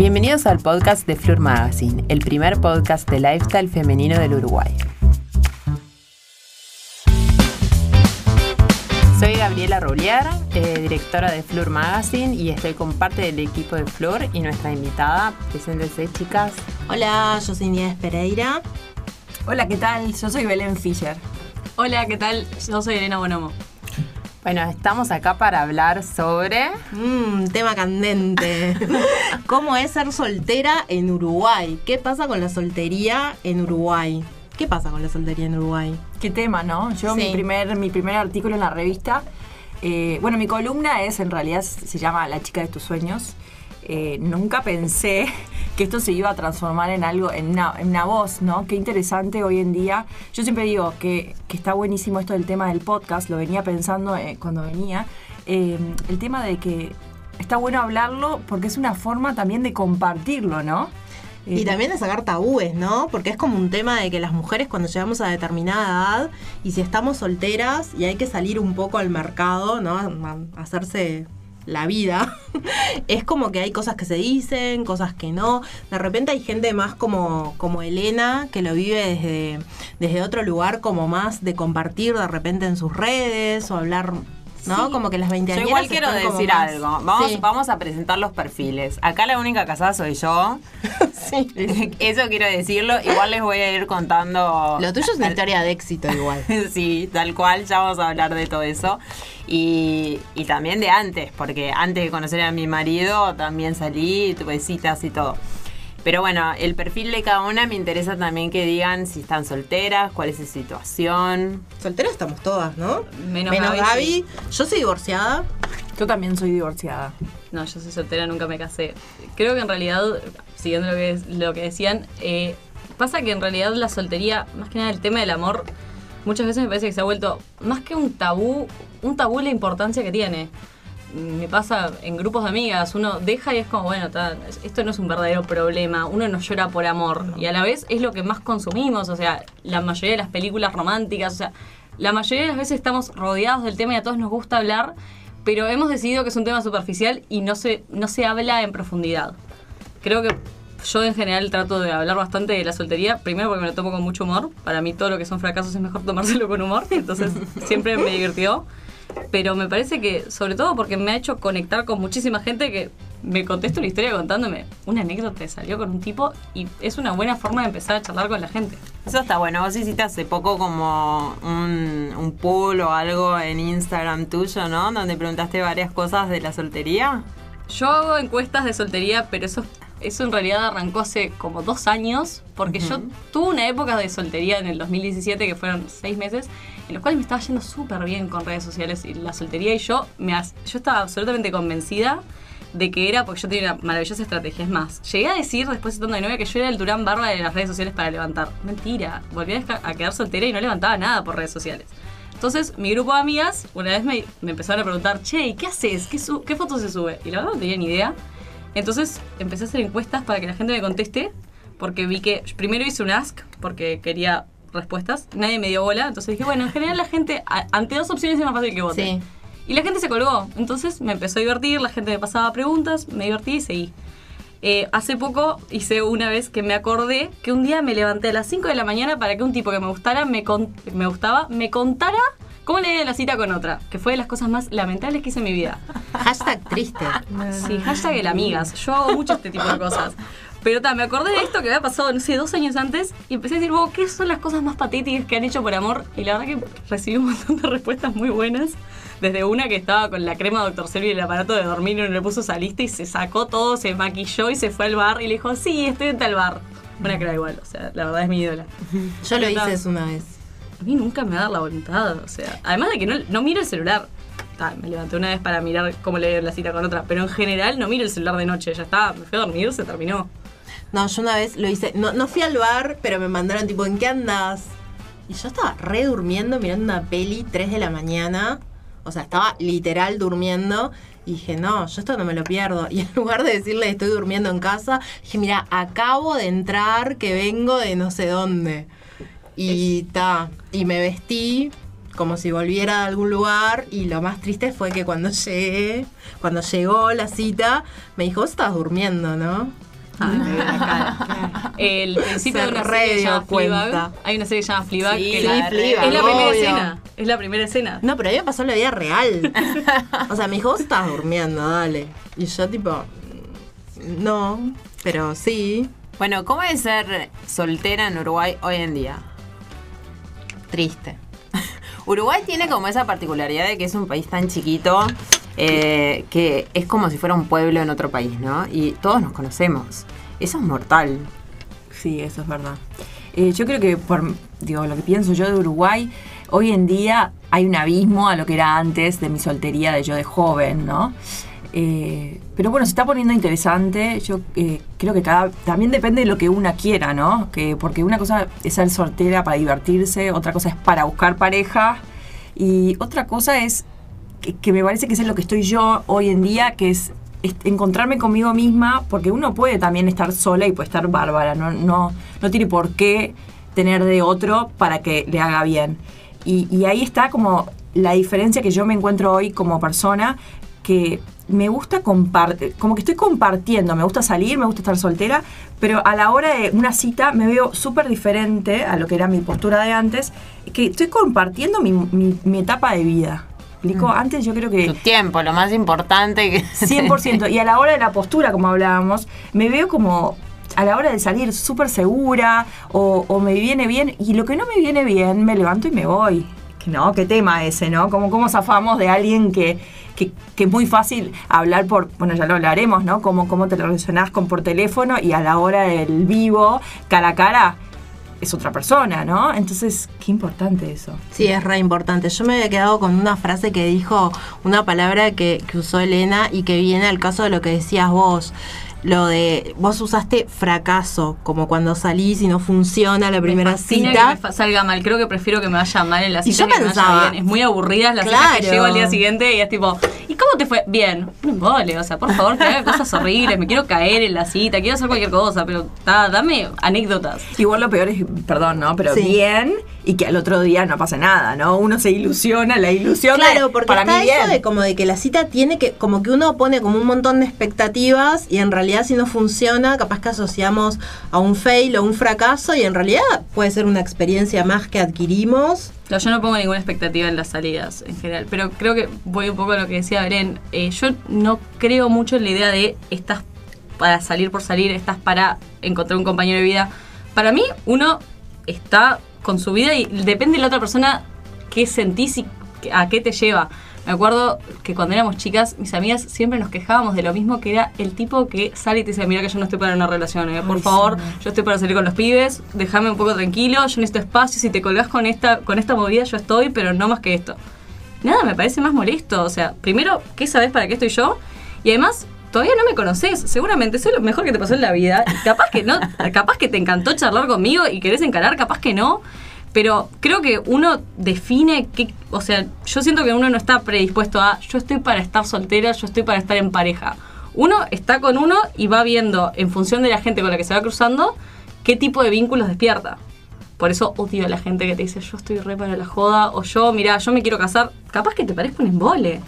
Bienvenidos al podcast de Fleur Magazine, el primer podcast de lifestyle femenino del Uruguay. Soy Gabriela Roulier, eh, directora de Fleur Magazine y estoy con parte del equipo de Fleur y nuestra invitada. Preséntense, chicas. Hola, yo soy Nieves Pereira. Hola, ¿qué tal? Yo soy Belén Fischer. Hola, ¿qué tal? Yo soy Elena Bonomo. Bueno, estamos acá para hablar sobre... Mmm, tema candente. ¿Cómo es ser soltera en Uruguay? ¿Qué pasa con la soltería en Uruguay? ¿Qué pasa con la soltería en Uruguay? Qué tema, ¿no? Yo Sí. mi primer mi primer artículo en la revista, eh, bueno, mi columna es en realidad se llama La chica de tus sueños. Eh, nunca pensé que esto se iba a transformar en algo, en una, en una voz, ¿no? Qué interesante hoy en día. Yo siempre digo que, que está buenísimo esto del tema del podcast, lo venía pensando eh, cuando venía. Eh, el tema de que está bueno hablarlo porque es una forma también de compartirlo, ¿no? Y Eh, también de sacar tabúes, ¿no? Porque es como un tema de que las mujeres cuando llegamos a determinada edad y si estamos solteras y hay que salir un poco al mercado, ¿no? A hacerse la vida, es como que hay cosas que se dicen, cosas que no. De repente hay gente más como, como Elena que lo vive desde, desde otro lugar, como más de compartir de repente en sus redes o hablar, ¿no? Sí. Como que las Yo 20 igual quiero decir algo. Vamos, vamos a presentar los perfiles. Acá la única casada soy yo. Sí. Eso quiero decirlo. Igual les voy a ir contando. Lo tuyo es una historia de éxito igual. Sí, tal cual, ya vamos a hablar de todo eso. Y, y también de antes, porque antes de conocer a mi marido también salí, tuve citas y todo. Pero bueno, el perfil de cada una me interesa también que digan si están solteras, cuál es su situación. Solteras estamos todas, ¿no? Menos Menos Gaby, Gaby. Yo soy divorciada. Yo también soy divorciada. No, yo soy soltera, nunca me casé. Creo que en realidad, siguiendo lo que, lo que decían, eh, pasa que en realidad la soltería, más que nada el tema del amor, muchas veces me parece que se ha vuelto más que un tabú, un tabú la importancia que tiene. Me pasa en grupos de amigas, uno deja y es como, bueno, ta, esto no es un verdadero problema, uno no llora por amor. Y a la vez es lo que más consumimos, o sea, la mayoría de las películas románticas, o sea, la mayoría de las veces estamos rodeados del tema y a todos nos gusta hablar, pero hemos decidido que es un tema superficial y no se, no se habla en profundidad. Creo que yo en general trato de hablar bastante de la soltería, primero porque me lo tomo con mucho humor, para mí todo lo que son fracasos es mejor tomárselo con humor, entonces siempre me divirtió, pero me parece que sobre todo porque me ha hecho conectar con muchísima gente que me contesta una historia contándome una anécdota que salió con un tipo y es una buena forma de empezar a charlar con la gente. Eso está bueno. Vos hiciste hace poco como un, un pool o algo en Instagram tuyo, ¿no? Donde preguntaste varias cosas de la soltería. Yo hago encuestas de soltería, pero eso, eso en realidad arrancó hace como dos años, porque yo tuve una época de soltería en el 2017, que fueron seis meses, en los cuales me estaba yendo súper bien con redes sociales y la soltería, y yo, me, yo estaba absolutamente convencida de que era porque yo tenía una maravillosa estrategia. Es más, llegué a decir después estando de novia que yo era el Durán Barba de las redes sociales para levantar. Mentira, volví a quedar soltera y no levantaba nada por redes sociales. Entonces, mi grupo de amigas, una vez me, me empezaron a preguntar, che, ¿y ¿qué haces? ¿Qué, ¿Qué fotos se sube? Y la verdad no tenía ni idea. Entonces, empecé a hacer encuestas para que la gente me conteste, porque vi que primero hice un ask, porque quería respuestas. Nadie me dio bola, entonces dije, bueno, en general la gente, a- ante dos opciones es más fácil que vote. Sí. Y la gente se colgó. Entonces me empezó a divertir, la gente me pasaba preguntas, me divertí y seguí. Eh, hace poco hice una vez que me acordé que un día me levanté a las 5 de la mañana para que un tipo que me gustara, me, con- me gustaba, me contara cómo le dio la cita con otra, que fue de las cosas más lamentables que hice en mi vida. Hashtag triste. Sí, hashtag el amigas. Yo hago mucho este tipo de cosas. Pero ta, me acordé de esto que había pasado, no sé, dos años antes y empecé a decir, "Wow, ¿qué son las cosas más patéticas que han hecho por amor? Y la verdad que recibí un montón de respuestas muy buenas. Desde una que estaba con la crema Dr. Selvi y el aparato de dormir y uno le puso esa lista y se sacó todo, se maquilló y se fue al bar y le dijo, sí, estoy en tal bar. Una que era igual, o sea, la verdad es mi ídola. Yo lo hice eso una vez. a mí nunca me da la voluntad, o sea, además de que no, no miro el celular. Ta, me levanté una vez para mirar cómo le dio la cita con otra, pero en general no miro el celular de noche, ya está, me fui a dormir, se terminó. No, yo una vez lo hice. No, no fui al bar, pero me mandaron tipo, ¿en qué andas? Y yo estaba re durmiendo mirando una peli 3 de la mañana. O sea, estaba literal durmiendo. Y dije, no, yo esto no me lo pierdo. Y en lugar de decirle estoy durmiendo en casa, dije, mira, acabo de entrar, que vengo de no sé dónde. Y ta, y me vestí como si volviera de algún lugar. Y lo más triste fue que cuando llegué, cuando llegó la cita, me dijo, vos estabas durmiendo, ¿no? Me la cara. El principio Se de una serie que llama Fleabag. Hay una serie que se llama Fleabag. Sí, que la- Fleabag, es la primera obvio. escena. Es la primera escena. No, pero a mí me pasó en la vida real. O sea, me dijo, vos estabas durmiendo, dale. Y yo tipo, no, pero sí. Bueno, ¿cómo es ser soltera en Uruguay hoy en día? Triste. Uruguay tiene como esa particularidad de que es un país tan chiquito eh, que es como si fuera un pueblo en otro país, ¿no? Y todos nos conocemos. Eso es mortal. Sí, eso es verdad. Eh, yo creo que, por digo, lo que pienso yo de Uruguay, hoy en día hay un abismo a lo que era antes de mi soltería, de yo de joven, ¿no? Eh, pero bueno, se está poniendo interesante. Yo creo que cada también depende de lo que una quiera, ¿no? Que, porque una cosa es ser soltera para divertirse, otra cosa es para buscar pareja y otra cosa es que, me parece que es lo que estoy yo hoy en día, que es, encontrarme conmigo misma, porque uno puede también estar sola y puede estar bárbara, no, no, no tiene por qué tener de otro para que le haga bien. Y, ahí está como la diferencia que yo me encuentro hoy como persona, que me gusta compartir, como que estoy compartiendo, me gusta salir, me gusta estar soltera, pero a la hora de una cita me veo súper diferente a lo que era mi postura de antes, que estoy compartiendo mi- mi etapa de vida. ¿Explico? Antes yo creo que... Tu tiempo, lo más importante que... 100%. Y a la hora de la postura, como hablábamos, me veo como a la hora de salir súper segura o, o me viene bien. Y lo que no me viene bien, me levanto y me voy. No, qué tema ese, ¿no? Como cómo zafamos de alguien que, que, que es muy fácil hablar por, bueno, ya lo hablaremos, ¿no? Cómo, cómo te relacionás con por teléfono y a la hora del vivo, cara a cara, es otra persona, ¿no? Entonces, qué importante eso. Sí, es re importante. Yo me había quedado con una frase que dijo, una palabra que, que usó Elena y que viene al caso de lo que decías vos. Lo de, vos usaste fracaso, como cuando salís y no funciona la primera me cita. que me salga mal. Creo que prefiero que me vaya mal en la Y cita yo que me vaya pensaba- bien. Es muy aburrida la cita que Claro. llego al día siguiente y es tipo, ¿y cómo te fue? Bien. O sea, por favor, que haga cosas horribles. Me quiero caer en la cita, quiero hacer cualquier cosa, pero ta, dame anécdotas. Igual lo peor es, perdón, ¿no? Pero Sí. bien y que al otro día no pase nada, ¿no? Uno se ilusiona, la ilusión de, Claro, porque para está mí eso bien. de como de que la cita tiene que, como que uno pone como un montón de expectativas y en realidad si no funciona, capaz que asociamos a un fail o un fracaso y en realidad puede ser una experiencia más que adquirimos. No, yo no pongo ninguna expectativa en las salidas en general, pero creo que voy un poco a lo que decía Belén. Eh, yo no creo mucho en la idea de estás para salir por salir, estás para encontrar un compañero de vida. Para mí, uno está con su vida y depende de la otra persona qué sentís y a qué te lleva. Me acuerdo que cuando éramos chicas, mis amigas siempre nos quejábamos de lo mismo que era el tipo que sale y te dice, mira que yo no estoy para una relación, eh, por Ay, favor, sí. yo estoy para salir con los pibes, déjame un poco tranquilo, yo necesito espacio, si te colgás con esta, con esta movida yo estoy, pero no más que esto. Nada, me parece más molesto. O sea, primero, ¿qué sabes para qué estoy yo? Y además, todavía no me conoces. Seguramente soy lo mejor que te pasó en la vida. Capaz que no, capaz que te encantó charlar conmigo y querés encarar, capaz que no. Pero creo que uno define qué. O sea, yo siento que uno no está predispuesto a. Yo estoy para estar soltera, yo estoy para estar en pareja. Uno está con uno y va viendo, en función de la gente con la que se va cruzando, qué tipo de vínculos despierta. Por eso odio a la gente que te dice, yo estoy re para la joda, o yo, mira, yo me quiero casar. Capaz que te parezca un embole.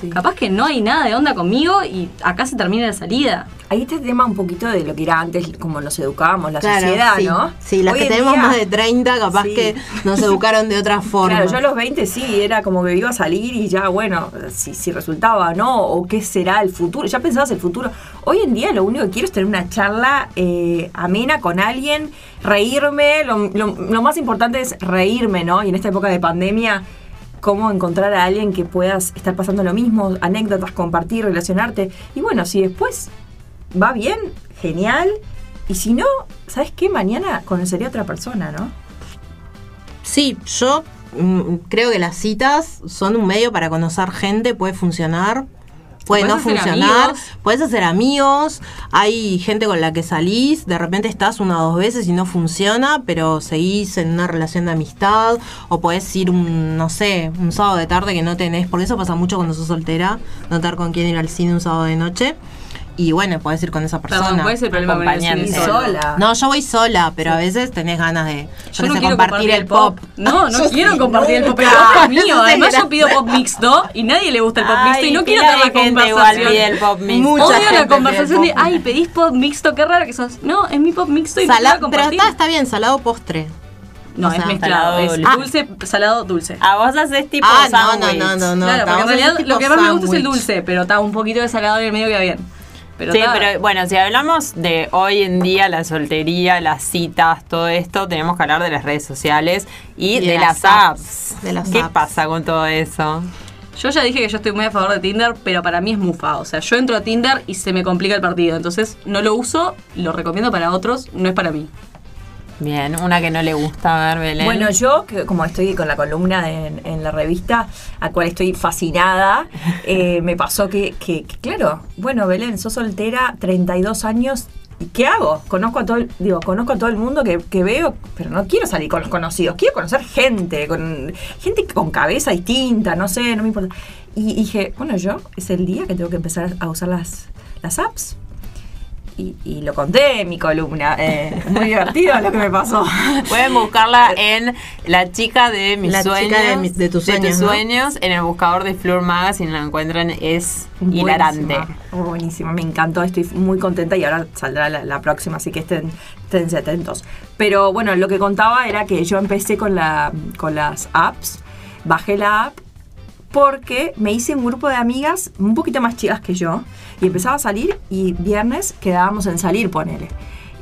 Sí. Capaz que no hay nada de onda conmigo y acá se termina la salida. Ahí este tema un poquito de lo que era antes, como nos educábamos, la Claro, sociedad, sí. ¿no? Sí, las Hoy que en tenemos día- más de 30, capaz Sí. que nos educaron de otra forma. Claro, yo a los 20 sí, era como que iba a salir y ya, bueno, si, si resultaba, ¿no? O qué será el futuro. Ya pensabas el futuro. Hoy en día lo único que quiero es tener una charla eh, amena con alguien, reírme. Lo, lo- lo más importante es reírme, ¿no? Y en esta época de pandemia, cómo encontrar a alguien que puedas estar pasando lo mismo, anécdotas, compartir, relacionarte. Y bueno, si después va bien, genial. Y si no, ¿sabes qué? Mañana conocería a otra persona, ¿no? Sí, yo mm, creo que las citas son un medio para conocer gente, puede funcionar, puede no funcionar, puedes hacer amigos, hay gente con la que salís, de repente estás una o dos veces y no funciona, pero seguís en una relación de amistad, o podés ir un, no sé, un sábado de tarde que no tenés, porque eso pasa mucho cuando sos soltera, notar con quién ir al cine un sábado de noche. Y bueno, podés ir con esa persona. Perdón, ¿cuál es el problema con ir sola. No, yo voy sola, pero a veces tenés ganas de yo no sé, quiero compartir el pop. No, no Yo quiero sí, compartir el pop. El pop es mío. Además, yo pido pop mixto y nadie le gusta el pop mixto y no quiero tener la igual conversación. pide el pop mixto. Mucha Odio la conversación de, ay, pedís pop mixto, qué raro que sos. No, es mi pop mixto y no Sala- pero está, está bien, salado postre. No, o es mezclado. Es salado, dulce, salado, dulce. A vos haces tipo ah, no, no, no, no, no. claro, porque en realidad lo que más me gusta es el dulce, pero está un poquito de salado en el medio queda bien. Pero sí, pero bueno, si hablamos de hoy en día, la soltería, las citas, todo esto, tenemos que hablar de las redes sociales y, Y de, de las las apps. apps, de las ¿Qué apps. pasa con todo eso? Yo ya dije que yo estoy muy a favor de Tinder, pero para mí es mufa. O sea, yo entro a Tinder y se me complica el partido. Entonces no lo uso, lo recomiendo para otros, no es para mí. Bien, una que no le gusta ver, Belén. Bueno, yo, que como estoy con la columna en, en la revista, a cual estoy fascinada, eh, me pasó que, que- que, claro, bueno, Belén, sos soltera, 32 años, ¿y qué hago? Conozco a todo el, digo, conozco a todo el mundo que, que veo, pero no quiero salir con los conocidos, quiero conocer gente, con gente con cabeza distinta, no sé, no me importa. Y dije, bueno, yo es el día que tengo que empezar a usar las, las apps. Y, y lo conté en mi columna. eh, muy divertido lo que me pasó. Pueden buscarla en La chica de mis La chica sueños. de mis- de tus sueños, ¿no? sueños, En el buscador de Fleur Magazine la encuentran. Es hilarante. Buenísima, buenísima, me encantó, estoy muy contenta y ahora saldrá la, la próxima, así que estén, esténse atentos. Pero bueno, lo que contaba era que yo empecé con, la, con las apps, bajé la app porque me hice un grupo de amigas un poquito más chicas que yo y empezaba a salir y viernes quedábamos en salir, ponele.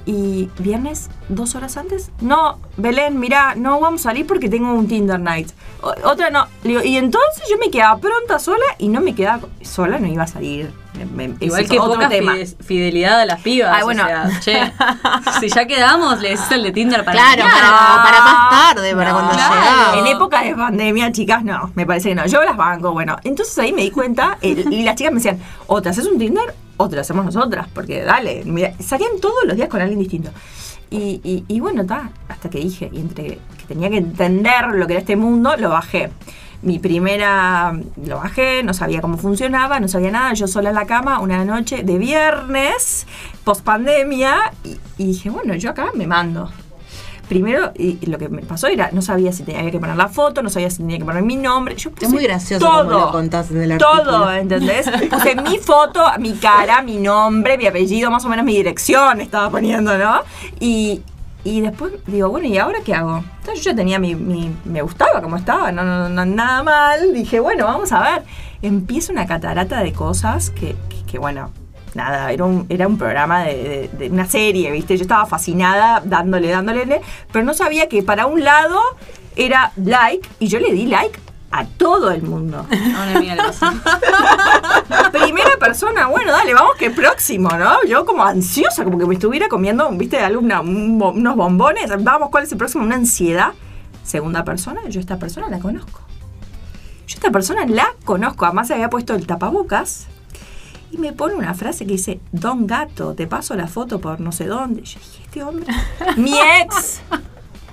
Y viernes, dos horas antes, no, Belén, mira, no vamos a salir porque tengo un Tinder night. O- otra no. Le digo, y entonces yo me quedaba pronta sola y no me quedaba sola, no iba a salir. Me- me- Igual ese que es otro poca tema. fide- fidelidad a las pibas. Ay, bueno. o sea, che, si ya quedamos, le decís el de Tinder para Claro, mañana. para, para más tarde, para cuando claro. llegaba. En época de pandemia, chicas, no, me parece que no. Yo las banco, bueno. Entonces ahí me di cuenta el- y las chicas me decían, o te haces un Tinder o te lo hacemos nosotras, porque dale, mira, salían todos los días con alguien distinto. Y, y- y bueno, está, hasta que dije, y entre que tenía que entender lo que era este mundo, lo bajé. Mi primera, lo bajé, no sabía cómo funcionaba, no sabía nada, yo sola en la cama una noche de viernes, post pandemia, y dije, bueno, yo acá me mando. Primero, y, y lo que me pasó era, no sabía si tenía que poner la foto, no sabía si tenía que poner mi nombre. Yo puse Es muy gracioso todo, como lo contás en el. Todo, ¿entendés? Puse mi foto, mi cara, mi nombre, mi apellido, más o menos mi dirección estaba poniendo, ¿no? Y, y después digo, bueno, ¿y ahora qué hago? Entonces yo ya tenía mi, mi- me gustaba como estaba, no, no, no, nada mal. Dije, bueno, vamos a ver. Empieza una catarata de cosas que, que, que, bueno, nada, era un, era un programa de, de- de una serie, ¿viste? Yo estaba fascinada dándole, dándole, pero no sabía que para un lado era like y yo le di like a todo el mundo. Una amiga le pasó. Primera persona, bueno, dale, vamos que próximo, ¿no? Yo como ansiosa, como que me estuviera comiendo, viste, un unos bombones. Vamos, ¿cuál es el próximo? Una ansiedad. Segunda persona, yo esta persona la conozco. Yo esta persona la conozco. Además se había puesto el tapabocas. Y me pone una frase que dice, Don Gato, te paso la foto por no sé dónde. Yo dije, este hombre, mi ex.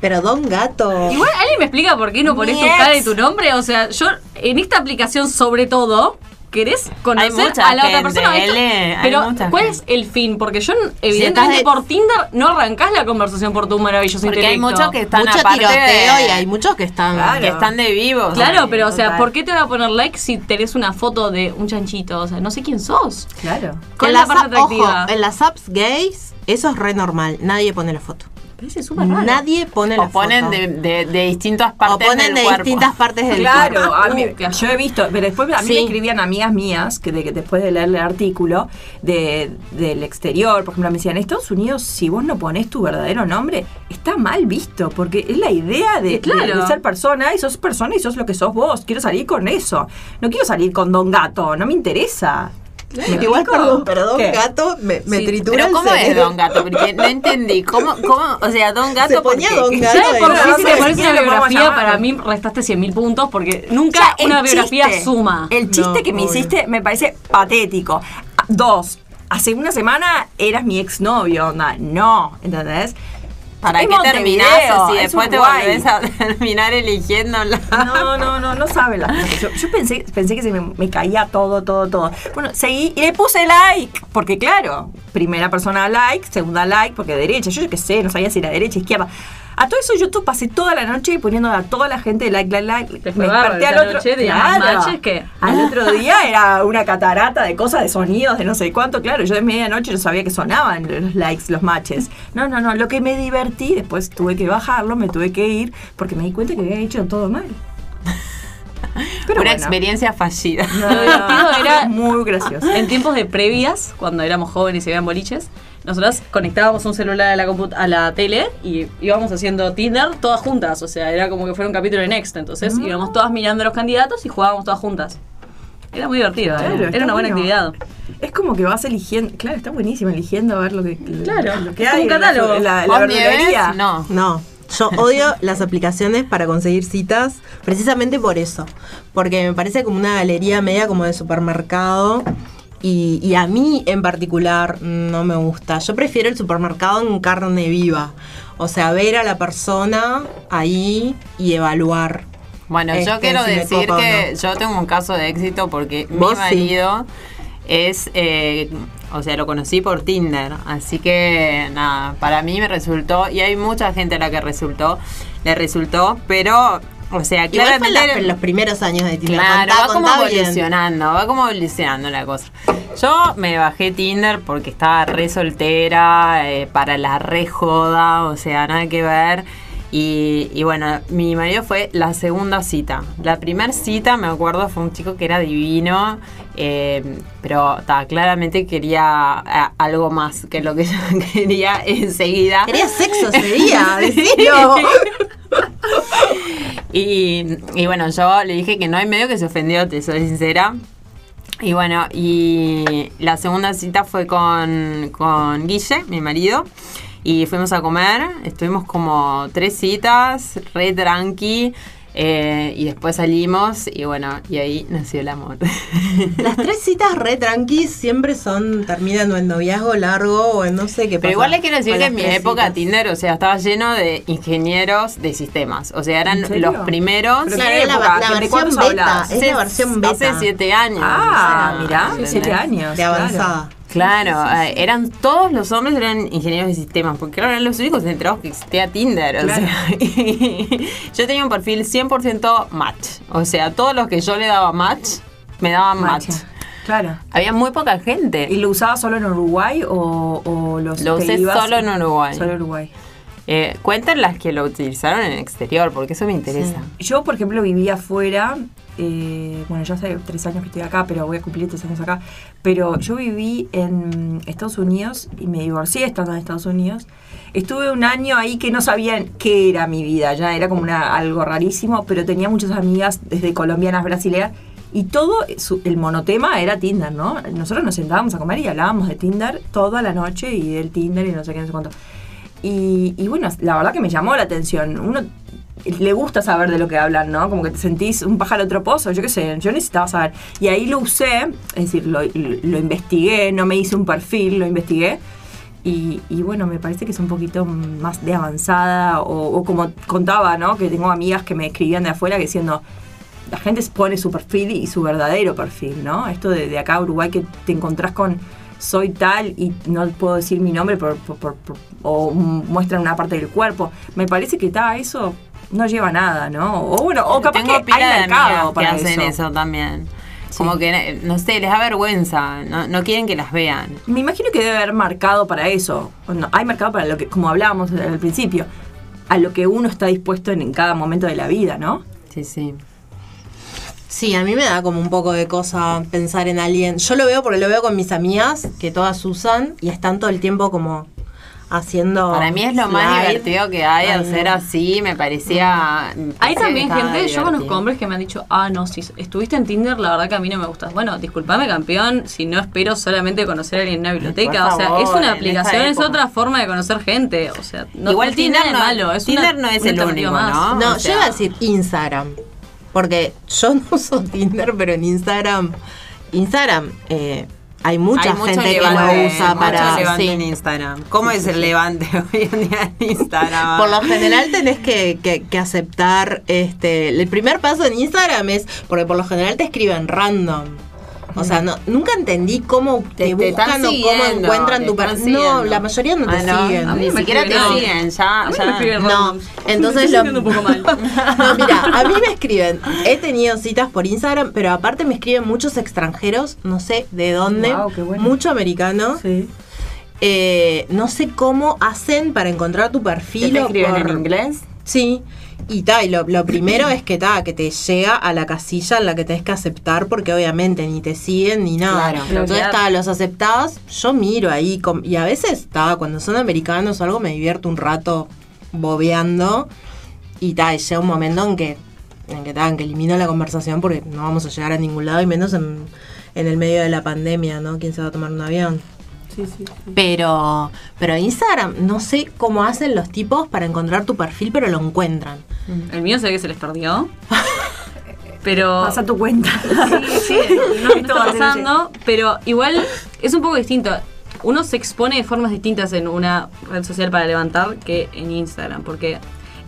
Pero Don Gato. Igual, ¿alguien me explica por qué no pones tu cara y tu nombre? O sea, yo en esta aplicación, sobre todo, querés conocer a la otra gente, persona. Esto- pero, ¿cuál gente. es el fin? Porque yo, evidentemente, de- por Tinder no arrancás la conversación por tu maravilloso Porque hay muchos que están Mucho aparte tiroteo de- y hay muchos que están. Claro. que están de vivos. Claro, pero o sea, total. ¿por qué te va a poner like si tenés una foto de un chanchito? O sea, no sé quién sos. Claro. ¿Cuál En es la parte app- ojo, atractiva? en las apps gays, eso es re normal. Nadie pone la foto. Súper. Nadie pone la O ponen foto. de, de, de distintas o partes ponen del de cuerpo. distintas partes del Claro, cuerpo. a mí- Uh, qué yo he visto, pero después a mí Sí. me escribían amigas mías que, de, que después de leer el artículo de, del exterior, por ejemplo, me decían, en Estados Unidos, si vos no pones tu verdadero nombre, está mal visto, porque es la idea de, Claro. de- de ser persona y sos persona y sos lo que sos vos. Quiero salir con eso. No quiero salir con Don Gato, no me interesa. ¿Me Igual, perdón, pero Don ¿Qué? Gato me, me Sí, tritura Pero el ¿cómo es. Don Gato? Porque no entendí. ¿Cómo, cómo? O sea, Don Gato Se ponía porque- Don Gato. ¿Sabes por no si te pones una biografía? Para mí restaste 100.000 puntos porque nunca O sea, el una biografía chiste, suma. El chiste No, que me obvio. hiciste me parece patético. Dos, hace una semana eras mi exnovio, onda. No, ¿entendés? ¿Para Es qué terminás si es después te volvés a terminar eligiéndola? No, no, no, no sabe cosas. Yo, yo pensé, pensé que se me, me caía todo, todo, todo. Bueno, seguí y le puse like. Porque claro, primera persona like, segunda like, porque derecha. Yo qué sé, no sabía si era derecha, izquierda. A todo eso YouTube pasé toda la noche poniendo a toda la gente like, like, like. Te fue bárbaro esa noche, tenías más matches que- Al otro día era una catarata de cosas, de sonidos, de no sé cuánto. Claro, yo de medianoche no sabía que sonaban los likes, los matches. No, no, no. Lo que me divertí, después tuve que bajarlo, me tuve que ir, porque me di cuenta que había hecho todo mal. Pero Una bueno. experiencia fallida. No, divertido era- muy gracioso. En tiempos de previas, cuando éramos jóvenes y veían boliches, nosotros conectábamos un celular a la, compu- a la tele y íbamos haciendo Tinder todas juntas. O sea, era como que fuera un capítulo de Next. Entonces íbamos todas mirando a los candidatos y jugábamos todas juntas. Era muy divertido, ¿eh? Claro, está era una buena bueno. actividad. Es como que vas eligiendo. Claro, está buenísimo eligiendo a ver lo que. Claro, lo que es hay. un la- catálogo. La, la. No. No, yo odio las aplicaciones para conseguir citas precisamente por eso. Porque me parece como una galería media como de supermercado. Y, y a mí en particular no me gusta. Yo prefiero el supermercado en carne viva. O sea, ver a la persona ahí y evaluar. Bueno, Este, yo quiero si me decir que no. yo tengo un caso de éxito porque mi sí. marido es, eh, o sea, lo conocí por Tinder, así que nada, para mí me resultó, y hay mucha gente a la que resultó, le resultó, pero, o sea, Igual fue en, claramente... los primeros años de Tinder. Claro, Contá- va como bien. evolucionando, va como evolucionando la cosa. Yo me bajé Tinder porque estaba re soltera, eh, para la re joda, o sea, nada que ver. Y, y bueno, mi marido fue la segunda cita. La primera cita, me acuerdo, fue un chico que era divino, eh, pero ta, claramente quería eh, algo más que lo que yo quería enseguida. Quería sexo ese día, decilo. Y, y bueno, yo le dije que no hay medio que se ofendió, te soy sincera. Y bueno, y la segunda cita fue con, con Guille, mi marido. Y fuimos a comer, estuvimos como tres citas, re tranqui. eh, y después salimos y bueno, y ahí nació el amor. Las tres citas re tranquis siempre son, terminan o en noviazgo largo o en no sé qué pasa. Pero igual les quiero decir que en mi época citas. Tinder, o sea, estaba lleno de ingenieros de sistemas. O sea, eran los primeros. Pero Claro, ¿qué es la, versión beta. Es la versión beta. Hace siete años. Ah, o sea, mirá, siete años. de avanzada. Claro, eh, eran todos los hombres eran ingenieros de sistemas, porque claro, eran los únicos enterados que existía Tinder. O Claro. sea, y yo tenía un perfil 100% match. O sea, todos los que yo le daba match, me daban match. Claro. Había muy poca gente. ¿Y lo usabas solo en Uruguay o, o los Lo usé solo en Uruguay. Solo en Uruguay. Eh, cuenten las que lo utilizaron en el exterior, porque eso me interesa. Yo, por ejemplo, vivía afuera. Eh, bueno, ya hace tres años que estoy acá, pero voy a cumplir tres años acá. Pero yo viví en Estados Unidos y me divorcié estando en Estados Unidos. Estuve un año ahí que no sabían qué era mi vida, ya era como algo rarísimo, pero tenía muchas amigas desde colombianas, brasileñas. Y todo el monotema era Tinder, ¿no? Nosotros nos sentábamos a comer y hablábamos de Tinder toda la noche y del Tinder y no sé qué, no sé cuánto. Y, y bueno, la verdad que me llamó la atención. Uno le gusta saber de lo que hablan, ¿no? Como que te sentís un pájaro otro pozo, yo qué sé, yo necesitaba saber. Y ahí lo usé, es decir, lo, investigué, no me hice un perfil, lo investigué. Y, bueno, me parece que es un poquito más de avanzada, o, o como contaba, ¿no? Que tengo amigas que me escribían de afuera que diciendo, la gente pone su perfil y su verdadero perfil, ¿no? Esto de, de acá Uruguay que te encontrás con soy tal y no puedo decir mi nombre por- o muestran una parte del cuerpo. Me parece que está eso no lleva nada, ¿no? O bueno, o capaz Tengo que pila hay de mercado amigas que para hacen eso. eso, también. Como que, no sé, les da vergüenza, no, no quieren que las vean. Me imagino que debe haber mercado para eso. No, hay mercado para lo que, como hablábamos al principio, a lo que uno está dispuesto en, en cada momento de la vida, ¿no? Sí, sí. Sí, a mí me da como un poco de cosa pensar en alguien. Yo lo veo porque lo veo con mis amigas, que todas usan y están todo el tiempo como haciendo. Para mí es lo más divertido que hay, Ay, hacer así, me parecía... me Hay también gente, yo divertido. conozco hombres que me han dicho, ah, no, si estuviste en Tinder, la verdad que a mí no me gustas. Bueno, discúlpame, campeón, si no espero solamente conocer a alguien en una biblioteca. por o sea, favor, es una aplicación, es otra forma de conocer gente. O sea, no, Igual no tiene Tinder nada de no- malo. Es Tinder una- no es el único, más. ¿no? No, O yo iba a decir Instagram. Porque yo no uso Tinder, pero en Instagram. Instagram, eh, hay mucha Hay gente que levante, lo usa para. levante sí. en Instagram. ¿Cómo es el levante hoy en día en Instagram? Por lo general tenés que, que- que aceptar, este, el primer paso en Instagram es, porque por lo general te escriben random. O sea, no, nunca entendí cómo te, Te- te buscan o cómo encuentran te tu perfil. No, la mayoría no te Ah, no, siguen. a mí Ni siquiera te no. siguen, ya. A mí ya. me No, entonces Me lo- un poco mal. No, mira, a mí me escriben, he tenido citas por Instagram, pero aparte me escriben muchos extranjeros, no sé de dónde, qué bueno. mucho americano. Sí. Eh, no sé cómo hacen para encontrar tu ¿Qué perfil. te o escriben por- en inglés? Sí. Y ta, y lo, lo primero es que ta, que te llega a la casilla en la que tenés que aceptar, porque obviamente ni te siguen ni nada. Claro. Entonces Bloquear. ta, los aceptados, yo miro ahí, com- y a veces ta, cuando son americanos o algo me divierto un rato bobeando. Y ta, y llega un momento en que, en que, ta, en que elimino la conversación porque no vamos a llegar a ningún lado, y menos en, en el medio de la pandemia, ¿no? ¿Quién se va a tomar un avión? Sí, sí. Pero, pero Instagram, no sé cómo hacen los tipos para encontrar tu perfil, pero lo encuentran. El mío sé que se les perdió. Pero. Pasa tu cuenta. Sí, sí, no me está pasando, pero igual es un poco distinto. Uno se expone de formas distintas en una red social para levantar que en Instagram, porque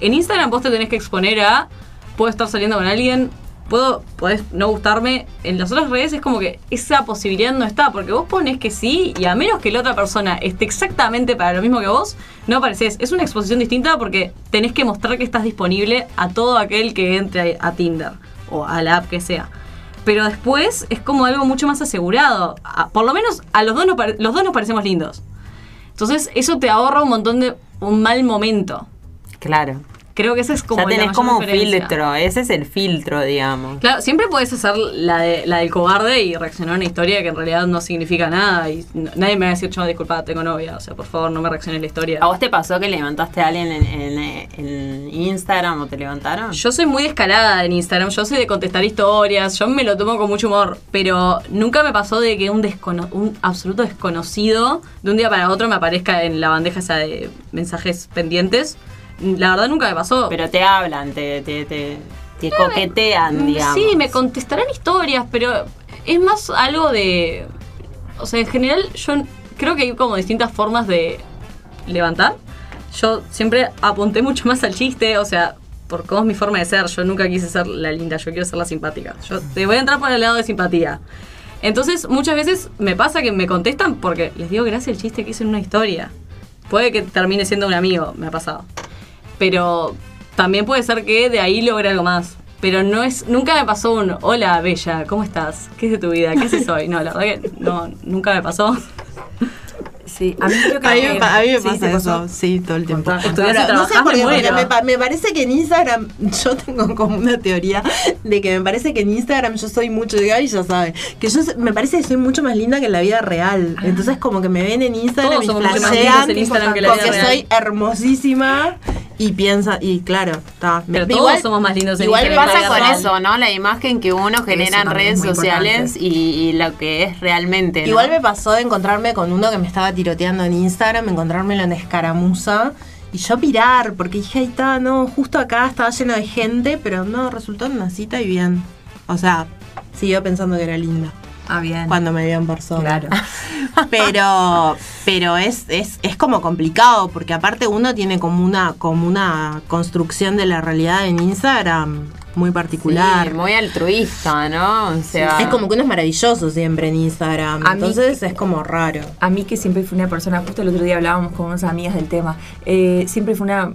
en Instagram vos te tenés que exponer a puedo estar saliendo con alguien, puedo podés no gustarme. En las otras redes es como que esa posibilidad no está, porque vos pones que sí y a menos que la otra persona esté exactamente para lo mismo que vos, no apareces. Es una exposición distinta porque tenés que mostrar que estás disponible a todo aquel que entre a Tinder o a la app que sea. Pero después es como algo mucho más asegurado. Por lo menos a los dos, nos los dos nos parecemos lindos. Entonces eso te ahorra un montón de un mal momento. Claro. Creo que ese es como ya la tenés mayor como un filtro. Ese es el filtro, digamos. Claro, siempre puedes hacer la, de- la del cobarde y reaccionar a una historia que en realidad no significa nada. Y nadie me va a decir, yo, disculpa, tengo novia. O sea, por favor, no me reacciones la historia. ¿A vos te pasó que levantaste a alguien en, en, en Instagram o te levantaron? Yo soy muy descarada en Instagram, yo soy de contestar historias, yo me lo tomo con mucho humor, pero nunca me pasó de que un, descono- un absoluto desconocido de un día para otro me aparezca en la bandeja esa de mensajes pendientes. La verdad nunca me pasó. Pero te hablan, te, te, te, te coquetean, Mm, digamos. Sí, me contestarán historias, pero es más algo de... O sea, en general yo creo que hay como distintas formas de levantar. Yo siempre apunté mucho más al chiste, o sea, por cómo es mi forma de ser. Yo nunca quise ser la linda, yo quiero ser la simpática. Yo te voy a entrar por el lado de simpatía. Entonces, muchas veces me pasa que me contestan porque les digo gracias al chiste que hice en una historia. Puede que termine siendo un amigo, me ha pasado. Pero también puede ser que de ahí logre algo más. Pero no es, nunca me pasó un hola bella, ¿cómo estás? ¿Qué es de tu vida? ¿Qué haces hoy? No, la verdad que no, nunca me pasó. Sí, a mí creo que A mí, me a mí me sí, pasa te eso, pasó. sí, todo el tiempo. Y no sé por qué, me porque me, pa- me parece que en Instagram, yo tengo como una teoría de que me parece que en Instagram yo soy mucho, Gaby ya sabe, que yo me parece que soy mucho más linda que en la vida real. Entonces como que me ven en Instagram Todos y somos mucho más flashean en Instagram que la vida porque real. soy hermosísima y piensa, y claro, está. Pero todos somos más lindos en igual pasa con real. eso, ¿no? La imagen que uno genera en redes sociales y, y lo que es realmente. ¿no? Igual me pasó de encontrarme con uno que me estaba tiroteando en Instagram, encontrármelo en escaramuza y yo pirar, porque dije, ahí está, no, justo acá estaba lleno de gente, pero no, resultó en una cita y bien. O sea, siguió pensando que era linda Ah, bien. cuando me vio en persona. Claro. Pero, pero es, es, es como complicado, porque aparte uno tiene como una, como una construcción de la realidad en Instagram muy particular. Sí, muy altruista, ¿no? O sea, Es como que uno es maravilloso siempre en Instagram. A mí- Entonces es como raro. A mí que siempre fui una persona, justo el otro día hablábamos con unas amigas del tema, eh, siempre fue una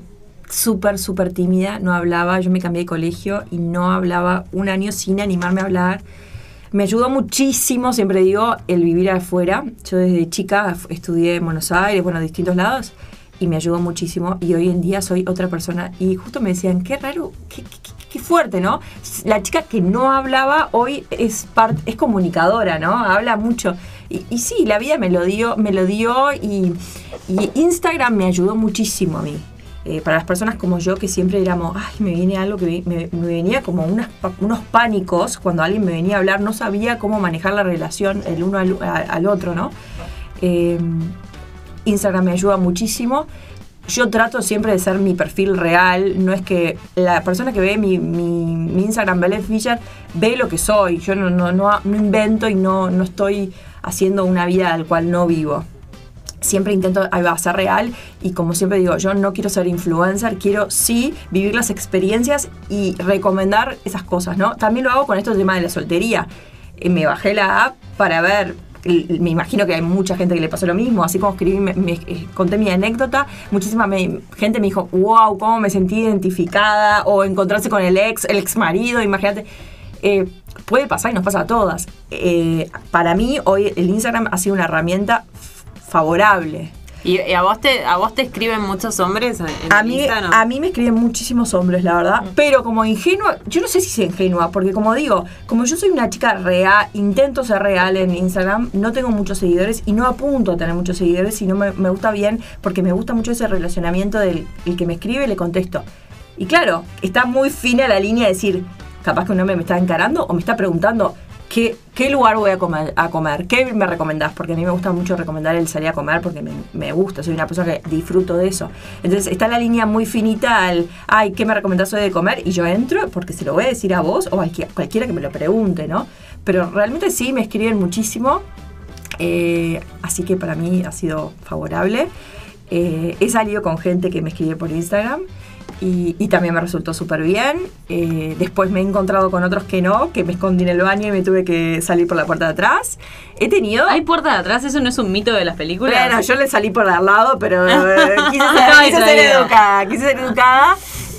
súper, súper tímida, no hablaba, yo me cambié de colegio y no hablaba un año sin animarme a hablar. Me ayudó muchísimo, siempre digo, el vivir afuera. Yo desde chica estudié en Buenos Aires, bueno, distintos lados, y me ayudó muchísimo. Y hoy en día soy otra persona. Y justo me decían, qué raro, qué, qué- qué fuerte, ¿no? La chica que no hablaba hoy es, part- es comunicadora, ¿no? Habla mucho. Y, y sí, la vida me lo dio, me lo dio y, y Instagram me ayudó muchísimo a mí. Eh, para las personas como yo que siempre éramos, ay, me viene algo que me, venía como unos pánicos cuando alguien me venía a hablar, no sabía cómo manejar la relación el uno al, otro, ¿no? Eh, Instagram me ayuda muchísimo. Yo trato siempre de ser mi perfil real, no es que la persona que ve mi, Instagram, Belén Fischer, ve lo que soy. Yo no invento y no, no estoy haciendo una vida al cual no vivo. Siempre intento ahí va, ser real y como siempre digo, yo no quiero ser influencer, quiero sí vivir las experiencias y recomendar esas cosas, ¿no? También lo hago con esto tema de la soltería. Eh, me bajé la app para ver me imagino que hay mucha gente que le pasó lo mismo, así como escribí, me, eh, conté mi anécdota, muchísima gente me dijo, wow, cómo me sentí identificada, o encontrarse con el ex, el ex marido, imagínate. Eh, puede pasar y nos pasa a todas. Para mí, hoy el Instagram ha sido una herramienta favorable. ¿Y, y a, vos te, a vos te escriben muchos hombres en A mí, Instagram? a mí me escriben muchísimos hombres, la verdad. Pero como ingenua, yo no sé si soy ingenua, porque como digo, como yo soy una chica real, intento ser real en Instagram, no tengo muchos seguidores y no apunto a tener muchos seguidores, sino me, me gusta bien, porque me gusta mucho ese relacionamiento del el que me escribe y le contesto. Y claro, está muy fina la línea de decir, capaz que un hombre me está encarando o me está preguntando. ¿Qué, ¿Qué lugar voy a comer? ¿Qué me recomendás? Porque a mí me gusta mucho recomendar el salir a comer porque me, me gusta, soy una persona que disfruto de eso. Entonces está la línea muy finita al, ay, ¿qué me recomendás hoy de comer? Y yo entro porque se lo voy a decir a vos o a cualquiera, cualquiera que me lo pregunte, ¿no? Pero realmente sí me escriben muchísimo, eh, así que para mí ha sido favorable. Eh, he salido con gente que me escribe por Instagram y, y también me resultó súper bien. Eh, después me he encontrado con otros que no, que me escondí en el baño y me tuve que salir por la puerta de atrás. He tenido... ¿Hay puerta de atrás? ¿Eso no es un mito de las películas? Bueno, yo le salí por al lado, pero eh, quise, ser, quise educada, quise ser educada.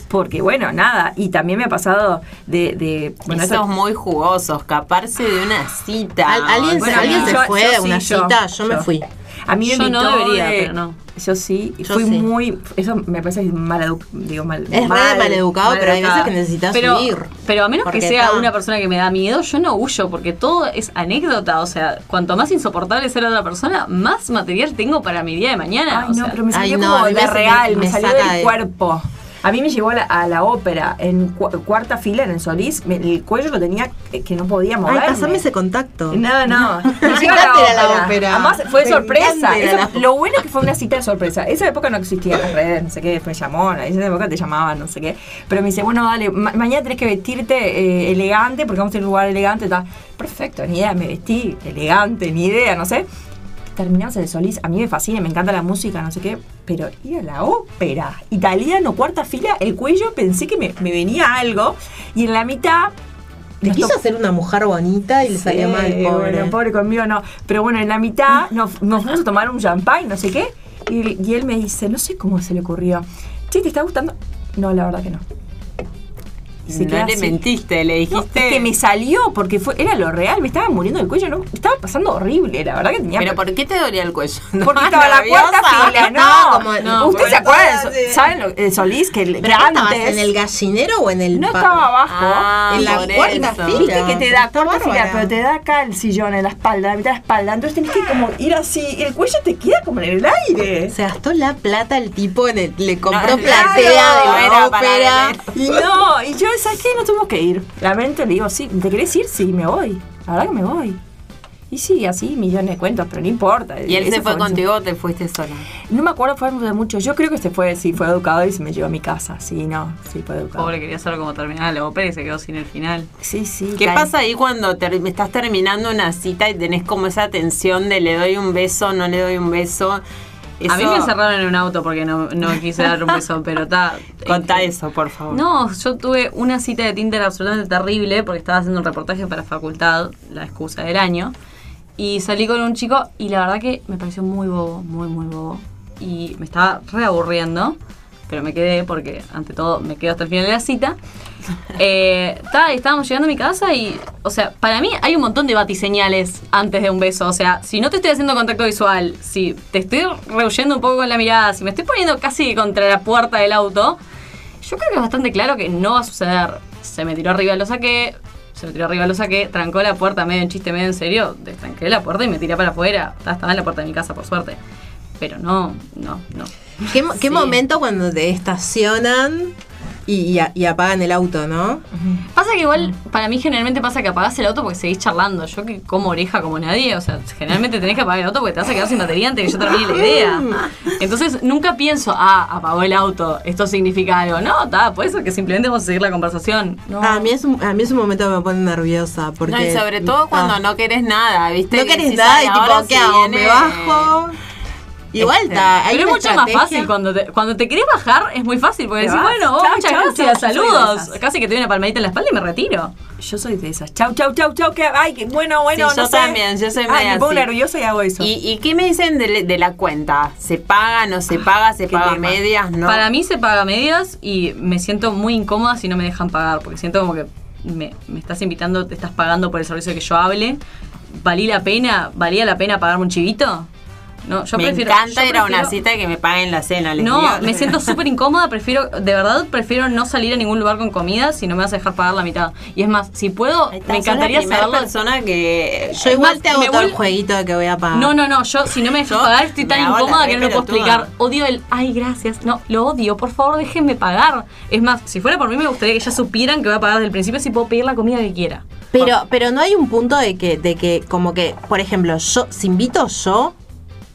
Porque bueno, nada, y también me ha pasado de... de bueno, Esos eso- muy jugosos, escaparse de una cita. Al- alguien Bueno, alguien se yo- fue yo a sí, una yo, cita, yo, me yo. fui. A mí me Yo no debería, de- pero no. Yo sí, y Yo fui sí. muy... Eso me parece mal digo mal. Es mal, re maleducado, pero hay veces que necesitas pero, huir. pero a menos que sea está- una persona que me da miedo, yo no huyo, porque todo es anécdota. O sea, cuanto más insoportable sea la otra persona, más material tengo para mi día de mañana. Ay, o no, sea. pero me Ay, salió no, como de real, me me, salió del de- cuerpo. A mí me llevó a la, a la ópera, en cu- cuarta fila en el Solís, me- el cuello lo tenía que, que no podía Ay, moverme. pasame ese contacto. No, no. Me Fui a la ópera. Además fue Me sorpresa. Eso- la- Lo bueno es que fue una cita de sorpresa. Esa época no existía las redes, no sé qué, fue llamona. Esa época te llamaban, no sé qué. Pero me dice, bueno, dale, ma- mañana tenés que vestirte eh, elegante porque vamos a ir a un lugar elegante. Tal. Perfecto, ni idea, me vestí elegante, ni idea, no sé. Terminamos en el Solís, a mí me fascina, me encanta la música, no sé qué, pero ir a la ópera, italiano, cuarta fila, el cuello, pensé que me, me venía algo, y en la mitad... Nos quiso hacer una mujer bonita y le Sí, mal, pobre. Bueno, pobre conmigo no. Pero bueno, en la mitad nos, nos fuimos a tomar un champagne, no sé qué. Y, y él me dice, no sé cómo se le ocurrió. Che, ¿te está gustando? No, la verdad que no. Y se no queda le así. mentiste, le No, dijiste. es que me salió porque fue, era lo real, me estaba muriendo del cuello, no, estaba pasando horrible, la verdad que tenía ¿Pero por qué te dolía el cuello? porque estaba la cuarta fila, no. como- no ¿Usted se acuerda? de. ¿Saben lo, el Solís? Que, que ¿Pero qué estabas antes en el gallinero o en el no estaba abajo. Ah, En la cuarta eso. fila. Que te da cuarta fila, pero te da acá el sillón en la espalda, la mitad de la espalda. Entonces tenés que como ir así. y El cuello te queda como en el aire. Se gastó la plata el tipo en el, le compró No, platea claro, de la ópera. No, y yo, ¿sabes qué? No tuvimos que ir. Realmente le digo, sí, ¿te querés ir? Sí, me voy. La verdad que me voy. Y sí, así, millones de cuentos, pero no importa. ¿Y él Ese se fue contigo o te fuiste sola? No me acuerdo, fue de mucho. Yo creo que se fue, sí, fue educador y se me llevó a mi casa. Sí, no, sí, fue educador. Pobre, quería saber cómo terminaba la ópera y se quedó sin el final. Sí, sí. ¿Qué tal. pasa ahí cuando ter- estás terminando una cita y tenés como esa tensión de le doy un beso, no le doy un beso? A mí me encerraron en un auto porque no, no quise dar un beso, pero está. Contá eso, por favor. No, yo tuve una cita de Tinder absolutamente terrible porque estaba haciendo un reportaje para facultad, la excusa del año. Y salí con un chico y la verdad que me pareció muy bobo, muy, muy bobo. Y me estaba reaburriendo, pero me quedé porque, ante todo, me quedo hasta el final de la cita. Eh, estábamos llegando a mi casa y, o sea, para mí hay un montón de batiseñales antes de un beso. O sea, si no te estoy haciendo contacto visual, si te estoy rehuyendo un poco con la mirada, si me estoy poniendo casi contra la puerta del auto, yo creo que es bastante claro que no va a suceder. Se me tiró arriba, lo saqué. Se me tiró arriba, lo saqué. Trancó la puerta medio en chiste, medio en serio. Destranqué la puerta y me tiré para afuera. Estaba en la puerta de mi casa, por suerte. Pero no, no, no. ¿Qué, mo- qué Sí. momento cuando te estacionan y, y a- y apagan el auto, ¿no? Pasa que igual, para mí generalmente pasa que apagás el auto porque seguís charlando. Yo que como oreja como nadie, o sea, generalmente tenés que apagar el auto porque te vas a quedar sin batería antes que yo termine la idea. Entonces nunca pienso, ah, apagó el auto, esto significa algo. No, está, puede ser que simplemente vamos a seguir la conversación. No. A mí, es un, a mí es un momento que me pone nerviosa. Porque, No, y sobre todo cuando Ah. no querés nada, ¿viste? no Que querés nada "Ay, y tipo, ¿qué hago? ¿Me bajo? Igual está. Pero es mucho más fácil cuando te, cuando te querés bajar, es muy fácil porque decís, vas. bueno, oh, Chau, muchas chau, gracias, chau, saludos. Casi que te doy una palmadita en la espalda y me retiro. Yo soy de esas. Chau, chau, chau, chau. Que, ay, que bueno, bueno, Sí, no yo sé. también, yo soy Ay, me pongo nerviosa y hago eso. ¿Y, y qué me dicen de, de la cuenta? ¿Se paga, no se paga, se paga tema. medias? No. Para mí se paga medias y me siento muy incómoda si no me dejan pagar, porque siento como que me, me estás invitando, te estás pagando por el servicio que yo hable. ¿Valí la pena? ¿Valía la pena pagarme un chivito? No, yo me prefiero. encanta yo ir a una prefiero- cita y que me paguen la cena. les No, digo. me siento súper incómoda, prefiero, de verdad, prefiero no salir a ningún lugar con comida si no me vas a dejar pagar la mitad. Y es más, si puedo, me la encantaría primera saberlo. persona que... Yo Es igual más, te hago todo el jueguito de que voy a pagar. No, no, no, yo si no me dejas Yo pagar estoy tan la incómoda que no lo puedo explicar. Odio el, ay, gracias. No, lo odio, por favor déjenme pagar. Es más, si fuera por mí me gustaría que ya supieran que voy a pagar desde el principio si puedo pedir la comida que quiera. Pero, pero no hay un punto de que, de que, como que, por ejemplo, yo, si invito yo,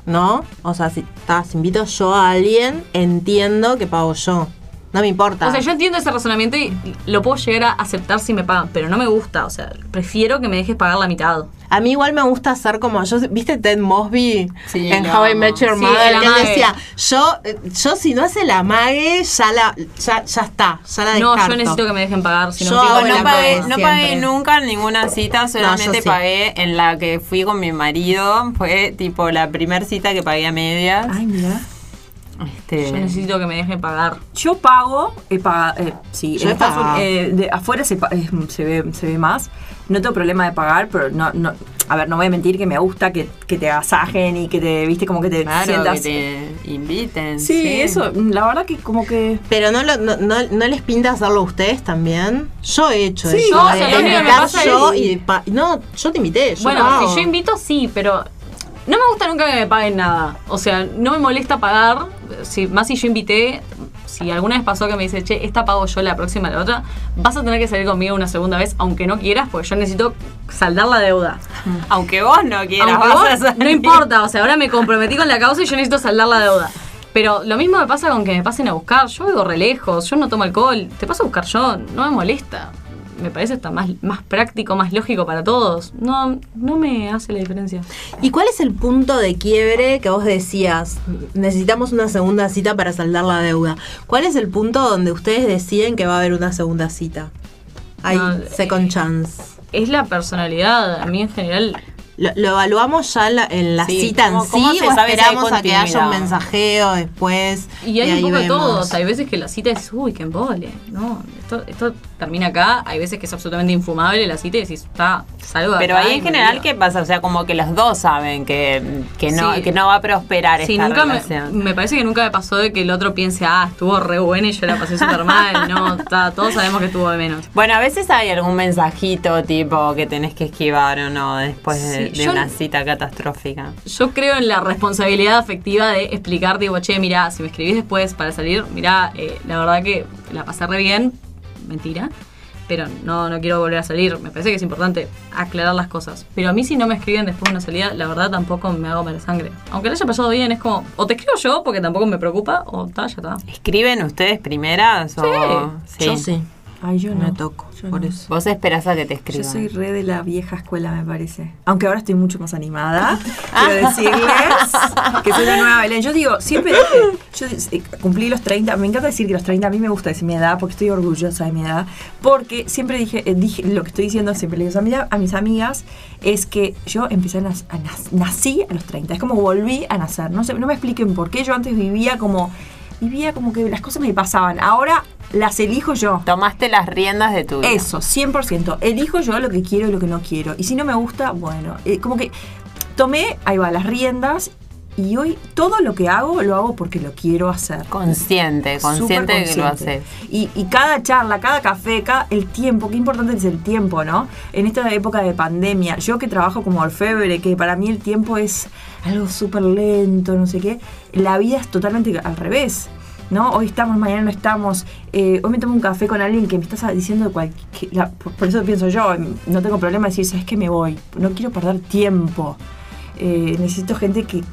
¿no? O sea, si, si invito yo a alguien, entiendo que pago yo. No me importa. O sea, yo entiendo ese razonamiento y lo puedo llegar a aceptar si me pagan, pero no me gusta. O sea, prefiero que me dejes pagar la mitad. A mí igual me gusta hacer como yo, ¿viste Ted Mosby Sí, en How I. Met Your Sí, Mother? el que él decía, yo, eh, yo si no hace la mague, ya la, ya, ya está, ya la No, yo necesito que me dejen pagar. Si no, no pagué, no pagué nunca en ninguna cita, solamente sí. pagué en la que fui con mi marido. Fue tipo la primer cita que pagué a medias. Ay, mira. Este, Yo necesito que me dejen pagar. Yo pago, he pagado, eh, sí, Yo he pagado. Eh, de afuera se, eh, se, ve, se ve más. No tengo problema de pagar, pero no, no, a ver, no voy a mentir que me gusta que, que te agasajen y que te, viste, como que te claro, sientas. que te inviten. Sí, eso, la verdad que como que... Pero no, lo- no, no, ¿no les pinta hacerlo a ustedes también? Yo he hecho Sí, eso. no, o sea, lo que me pasa yo es- y pa- no, yo te invité. Yo Bueno, pago. si yo invito, sí, pero no me gusta nunca que me paguen nada. O sea, no me molesta pagar. Si, más si yo invité, si alguna vez pasó que me dice, che, esta pago yo, la próxima, la otra, vas a tener que salir conmigo una segunda vez, aunque no quieras, porque yo necesito saldar la deuda. Aunque vos no quieras, Aunque vas vos- a salir. no importa, o sea, ahora me comprometí con la causa y yo necesito saldar la deuda. Pero lo mismo me pasa con que me pasen a buscar. Yo vivo re lejos, yo no tomo alcohol. Te paso a buscar yo, no me molesta. Me parece hasta más, más práctico, más lógico para todos. No, no me hace la diferencia. ¿Y cuál es el punto de quiebre que vos decías? Necesitamos una segunda cita para saldar la deuda. ¿Cuál es el punto donde ustedes deciden que va a haber una segunda cita? Hay No, second chance. Es la personalidad. A mí en general ¿Lo, lo evaluamos ya en la, en la Sí, cita ¿cómo- en sí o si esperamos a que haya un mensajeo después? Y hay un poco de todo. O sea, hay veces que la cita es, uy, qué embole. No, esto, esto termina acá. Hay veces que es absolutamente infumable la cita y decís, está, salgo Pero ahí en general. ¿qué pasa? O sea, como que los dos saben que, que, no, Sí. que no va a prosperar Sí, esta nunca me, relación. me parece que nunca me pasó de que el otro piense, ah, estuvo re buena y yo la pasé súper mal. No, está, todos sabemos que estuvo de menos. Bueno, a veces hay algún mensajito tipo que tenés que esquivar o no después de, Sí, de yo- una cita catastrófica. Yo creo en la responsabilidad afectiva de explicar, tipo, che, mira, si me escribís después para salir, mira, la verdad que la pasé re bien, mentira, pero no, no quiero volver a salir. Me parece que es importante aclarar las cosas. Pero a mí si no me escriben después de una salida, la verdad tampoco me hago mala sangre. Aunque le haya pasado bien, es como, o te escribo yo porque tampoco me preocupa, o está, ya está. ¿Escriben ustedes primeras o...? Yo sí, Ay, yo no. toco, Yo por no. eso. Vos esperás a que te Yo escriban. soy re de la vieja escuela, me parece. Aunque ahora estoy mucho más animada. Quiero decirles que soy la nueva Belén. Yo digo, siempre dije, yo eh, cumplí los 30. Me encanta decir que los 30 a mí me gusta decir mi edad porque estoy orgullosa de mi edad. Porque siempre dije, eh, dije lo que estoy diciendo siempre le digo a, mi- a mis amigas es que yo empecé a, nac- a nac- nací a los 30. Es como volví a nacer. No, sé, no me expliquen por qué yo antes vivía como. Vivía como que las cosas me pasaban. Ahora las elijo yo. Tomaste las riendas de tu vida. Eso, 100%. Elijo yo lo que quiero y lo que no quiero. Y si no me gusta, bueno, eh, como que tomé, ahí va, las riendas. Y hoy todo lo que hago, lo hago porque lo quiero hacer. Consciente, consciente de que lo haces. Y, y cada charla, cada café, cada, el tiempo, qué importante es el tiempo, ¿no? En esta época de pandemia, yo que trabajo como orfebre, que para mí el tiempo es algo súper lento, no sé qué, la vida es totalmente al revés. ¿no? Hoy estamos, mañana no estamos. Eh, hoy me tomo un café con alguien que me estás diciendo cualquier... Por, eso pienso yo, no tengo problema de decir, ¿sabes que Me voy. No quiero perder tiempo. Eh, necesito gente que,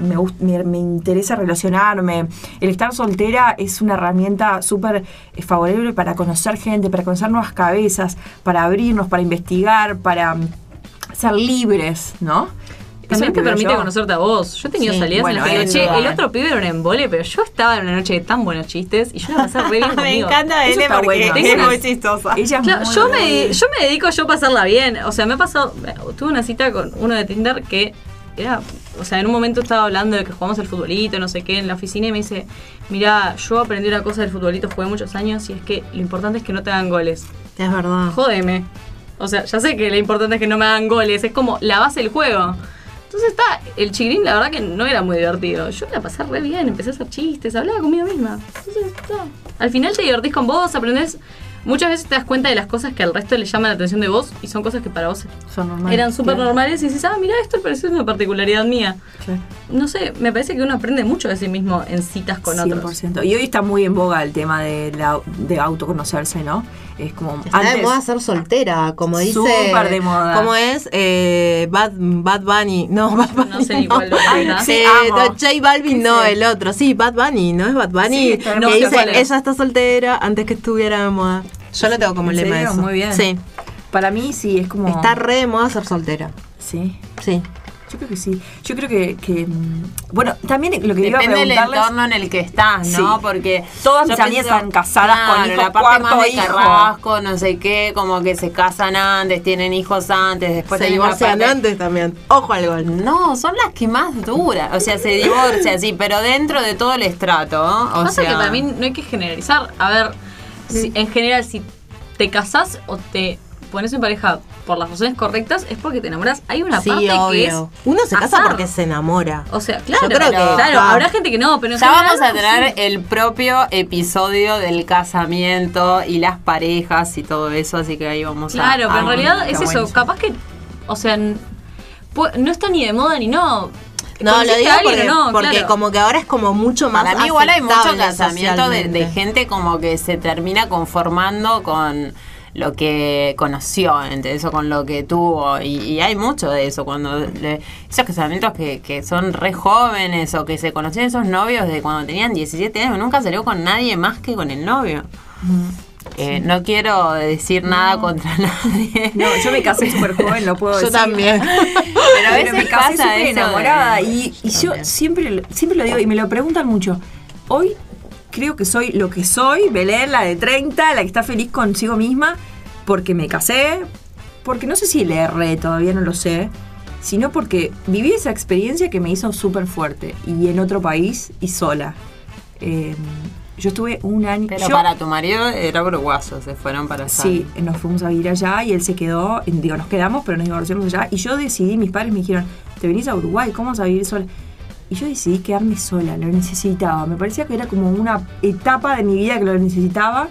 me, me, me interesa relacionarme. El estar soltera es una herramienta súper eh, favorable para conocer gente, para conocer nuevas cabezas, para abrirnos, para investigar, para mm, ser libres, ¿no? También te permite yo. conocerte a vos. Yo he tenido Sí, salidas bueno, en las que digo, che, el otro pibe era un embole, pero yo estaba en una noche de tan buenos chistes y yo la pasé re bien Me encanta Eso está porque bueno. es muy chistosa. Ella es Claro, muy yo me, yo me dedico yo a pasarla bien. O sea, me he pasado. Tuve una cita con uno de Tinder que era. O sea, en un momento estaba hablando de que jugamos al futbolito, no sé qué, en la oficina y me dice: Mira, yo aprendí una cosa del futbolito, jugué muchos años y es que lo importante es que no te hagan goles. Es verdad. Jódeme. O sea, ya sé que lo importante es que no me hagan goles, es como la base del juego. Entonces está, el chigrín la verdad que no era muy divertido. Yo la pasé re bien, empecé a hacer chistes, hablaba conmigo misma. Entonces está. Al final te divertís con vos, aprendés. Muchas veces te das cuenta de las cosas que al resto le llaman la atención de vos y son cosas que para vos Son normales. eran súper Claro, normales y dices, ah, mira, esto parece una particularidad mía. claro. No sé, me parece que uno aprende mucho de sí mismo en citas con otros. 100%. Y hoy está muy en boga el tema de, la, de autoconocerse, ¿no? Es como Está antes. de moda ser soltera, como dice. Súper de moda. ¿Cómo es? Eh, Bad, Bad Bunny. No, Bad Bunny. No sé ni cuál lo que Ay, era. sí, Eh, amo. no, J Balvin, ¿Qué no, sé? el otro. Sí, Bad Bunny, ¿no es Bad Bunny? Sí, está que no dice, ella está soltera antes que estuviera de moda. Yo lo tengo como ¿En lema serio? eso. Muy bien. Sí, Para mí sí, es como. está re de moda ser soltera. Sí. Sí. Yo creo que sí. Yo creo que. que, mm, bueno, también lo que iba a Depende del preguntarles. entorno en el que estás, ¿no? Sí. Porque Todas mis amigas están casadas con claro, hijos, la parte más de hijo. carrasco, no sé qué, como que se casan antes, tienen hijos antes, después Se divorcian parte- antes también. Ojo al gol. No, son las que más duran. O sea, se divorcia, sí, pero dentro de todo el estrato, ¿no? O Pasa sea, que mí no hay que generalizar. A ver, si- en general, si te casás o te pones en pareja por las razones correctas, es porque te enamoras. Hay una Sí, parte que es. Uno se casa azar. porque se enamora. O sea, claro, creo que claro, habrá gente que no, pero Ya vamos a tener sí. el propio episodio del casamiento y las parejas y todo eso, así que ahí vamos a... Claro, pero en realidad es eso. buenísimo. Capaz que. O sea, no está ni de moda ni no. No, lo ¿Conociste digo porque, no? porque Claro. como que ahora es como mucho más Para mí igual hay mucho casamiento de, gente como que se termina conformando con lo que conoció, ¿entendés? O con lo que tuvo. Y, y hay mucho de eso. cuando le- Esos casamientos que, que son re jóvenes o que se conocían esos novios de cuando tenían 17 años. Nunca salió con nadie más que con el novio. Eh, No quiero decir nada contra nadie. No, yo me casé súper joven, lo puedo Yo decir. también. Pero a veces me casé súper eso de- enamorada y, y yo siempre, siempre lo digo y me lo preguntan mucho. Hoy creo que soy lo que soy, Belén, la de 30, la que está feliz consigo misma, porque me casé, porque no sé si le erré, todavía no lo sé, sino porque viví esa experiencia que me hizo súper fuerte y en otro país y sola. Eh, yo estuve un año... Pero yo- para tu marido era uruguayo, se fueron para allá. Sí, nos fuimos a vivir allá y él se quedó, digo, nos quedamos, pero nos divorciamos allá. Y yo decidí, mis padres me dijeron, te venís a Uruguay, ¿cómo vas a vivir sola? Y yo decidí quedarme sola, lo necesitaba. Me parecía que era como una etapa de mi vida que lo necesitaba.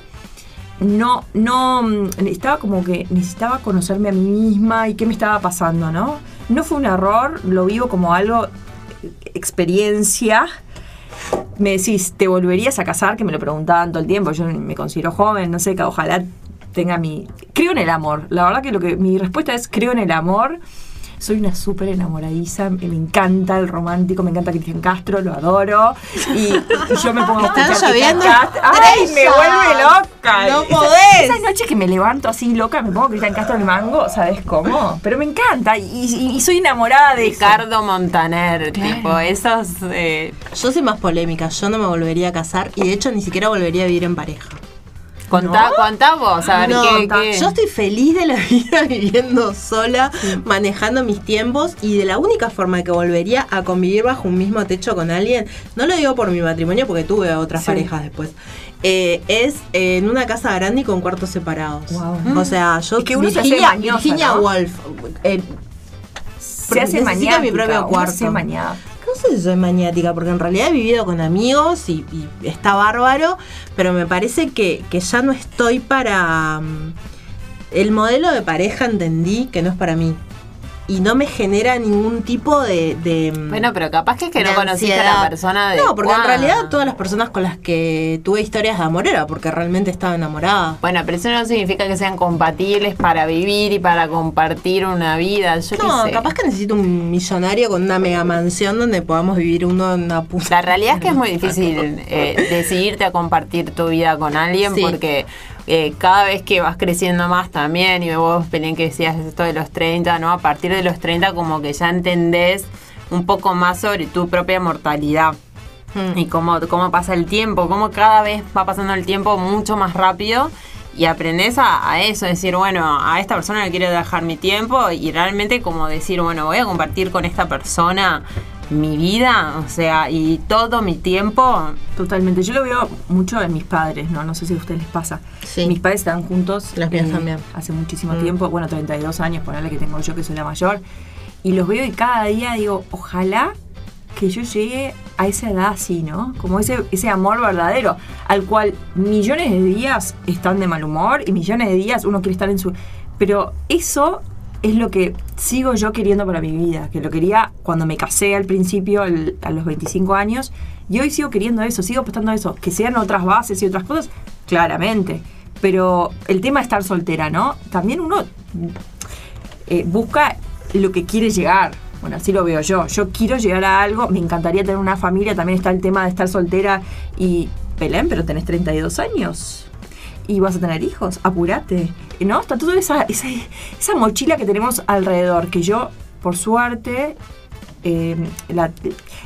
No, no, mm, estaba como que necesitaba conocerme a mí misma y qué me estaba pasando, ¿no? No fue un error, lo vivo como algo, eh, experiencia. Me decís, ¿te volverías a casar? Que me lo preguntaban todo el tiempo. Yo me considero joven, no sé, que ojalá tenga mi... Creo en el amor. La verdad que lo que mi respuesta es creo en el amor. Soy una súper enamoradiza, me encanta el romántico, me encanta Cristian Castro, lo adoro. Y, y yo me pongo a Están escuchar Cristian lloviendo Castro. ¡Ay, me vuelve loca! No Esa- podés. Esas noches que me levanto así loca, me pongo Cristian Castro en el mango, ¿sabes cómo? Pero me encanta y, y- y soy enamorada de eso. Ricardo Montaner, tipo, esos... eh, Yo soy más polémica, yo no me volvería a casar y de hecho ni siquiera volvería a vivir en pareja. Contá, contá vos, a ver No, qué... Yo estoy feliz de la vida viviendo sola, manejando mis tiempos y de la única forma que volvería a convivir bajo un mismo techo con alguien, no lo digo por mi matrimonio porque tuve otras Sí. parejas después, eh, es eh, en una casa grande y con cuartos separados. Wow. O sea, yo Es que uno se hace Virginia, mañosa, Virginia ¿no? Woolf, eh, se hace maniática. mi propio cuarto. se. No sé si soy maniática, porque en realidad he vivido con amigos y, está bárbaro, pero me parece que, que ya no estoy para... mm, el modelo de pareja entendí que no es para mí. Y no me genera ningún tipo de... de Bueno, pero capaz que es que no conociste a la persona de. No, porque en realidad todas las personas con las que tuve historias de amor era porque realmente estaba enamorada. Bueno, pero eso no significa que sean compatibles para vivir y para compartir una vida. Yo qué No, sé. capaz que necesito un millonario con una mega mansión donde podamos vivir uno en una puta. La realidad es que es muy difícil eh, decidirte a compartir tu vida con alguien Sí. porque eh, cada vez que vas creciendo más también, y vos, Pelín, que decías esto de los 30, ¿no? A partir de los 30 como que ya entendés un poco más sobre tu propia mortalidad. Mm. Y cómo, cómo pasa el tiempo, cómo cada vez va pasando el tiempo mucho más rápido y aprendes a, a eso, decir, bueno, a esta persona le quiero dejar mi tiempo y realmente como decir, bueno, voy a compartir con esta persona mi vida, o sea, y todo mi tiempo. Totalmente. Yo lo veo mucho en mis padres, ¿no? No sé si a ustedes les pasa. Sí. Mis padres están juntos. Los míos eh, también. Hace muchísimo Mm. tiempo. Bueno, 32 años, ponerle que tengo yo, que soy la mayor. Y los veo y cada día digo, ojalá que yo llegue a esa edad así, ¿no? Como ese, ese amor verdadero, al cual millones de días están de mal humor y millones de días uno quiere estar en su... Pero eso es lo que sigo yo queriendo para mi vida, que lo quería cuando me casé al principio, a los 25 años, y hoy sigo queriendo eso, sigo apostando a eso, que sean otras bases y otras cosas, claramente. Pero el tema de estar soltera, ¿no? También uno eh, busca lo que quiere llegar. Bueno, así lo veo yo. Yo quiero llegar a algo, me encantaría tener una familia, también está el tema de estar soltera y Belén, pero tenés 32 años y vas a tener hijos, apúrate. ¿No? Está toda esa, esa, esa mochila que tenemos alrededor, que yo, por suerte, eh, la-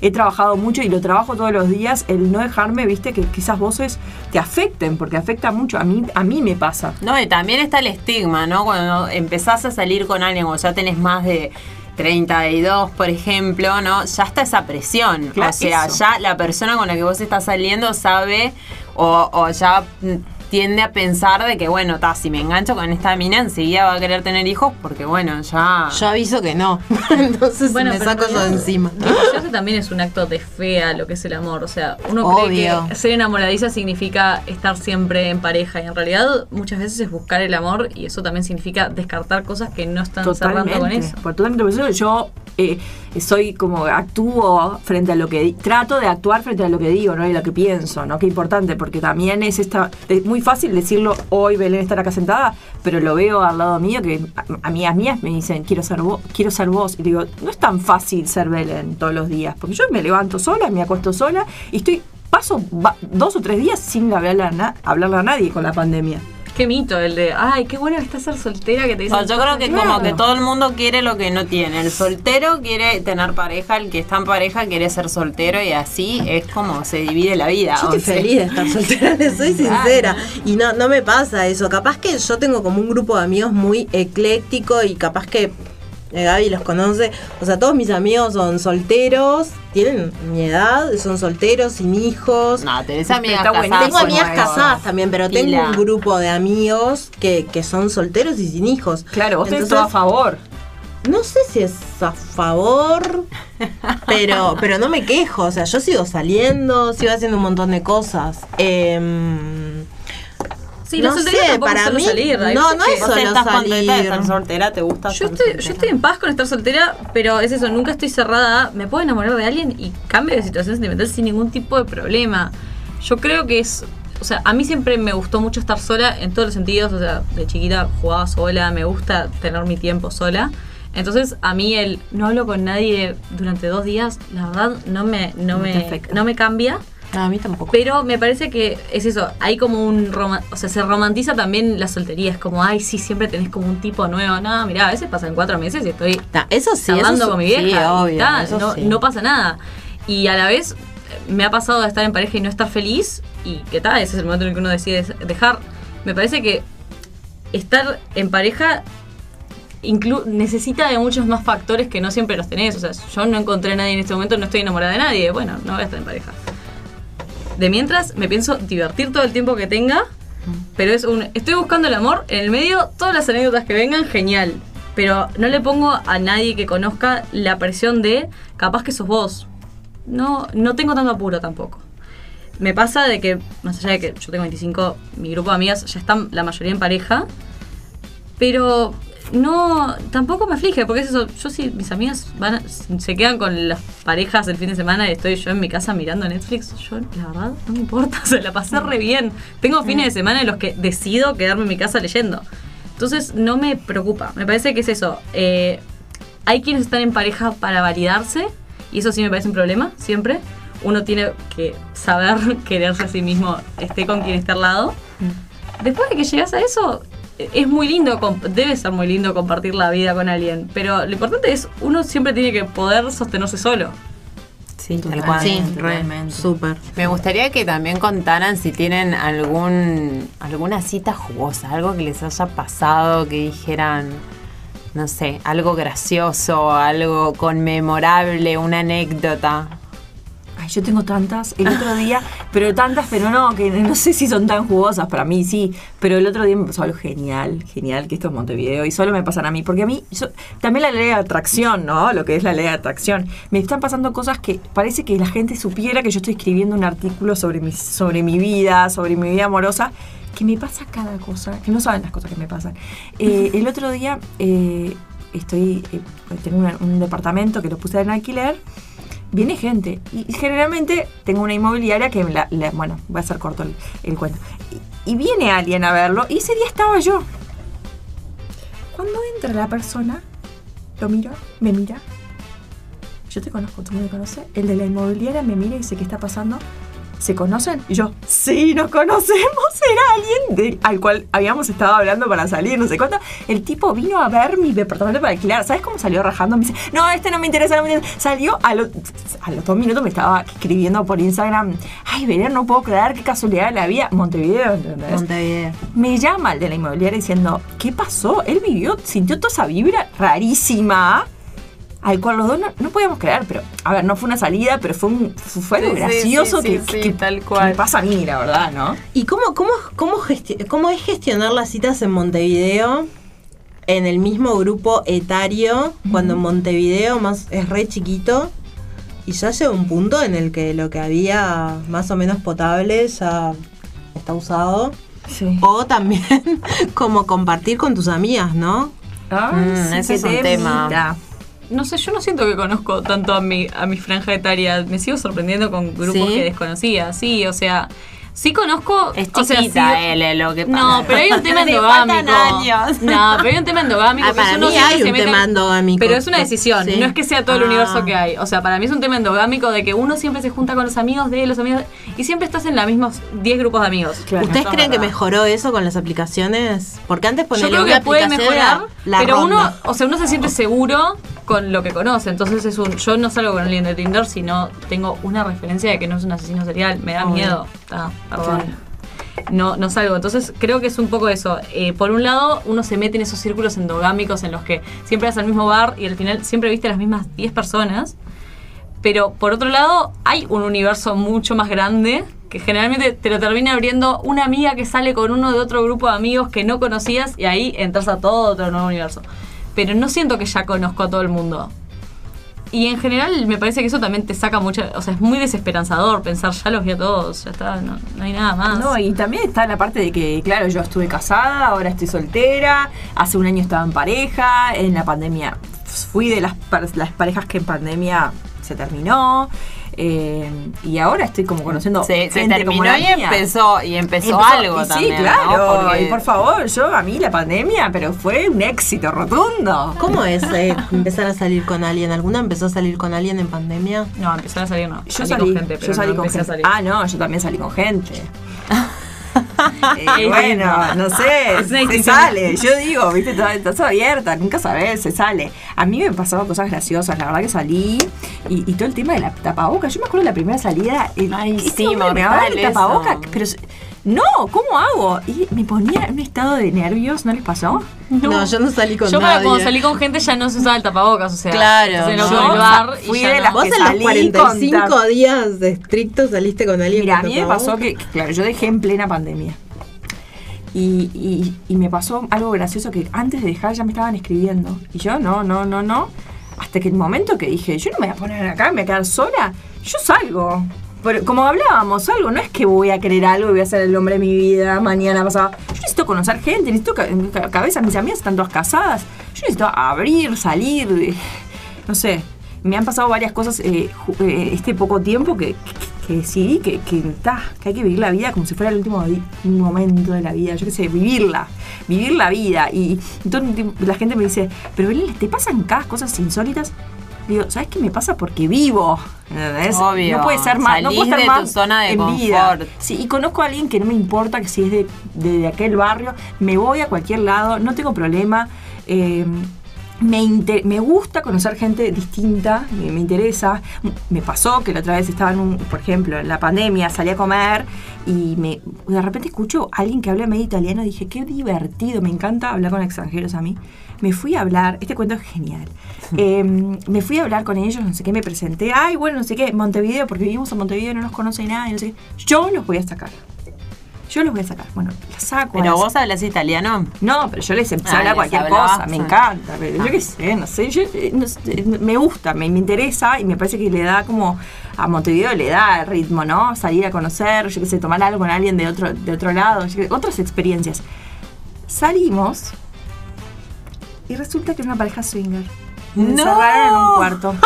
he trabajado mucho y lo trabajo todos los días, el no dejarme, viste, que, que esas voces te afecten, porque afecta mucho. A mí, a mí me pasa. No, y también está el estigma, ¿no? Cuando empezás a salir con alguien o ya tenés más de 32, por ejemplo, ¿no? Ya está esa presión. Claro, o sea, eso. ya la persona con la que vos estás saliendo sabe o, o ya mm, tiende a pensar de que, bueno, ta, si me engancho con esta mina, enseguida va a querer tener hijos porque, bueno, ya... Yo aviso que no. Entonces Bueno, me saco eso de encima. Divorciarse también es un acto de fe a lo que es el amor. O sea, uno cree Obvio. que ser enamoradiza significa estar siempre en pareja. Y en realidad, muchas veces es buscar el amor. Y eso también significa descartar cosas que no están cerrando con eso. Por totalmente. Por eso yo eh, soy como actúo frente a lo que di- trato de actuar frente a lo que digo, ¿no? Y lo que pienso, ¿no? Qué importante, porque también es esta es muy fácil decirlo hoy Belén estar acá sentada, pero lo veo al lado mío que amigas mías me dicen, "Quiero ser vos, quiero ser vos." Y digo, "No es tan fácil ser Belén todos los días, porque yo me levanto sola, me acuesto sola y estoy paso dos o tres días sin hablarle a, na- hablarle a nadie con la pandemia. Qué mito el de, ay, qué bueno que está ser soltera que te dicen. No, yo creo que Claro. como que todo el mundo quiere lo que no tiene. El soltero quiere tener pareja, el que está en pareja quiere ser soltero y así es como se divide la vida. Yo estoy sea, feliz de estar soltera, les soy sincera. Y no, no me pasa eso. Capaz que yo tengo como un grupo de amigos muy ecléctico y capaz que Gaby los conoce. O sea, todos mis amigos son solteros, tienen mi edad, son solteros, sin hijos. No, tenés amigas casadas. Tengo amigas nuevos. casadas también, pero Pila. tengo un grupo de amigos que, que son solteros y sin hijos. Claro, vos tenés Entonces, todo a favor. No sé si es a favor, pero, pero no me quejo. O sea, yo sigo saliendo, sigo haciendo un montón de cosas. Em, Sí, la no soltería sé, para mí- salir. no, no es solo estás contenta de salir. estar soltera, ¿te gusta? Yo estar estoy, yo soltera? estoy en paz con estar soltera, pero es eso, nunca estoy cerrada. Me puedo enamorar de alguien y cambio de situación sentimental sin ningún tipo de problema. Yo creo que es. O sea, a mí siempre me gustó mucho estar sola en todos los sentidos. O sea, de chiquita jugaba sola, me gusta tener mi tiempo sola. Entonces, a mí el no hablo con nadie durante dos días, la verdad, no me, no me, no me cambia. No, a mí tampoco. Pero me parece que es eso, hay como un o sea, se romantiza también la soltería, es como, ay, sí, siempre tenés como un tipo nuevo. No, mirá, a veces pasan cuatro meses y estoy eso sí, eso es- con mi vieja. obvio, eso no, sí. no pasa nada. Y a la vez me ha pasado de estar en pareja y no estar feliz y que tal, ese es el momento en el que uno decide dejar. Me parece que estar en pareja necesita de muchos más factores que no siempre los tenés. O sea, yo no encontré a nadie en este momento, no estoy enamorada de nadie. Bueno, no voy a estar en pareja. De mientras, me pienso divertir todo el tiempo que tenga. Pero es un. Estoy buscando el amor en el medio, todas las anécdotas que vengan, genial. Pero no le pongo a nadie que conozca la presión de capaz que sos vos. No, no tengo tanto apuro tampoco. Me pasa de que, más allá de que yo tengo 25, mi grupo de amigas ya están la mayoría en pareja. Pero no, tampoco me aflige, porque es eso, yo si mis amigas van a- se quedan con las parejas el fin de semana y estoy yo en mi casa mirando Netflix, yo la verdad no me importa, o sea, la pasé re bien. Tengo fines de semana en los que decido quedarme en mi casa leyendo. Entonces no me preocupa, me parece que es eso. eh, hay quienes están en pareja para validarse y eso sí me parece un problema, siempre. Uno tiene que saber quererse a sí mismo, esté con quien esté al lado. Después de que llegas a eso, es muy lindo, debe ser muy lindo compartir la vida con alguien, pero lo importante es, uno siempre tiene que poder sostenerse solo. Sí, tal cual. Sí, re, Totalmente. súper. Me gustaría que también contaran si tienen algún alguna cita jugosa, algo que les haya pasado, que dijeran, no sé, algo gracioso, algo conmemorable, una anécdota. Ay, yo tengo tantas, el otro día, pero tantas, pero no, que no sé si son tan jugosas, para mí sí, pero el otro día me pasó algo genial, genial, que esto es Montevideo, y solo me pasan a mí, porque a mí, yo- también la ley de atracción, ¿no? Lo que es la ley de atracción, me están pasando cosas que parece que la gente supiera que yo estoy escribiendo un artículo sobre mi, sobre mi vida, sobre mi vida amorosa, que me pasa cada cosa, que no saben las cosas que me pasan. Eh, el otro día eh, estoy, eh, tengo un departamento que lo puse en alquiler, viene gente. Y generalmente tengo una inmobiliaria que, la- bueno, voy a hacer corto el, el cuento. Y, y viene alguien a verlo y ese día estaba yo. Cuando entra la persona, lo miro, me mira. Yo te conozco, tú me conoces. El de la inmobiliaria me mira y dice, ¿qué está pasando? ¿Se conocen? Y yo, sí, nos conocemos. Era alguien al cual habíamos estado hablando para salir, no sé cuánto. El tipo vino a ver mi departamento para alquilar. ¿Sabes cómo salió rajando? Me dice, no, este no me interesa, no me interesa. Salió a, lo- a los dos minutos, me estaba escribiendo por Instagram. Ay, Belén, no puedo creer, qué casualidad la vida. Montevideo, ¿entendés? Montevideo. Me llama el de la inmobiliaria diciendo, ¿qué pasó? Él vivió, sintió toda esa vibra rarísima, al cual los dos no, no podíamos creer, pero, a ver, no fue una salida, pero fue, un, fue algo Sí, gracioso sí, que, sí, que- sí, que- tal que cual. me pasa a mí, la verdad, ¿no? ¿Y cómo, cómo, cómo, gesti- cómo es gestionar las citas en Montevideo en el mismo grupo etario cuando Montevideo más es re chiquito y ya llega un punto en el que lo que había más o menos potable ya está usado? Sí. O también como compartir con tus amigas, ¿no? Mm, ese es un tema. No sé, yo no siento que conozco tanto a mi, a mi franja etaria. Me sigo sorprendiendo con grupos ¿Sí? que desconocía. Sí, o sea, sí conozco. Es o sea, sí- él, es lo que No, pasa. pero hay un tema endogámico. años. No, pero hay un tema endogámico. Ah, que para mí hay un tema endogámico. Pero es una decisión, Sí. no es que sea todo el Ah. universo que hay. O sea, para mí es un tema endogámico de que uno siempre se junta con los amigos de los amigos y siempre estás en los mismos 10 grupos de amigos. Claro. ¿Ustedes creen que mejoró eso con las aplicaciones? Porque antes Yo ponele creo una que puede mejorar, la pero ronda. uno, o sea, uno se siente seguro con lo que conoce. Entonces es un, yo no salgo con alguien de Tinder si no tengo una referencia de que no es un asesino serial. Me da Obvio. miedo. Ah, perdón. No, no salgo. Entonces creo que es un poco eso. Eh, por un lado, uno se mete en esos círculos endogámicos en los que siempre vas al mismo bar y al final siempre viste las mismas 10 personas. Pero por otro lado, hay un universo mucho más grande que generalmente te lo termina abriendo una amiga que sale con uno de otro grupo de amigos que no conocías y ahí entras a todo otro nuevo universo. Pero no siento que ya conozco a todo el mundo. Y en general me parece que eso también te saca mucha... O sea, es muy desesperanzador pensar, ya los vi a todos, ya está, no, no hay nada más. No, y también está la parte de que, claro, yo estuve casada, ahora estoy soltera, hace un año estaba en pareja, en la pandemia fui de las, las parejas que en pandemia se terminó, eh, y ahora estoy como conociendo Se, se gente como terminó la y mía. empezó, y empezó, Empezó- algo y también. Sí, claro. ¿no? Porque- Y por favor, yo a mí la pandemia, pero fue un éxito rotundo. ¿Cómo es eh, empezar a salir con alguien? ¿Alguna empezó a salir con alguien en pandemia? No, empezar a salir no. Yo Salí salí, con gente, pero yo salí no con a gente. salir. Ah, no, yo también salí con gente. Eh, bueno, no sé, se sale. Yo digo, viste, toda- estás abierta, nunca sabes, se sale. A mí me pasaban cosas graciosas, la verdad que salí y, y todo el tema de la tapaboca. Yo me acuerdo de la primera salida. El, Ay, sí, me el tapaboca, pero no, ¿cómo hago? Y me ponía en un estado de nervios, ¿no les pasó? No, yo no salí con Yo nadie. cuando salí con gente ya no se usaba el tapabocas, o sea, Claro, en no. otro Yo lugar y fui ya de no. las Vos que en los salí 45 con días de estricto saliste con alguien Mira, a con mí me pasó que, que, claro, yo dejé en plena pandemia. Y, y- y me pasó algo gracioso que antes de dejar ya me estaban escribiendo. Y yo, no, no, no, no. Hasta que el momento que dije, yo no me voy a poner acá, me voy a quedar sola, yo salgo. Pero como hablábamos, algo, no es que voy a querer algo y voy a ser el hombre de mi vida mañana pasado. Yo necesito conocer gente, necesito ca- en mi ca- cabeza, mis amigas están todas casadas. Yo necesito abrir, salir, no sé. Me han pasado varias cosas eh, eh, este poco tiempo que, decidí que, que, que hay que vivir la vida como si fuera el último momento de la vida. Yo qué sé, vivirla, vivir la vida. Y tiempo la gente me dice, pero Belén, ¿te pasan cada cosas insólitas? Digo, ¿sabes qué me pasa? Porque vivo. ¿entendés? Obvio. No puede ser más. No puedo estar de más tu zona de en vida. confort. Sí, y conozco a alguien que no me importa que si es de, de- de aquel barrio, me voy a cualquier lado, no tengo problema. eh, me, inter- me gusta conocer gente distinta, me, me interesa. Me pasó que la otra vez estaba en un, por ejemplo, en la pandemia, salí a comer y me, de repente escucho a alguien que habla medio italiano y dije, qué divertido, me encanta hablar con extranjeros a mí. Me fui a hablar, este cuento es genial. Eh, me fui a hablar con ellos, no sé qué, me presenté, ay, bueno, no sé qué, Montevideo, porque vivimos en Montevideo, no nos conoce nadie, no sé qué. Yo los voy a sacar. Yo los voy a sacar. Bueno, los saco. Pero los- vos hablas italiano. no, pero yo les empecé Ah, a hablar les cualquier cosa, me encanta, pero yo qué sé, no sé, yo, eh, no sé, me gusta, me, me interesa y me parece que le da como a Montevideo le da el ritmo, ¿no? Salir a conocer, yo qué sé, tomar algo con alguien de otro, de otro lado, yo qué- otras experiencias. Salimos y resulta que era una pareja swinger. Me ¡No! encerraron en un cuarto.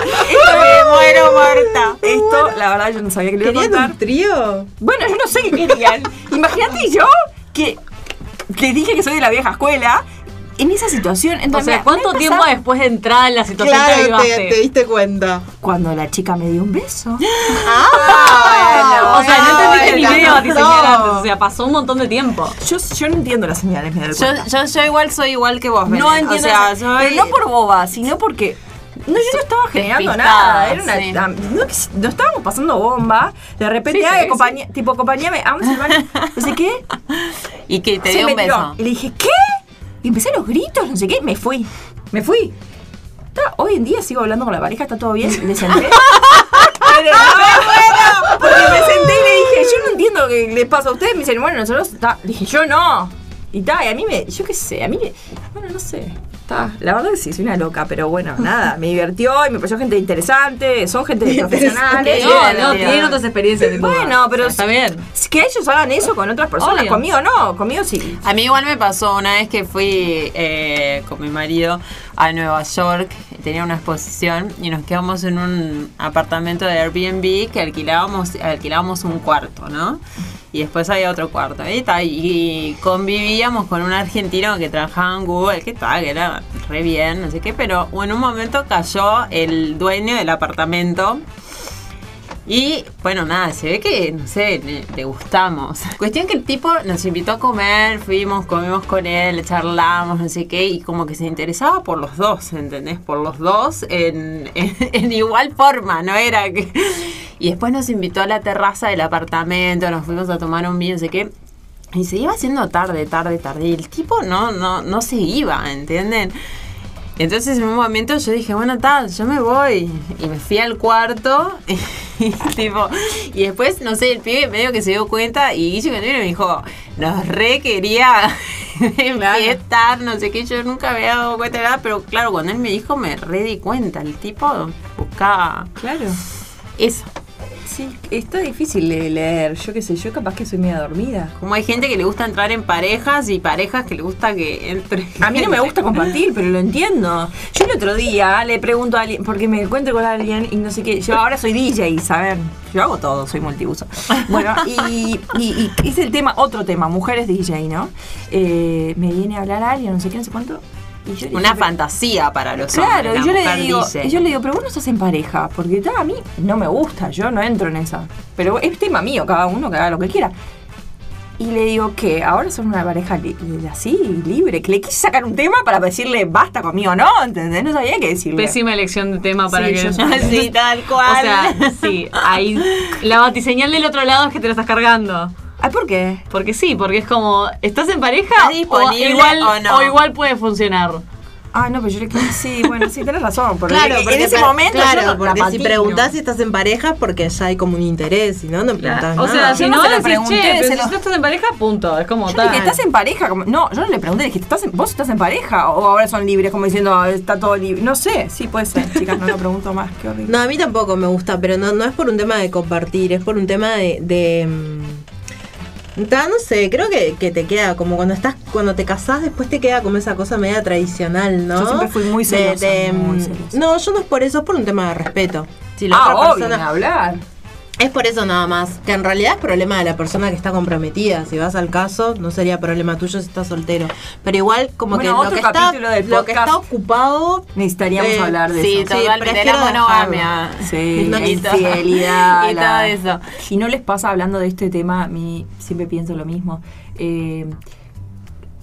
Me muero muerta. Esto, la verdad, yo no sabía que le iba a ¿Querían contar. un trío? Bueno, yo no sé qué querían. Imagínate yo que les dije que soy de la vieja escuela en esa situación. O Entonces, sea, me- ¿cuánto tiempo después de entrar en la situación te Claro, te, te diste cuenta. Cuando la chica me dio un beso. Ah, O sea, no entendiste ni bueno, medio a ti no. señal antes. O sea, pasó un montón de tiempo. Yo, yo no entiendo las señales, me doy Yo, yo, yo igual soy igual que vos, no Belén. entiendo. O sea, soy- Pero no por boba, sino porque. No, yo no estaba generando nada. Era una, sí. no, que- no estábamos pasando bomba. De repente, Sí, acompaña- tipo, acompañame, vamos baño. No sé qué. Y que te Se dio un beso. Y le dije, ¿qué? Y empecé los gritos, no sé qué. Me fui. Me fui. Está- hoy en día sigo hablando con la pareja, está todo bien. Le senté. Pero no, porque me senté y le dije, yo no entiendo lo que les pasa a ustedes. Me dicen, bueno, nosotros. ta. Dije, yo no. Y tal, y a mí me. Yo qué sé, a mí me. Bueno, no sé. La verdad que sí, soy una loca, pero bueno, nada. Me divirtió y me pareció gente interesante. Son gente profesionales. No, no, tienen otras experiencias. tipo, Bueno, pero. Está bien. Es Que ellos hagan eso con otras personas. Obvio. Conmigo no, conmigo sí. A mí igual me pasó una vez que fui eh, con mi marido a Nueva York, tenía una exposición y nos quedamos en un apartamento de Airbnb que alquilábamos, alquilábamos un cuarto, ¿no? Y después había otro cuarto. Y, y convivíamos con un argentino que trabajaba en Google, que tal, que era re bien, no sé qué, pero en un momento cayó el dueño del apartamento y bueno, nada, se ve que, no sé, le, gustamos. Cuestión que el tipo nos invitó a comer, fuimos, comimos con él, charlamos, no sé qué, y como que se interesaba por los dos, ¿entendés? Por los dos en, en- en igual forma, no era que... Y después nos invitó a la terraza del apartamento, nos fuimos a tomar un vino, no sé qué. Y se iba haciendo tarde, tarde, tarde. Y el tipo no, no, no se iba, ¿entienden? Entonces en un momento yo dije, bueno, tal, yo me voy. Y me fui al cuarto. Y, tipo, y después, no sé, el pibe medio que se dio cuenta y Guille me dijo, nos re quería enfiestar, no sé qué, yo nunca me había dado cuenta de nada, pero claro, cuando él me dijo me re di cuenta, el tipo buscaba Claro. eso. Sí, está difícil de leer. Yo qué sé, yo capaz que soy media dormida. Como hay gente que le gusta entrar en parejas y parejas que le gusta que entre. A mí no me gusta compartir, pero lo entiendo. Yo el otro día le pregunto a alguien, porque me encuentro con alguien y no sé qué. Yo ahora soy DJ, ¿saben? Yo hago todo, soy multiuso. Bueno, y, y, y es el tema, otro tema, mujeres DJ, ¿no? Eh, me viene a hablar alguien, no sé qué, no sé cuánto. Y yo Una dije, fantasía para los Claro, hombres. y yo le digo, dice. y yo le digo, pero vos no estás en pareja, porque ta, a mí no me gusta, yo no entro en esa. Pero es tema mío, cada uno que haga lo que quiera. Y le digo que ahora son una pareja li- así, libre, que le quise sacar un tema para decirle basta conmigo, ¿no? ¿Entendés? No sabía qué decirle. Pésima elección de tema para Sí, que. yo sí, tal cual. O sea, sí, ahí. La batiseñal del otro lado es que te la estás cargando. Ay, ¿por qué? Porque sí, porque es como, ¿estás en pareja? ¿Estás disponible o igual, o no? o igual puede funcionar. Ah, no, pero yo le quiero. Sí, bueno, sí, tenés razón. Porque Claro, en porque ese pa- momento. claro, no- porque si preguntás si estás en pareja, porque ya hay como un interés, si no, no preguntás O nada. sea, si Yo no, se decís, pregunté, che, pero se si no estás en pareja, punto. Es como Yo tal. dije, ¿estás en pareja? Como- no, yo no le pregunté, dije, ¿estás en- ¿vos estás en pareja? O ahora son libres, como diciendo, "Ah, está todo libre. No sé, sí puede ser, chicas, no lo pregunto más, qué horrible. No, a mí tampoco me gusta, pero no, no es por un tema de compartir, es por un tema de... de, mm, no sé, creo que, que te queda como cuando estás, cuando te casás, después te queda como esa cosa media tradicional, ¿no? Yo siempre fui muy De- celosa, de, muy mm, celosa. No, yo no es por eso, es por un tema de respeto. Si la ah, otra obvio, persona- hablar. Es por eso nada más, que en realidad es problema de la persona que está comprometida. Si vas al caso, no sería problema tuyo si estás soltero. Pero igual, como Bueno, que lo otro que, está, capítulo del lo que está ocupado. Necesitaríamos Eh, hablar de Sí, eso. totalmente. prefiero La monogamia. Sí, No, la y infidelidad. y la- todo eso. Y no les pasa hablando de este tema, a mí siempre pienso lo mismo. Eh,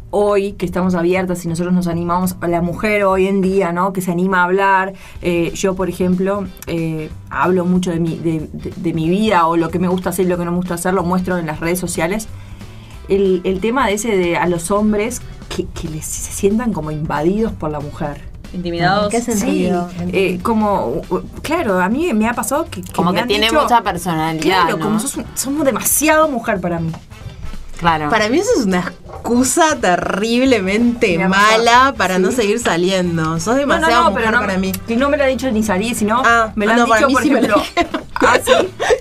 hoy que estamos abiertas y nosotros nos animamos, a la mujer hoy en día, ¿no? Que se anima a hablar. eh, yo, por ejemplo, eh, hablo mucho de mi, de, de- de mi vida o lo que me gusta hacer y lo que no me gusta hacer, lo muestro en las redes sociales. El, el tema de ese de a los hombres que, que les, se sientan como invadidos por la mujer. Intimidados. ¿En qué sentido? Sí, eh, como, claro, a mí me ha pasado que... Como me que han tiene dicho, mucha personalidad. Claro, ¿no? como sos, un- somos demasiado mujer para mí. Claro. Para mí eso es una excusa terriblemente mala para no seguir saliendo. Sos demasiado mujer no, para mí. y no me lo ha dicho ni salir, sino Ah, me lo ah, han no, dicho, por sí me lo ejemplo... ah, sí.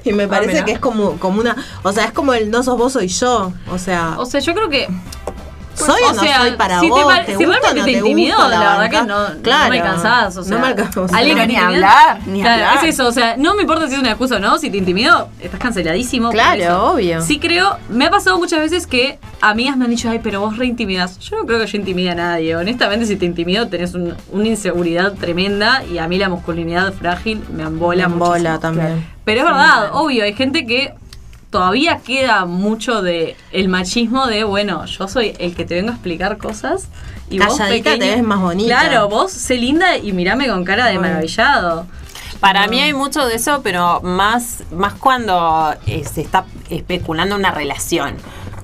Y me parece mirá. que es como, como una. O sea, es como el no sos vos, soy yo. O sea, O sea, yo creo que soy o, no soy para si te vos. pare- ¿Te si gusta no te te intimidó, la verdad que no, Claro. no me alcanzás. O sea, no me alcanzás. alguien que ni te hablar, ni Claro, hablar. Es eso, o sea, no me importa si es una excusa o no, si te intimidó, estás canceladísimo. Claro, obvio. Sí creo, me ha pasado muchas veces que amigas me han dicho, ay, pero vos reintimidás. Yo no creo que yo intimide a nadie. Honestamente, si te intimido, tenés un- una inseguridad tremenda y a mí la masculinidad frágil me embola Me muchísimo. embola también. Pero es verdad, obvio, hay gente que todavía queda mucho de el machismo de, bueno, yo soy el que te vengo a explicar cosas y vos Calladita te ves más bonita. Claro, vos sé linda y mirame con cara de maravillado. Para mí hay mucho de eso, pero más, más cuando eh, se está especulando una relación.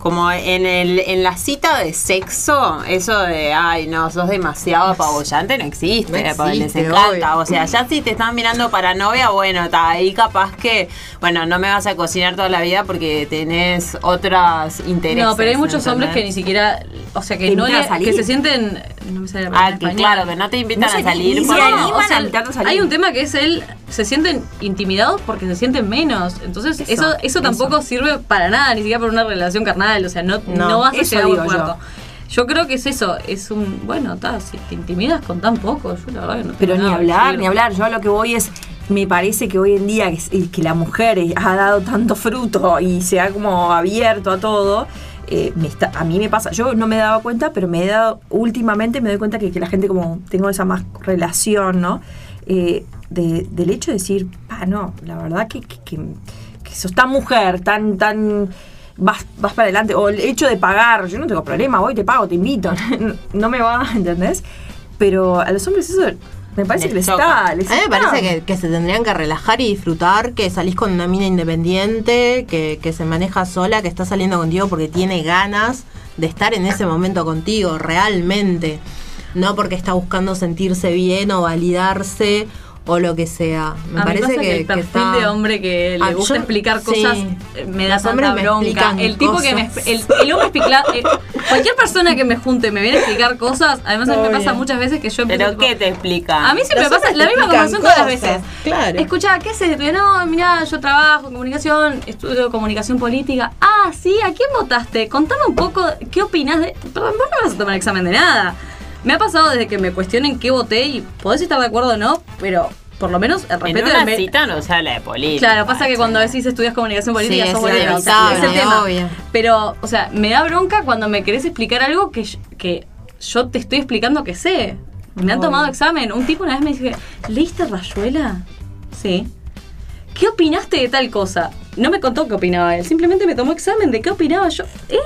Como en, el, en la cita de sexo, eso de, ay, no, sos demasiado apabullante, no existe, No porque les existe, encanta. obvio. O sea, ya si te están mirando para novia, bueno, está ahí capaz que, bueno, no me vas a cocinar toda la vida porque tenés otros intereses. No, pero hay muchos hombres que ni siquiera, o sea, que no le- que se sienten, no me sale la Ah, que claro, que no te invitan No a salir. porque- animan No, o sea, a salir. Hay un tema que es él, se sienten intimidados porque se sienten menos. Entonces, eso, Eso, eso, tampoco sirve para nada, ni siquiera para una relación carnal. O sea, no, No, no, vas a llegar a digo yo. creo que es eso, es un, bueno, ta, si te intimidas con tan poco, yo la verdad que no Pero ni hablar, ni hablar. Yo a lo que voy es, me parece que hoy en día que la mujer ha dado tanto fruto y se ha como abierto a todo. eh, me está, a mí me pasa, yo no me daba cuenta, pero me he dado, últimamente me doy cuenta que, que la gente como tengo esa más relación, ¿no? Eh, de- del hecho de decir, ah, no, la verdad que, que, que, que sos tan mujer, tan, tan, vas, vas para adelante, o el hecho de pagar, yo no tengo problema, voy, te pago, te invito, no me va, ¿entendés? Pero a los hombres eso me parece Les que les choca. está. les A mí me está. parece que, que se tendrían que relajar y disfrutar, que salís con una mina independiente, que, que se maneja sola, que está saliendo contigo porque tiene ganas de estar en ese momento contigo, realmente. No porque está buscando sentirse bien o validarse o lo que sea. Me a mí parece pasa que, que, el que perfil está- de hombre que le Ah, gusta yo- explicar cosas eh, me da Los tanta bronca. El tipo que me el, el hombre explicla- eh, cualquier persona que me junte me viene a explicar cosas, además a mí me pasa muchas veces que yo empiezo ¿Pero tipo, qué te explica? A mí siempre me pasa la misma conversación todas las veces. claro. Escucha, ¿qué haces? No, mira, yo trabajo en comunicación, estudio comunicación política. Ah, sí, ¿a quién votaste? Contame un poco, ¿qué opinás de...? Vos no vas a tomar examen de nada. Me ha pasado desde que me cuestionen qué voté y podés estar de acuerdo o no, pero por lo menos el en respeto una del me- cita no se habla de política. Claro, pasa que cuando decís estudias comunicación política Sí, sos es bolera, o sea, inevitable, es el tema. obvio. Pero, o sea, me da bronca cuando me querés explicar algo que, yo- que yo te estoy explicando que sé. Me han tomado examen. Un tipo una vez me dice, ¿leíste Rayuela? Sí. ¿Qué opinaste de tal cosa? No me contó qué opinaba él, simplemente me tomó examen de qué opinaba yo. ¿Eh?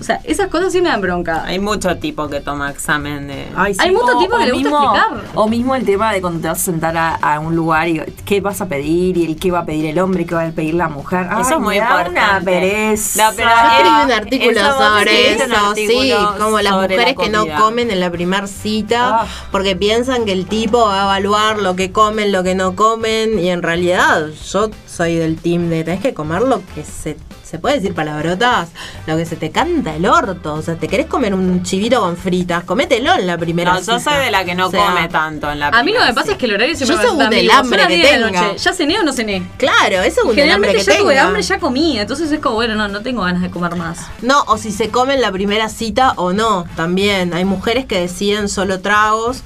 O sea, esas cosas sí me dan bronca. Hay mucho tipo que toma examen de. Ay, Hay mucho tipo que le gusta explicar. O mismo el tema de cuando te vas a sentar a, a un lugar y qué vas a pedir y el qué va a pedir el hombre, qué va a pedir la mujer. Eso es muy importante. una pereza. No, pero Yo escribí un artículo eso sobre eso, sí, como las la mujeres que no comen en la primer cita Ah. porque piensan que el tipo va a evaluar lo que comen, lo que no comen y en realidad yo soy del team de tenés que comer lo que se se puede decir palabrotas, lo que se te canta el orto, o sea, te querés comer un chivito con fritas, comételo en la primera No, yo soy de la que no O sea, come tanto en la A mí lo que primera me pasa cita. es que el horario siempre Yo me según el hambre que 10 de la tenga. noche. ¿Ya cené o no cené? Claro, eso es un hambre Generalmente que ya tuve hambre, ya comí. Entonces es como, bueno, no, no tengo ganas de comer más. No, o si se come en la primera cita o no, también. Hay mujeres que deciden solo tragos.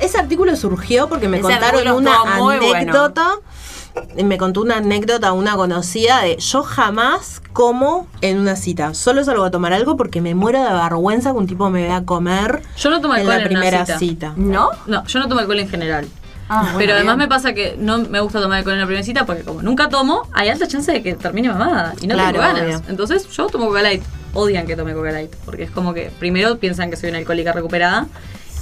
Ese artículo surgió porque me Ese contaron una bueno. Me contó una anécdota una conocida de yo jamás como en una cita. Solo salgo a tomar algo porque me muero de vergüenza que un tipo me vea comer Yo no tomo en alcohol la en una primera cita. cita. ¿No? No, yo no tomo alcohol en general. Ah, bueno, Pero además bien. me pasa que no me gusta tomar alcohol en la primera cita porque como nunca tomo, hay alta chance de que termine mamada y no Claro, tengo ganas. obvio. Entonces yo tomo Coca Light. Odian que tome Coca Light porque es como que primero piensan que soy una alcohólica recuperada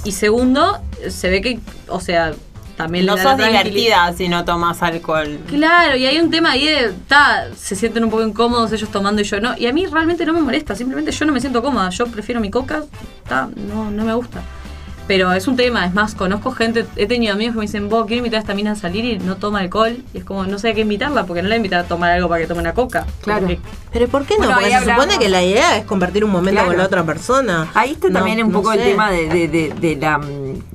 y segundo se ve que, o sea, también No le da sos divertida si no tomas alcohol. Claro, y hay un tema ahí de, ta, se sienten un poco incómodos ellos tomando y yo no. Y a mí realmente no me molesta, simplemente yo no me siento cómoda. Yo prefiero mi coca, ta, no, no me gusta. Pero es un tema, es más, conozco gente, he tenido amigos que me dicen, vos quiero invitar a esta mina a salir y no toma alcohol. Y es como, no sé a qué invitarla, porque no la invitar a tomar algo para que tome una coca. Claro. Que- Pero ¿por qué no? Bueno, Porque se hablamos. supone que la idea es compartir un momento Claro. con la otra persona. Ahí está No, también un no poco el tema de, de- de- de la,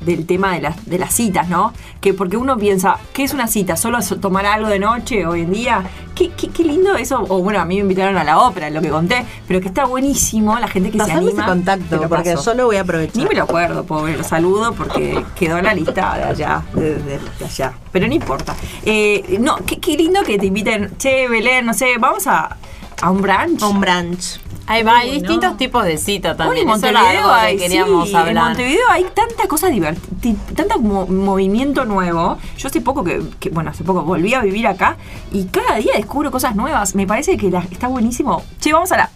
del tema de las, de las citas, ¿no? Que porque uno piensa, ¿qué es una cita? ¿Solo so- tomar algo de noche hoy en día? Qué, qué, qué lindo eso. O bueno, a mí me invitaron a la ópera, lo que conté, pero que está buenísimo la gente que se Pasame anima. ese contacto, porque yo lo voy a aprovechar. Ni me lo acuerdo, pobre, lo saludo porque quedó en la lista de allá, de, de- de allá. Pero no importa. Eh, no, qué, qué lindo que te inviten, che, Belén, no sé, vamos a, a un brunch. A un brunch. Ahí va, hay distintos tipos de cita Bueno, también. en Eso Montevideo que hay, queríamos sí, hablar. en Montevideo hay tanta cosa divertida, tanto mo- movimiento nuevo. Yo hace poco que, que, bueno, hace poco volví a vivir acá y cada día descubro cosas nuevas. Me parece que la- está buenísimo. Che, vamos a la...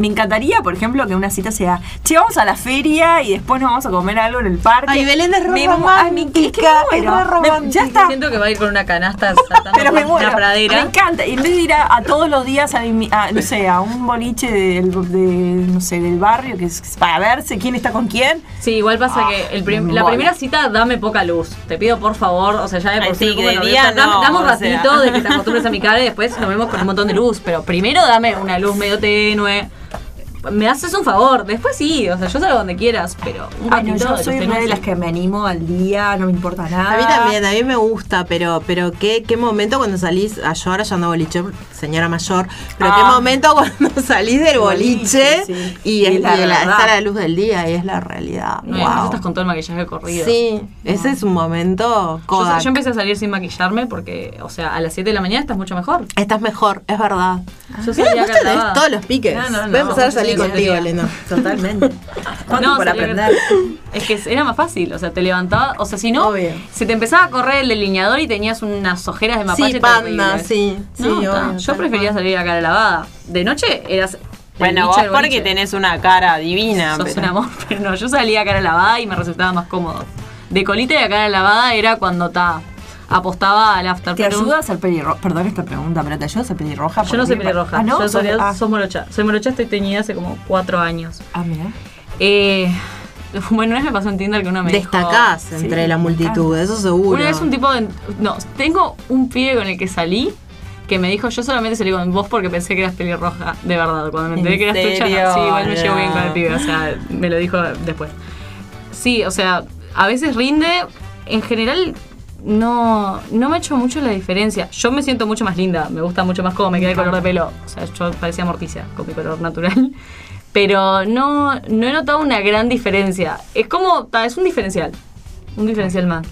Me encantaría, por ejemplo, que una cita sea, che, vamos a la feria y después nos vamos a comer algo en el parque. Ay, Belén es Me romántica, ay, me- es que me es Me- ya romántica. está. Siento que va a ir con una canasta Pero me muero. una pradera. Me encanta. Y en vez de ir a, a todos los días a, mi- a, no sé, a un boliche del, de, no sé, del barrio, que es para verse quién está con quién. Sí, igual pasa que el prim- me la primera cita dame poca luz. Te pido por favor, o sea, ya de por sí, como de día no, dame un o sea. ratito de que te acostumbres a mi cara y después nos vemos con un montón de luz. Pero primero dame una luz medio tenue. Me haces un favor, después sí, o sea, yo salgo donde quieras, pero un Ay, no, yo de soy una de las que me animo al día, no me importa nada. A mí también, a mí me gusta, pero pero qué, qué momento cuando salís, a yo ahora ya no boliche, señora mayor, pero qué Ah. momento cuando salís del boliche, Boliche, sí. y, Y es, es la y la- está la luz del día y es la realidad. No, además Wow. estás con todo el maquillaje corrido. Sí, ese es un momento Yo, yo empecé a salir sin maquillarme porque, o sea, a las 7 de la mañana estás mucho mejor. Estás mejor, es verdad. Yo vos tenés acá todos los piques. No, no, no, Voy a empezar a yo salir contigo. Elena. Totalmente. ¿Cuánto No, por aprender? Es que era más fácil, o sea, te levantaba, o sea, si no, Obvio. se te empezaba a correr el delineador y tenías unas ojeras de mapache Sí, panda, sí, sí, No, obvio, ta, yo prefería salir a cara lavada. De noche eras. Bueno, vos porque boliche. tenés una cara divina. Sos pero- un amor, pero no, yo salía a cara lavada y me resultaba más cómodo. De colita y a cara lavada era cuando ta, apostaba al after. ¿Te pero- ayuda a ser pelirroja? Perdón esta pregunta, pero ¿te ayuda a ser pelirroja? Yo no soy pelirroja. Ah, ¿no? Yo soy, Ah, sos morocha. Soy morocha, estoy teñida hace como cuatro años. ah, mira. Eh, bueno, una vez me pasó en Tinder que uno me dijo- Destacás Sí, entre la multitud, eso seguro. Una vez un tipo de... No, tengo un pibe con el que salí que me dijo, yo solamente salí con vos porque pensé que eras pelirroja, de verdad. Cuando me enteré ¿En que eras serio? sí, igual me llevo bien con el pibe, o sea, me lo dijo después. Sí, o sea, a veces rinde, en general no, no me ha hecho mucho la diferencia. Yo me siento mucho más linda, me gusta mucho más cómo me queda el color de pelo. O sea, yo parecía Morticia con mi color natural. Pero no, no he notado una gran diferencia. Es como, es un diferencial. Un diferencial más.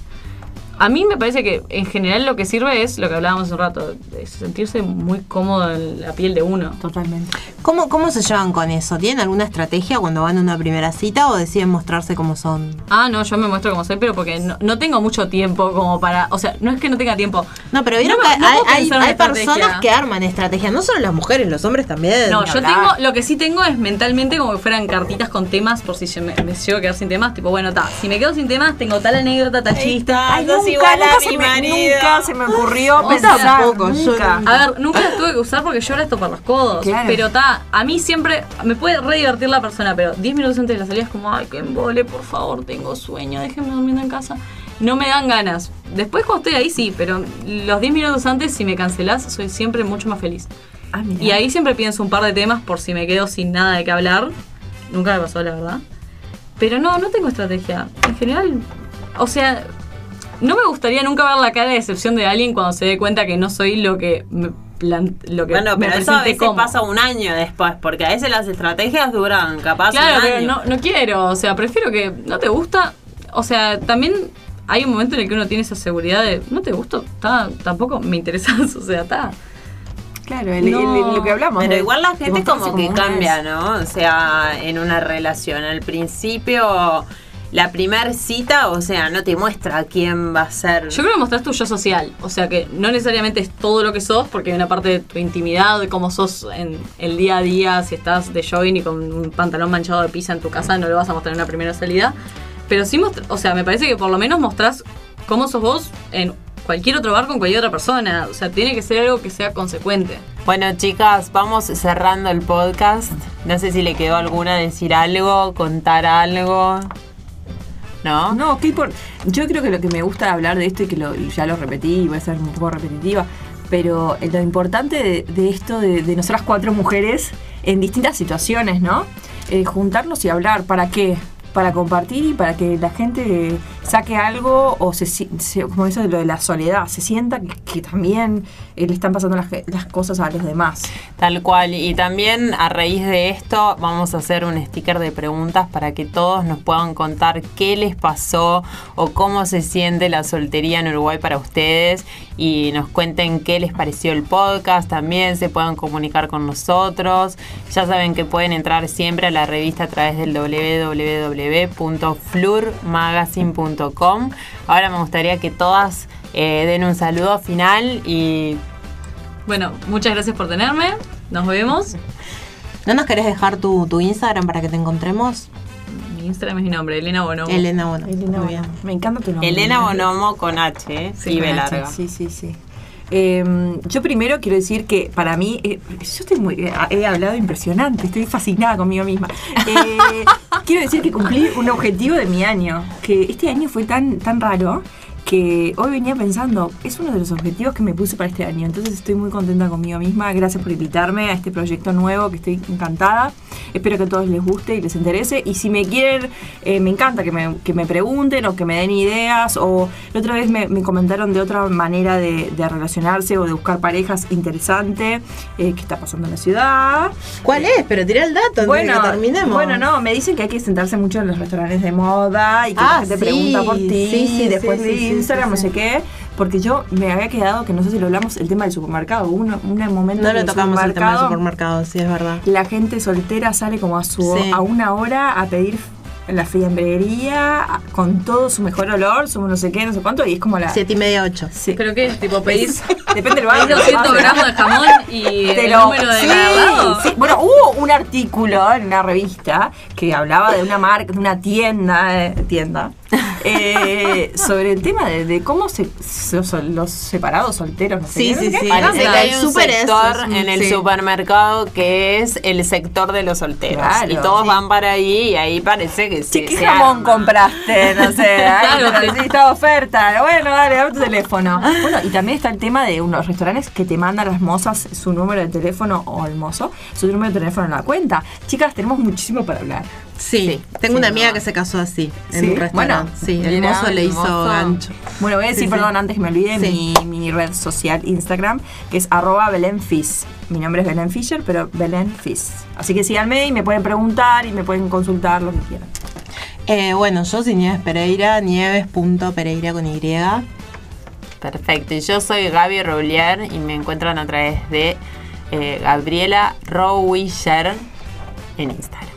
A mí me parece que en general lo que sirve es lo que hablábamos hace un rato, es sentirse muy cómodo en la piel de uno. Totalmente. ¿Cómo, ¿Cómo se llevan con eso? ¿Tienen alguna estrategia cuando van a una primera cita o deciden mostrarse como son? Ah, no, yo me muestro como soy, pero porque no, no tengo mucho tiempo como para. O sea, no es que no tenga tiempo. No, pero vieron No que me- no hay, personas que arman estrategias, no solo las mujeres, los hombres también. No, yo hablar. tengo, lo que sí tengo es mentalmente como que fueran cartitas con temas por si yo me, me llego a quedar sin temas. Tipo, bueno, ta, si me quedo sin temas, tengo tal anécdota, tal chiste. Ay, nunca, a nunca mi se me, nunca se me ocurrió pensar. tampoco, yo nunca. no. A ver, nunca las tuve que usar porque yo esto para los codos. Claro. Pero ta, a mí siempre me puede re divertir la persona, pero 10 minutos antes de la salida es como, ay, que embole, por favor, tengo sueño, déjenme durmiendo en casa. No me dan ganas. Después cuando estoy ahí sí, pero los 10 minutos antes, si me cancelás, soy siempre mucho más feliz. Ah. Y ahí siempre pienso un par de temas por si me quedo sin nada de qué hablar. Nunca me pasó, la verdad. Pero no, no tengo estrategia. En general, o sea, no me gustaría nunca ver la cara de decepción de alguien cuando se dé cuenta que no soy lo que me lo que Bueno, me pero eso a veces como. pasa un año después, porque a veces las estrategias duran capaz Claro, un pero año. no, no quiero, o sea, prefiero que no te gusta. O sea, también hay un momento en el que uno tiene esa seguridad de no te gusto, ta, tampoco me interesas, o sea, está. Claro, el- el- No, lo que hablamos. Pero de- igual la gente como que cambia. ¿no? O sea, en una relación. Al principio, la primer cita, o sea, no te muestra quién va a ser. Yo creo que mostrás tu yo social, o sea que no necesariamente es todo lo que sos, porque hay una parte de tu intimidad, de cómo sos en el día a día, si estás de jogging y con un pantalón manchado de pizza en tu casa, no lo vas a mostrar en una primera salida. Pero sí, o sea, me parece que por lo menos mostrás cómo sos vos en cualquier otro bar con cualquier otra persona. O sea, tiene que ser algo que sea consecuente. Bueno, chicas, vamos cerrando el podcast. No sé si le quedó alguna decir algo, contar algo. ¿No? No, ¿qué impor- Yo creo que lo que me gusta hablar de esto y que lo- ya lo repetí, voy a ser un poco repetitiva, pero lo importante de, de esto de, de nosotras cuatro mujeres en distintas situaciones, ¿no? Eh, juntarnos y hablar, ¿para qué? Para compartir y para que la gente saque algo o se, se- como eso de lo de la soledad, se sienta que, también eh, le están pasando las, las cosas a los demás. Tal cual. Y también a raíz de esto vamos a hacer un sticker de preguntas para que todos nos puedan contar qué les pasó o cómo se siente la soltería en Uruguay para ustedes y nos cuenten qué les pareció el podcast. También se puedan comunicar con nosotros. Ya saben que pueden entrar siempre a la revista a través del www.flurmagazine.com. Ahora me gustaría que todas eh, den un saludo final y Bueno, muchas gracias por tenerme. Nos vemos. ¿No nos querés dejar tu, tu Instagram para que te encontremos? Mi Instagram es mi nombre, Elena Bonomo. Elena, bueno. Elena, bien. me encanta tu nombre. Elena Bonomo con H ¿eh? Sí, y B con H, larga. Sí, sí, sí. Eh, yo primero quiero decir que para mí, eh, yo estoy muy, eh, he hablado impresionante, estoy fascinada conmigo misma. Eh, quiero decir que cumplí un objetivo de mi año, que este año fue tan, tan raro que hoy venía pensando, es uno de los objetivos que me puse para este año, entonces estoy muy contenta conmigo misma, gracias por invitarme a este proyecto nuevo, que estoy encantada, espero que a todos les guste y les interese, y si me quieren, eh, me encanta que me, que me pregunten o que me den ideas, o la otra vez me, me comentaron de otra manera de, de relacionarse o de buscar parejas interesante, eh, que está pasando en la ciudad. ¿Cuál es? Pero tirá el dato antes de que terminemos. bueno, no, me dicen que hay que sentarse mucho en los restaurantes de moda y que Ah, la gente sí, pregunta por ti, sí, sí, después sí, de sí, sí, Instagram, sí, no sé qué, porque yo me había quedado, que no sé si lo hablamos, el tema del supermercado. Hubo un, un momento No lo tocamos el tema del supermercado, supermercado, sí, es verdad. La gente soltera sale como a su Sí. a una hora a pedir la fiambrería con todo su mejor olor, su no sé qué, no sé cuánto, y es como la... Siete y media, ocho. Sí. ¿Pero qué? Tipo, pedís, Depende del barrio. 200 Ah, gramos de jamón y Te el lo- número de la sí. Bueno, hubo un artículo en una revista que hablaba de una marca, de una tienda, eh, tienda, eh, sobre el tema de, de cómo se, los separados solteros, no sé Sí, qué, sí, sé sí. qué. Parece Sí, que hay un sector en el sí. supermercado que es el sector de los solteros. Claro, y todos sí. van para ahí y ahí parece que se, ¿qué se jamón arma. compraste? No sé, Claro, sí, está oferta. Bueno, dale, dame tu teléfono. Bueno, y también está el tema de unos restaurantes que te mandan las mozas su número de teléfono o el mozo, su número de teléfono en la cuenta. Chicas, tenemos muchísimo para hablar. Sí, tengo sí, una amiga no. que se casó así, en ¿Sí? un restaurante. Bueno, sí, el mozo le hizo gancho. Bueno, voy a decir, Sí, sí. perdón, antes que me olvide, Sí. mi, mi red social Instagram, que es arroba Belén Fis. Mi nombre es Belén Fisher, pero Belén Fis. Así que síganme y me pueden preguntar y me pueden consultar lo que quieran. Eh, bueno, yo soy Nieves Pereira, nieves.pereira con Y. Perfecto. Y yo soy Gaby Roulier y me encuentran a través de eh, Gabriela Rowisher en Instagram.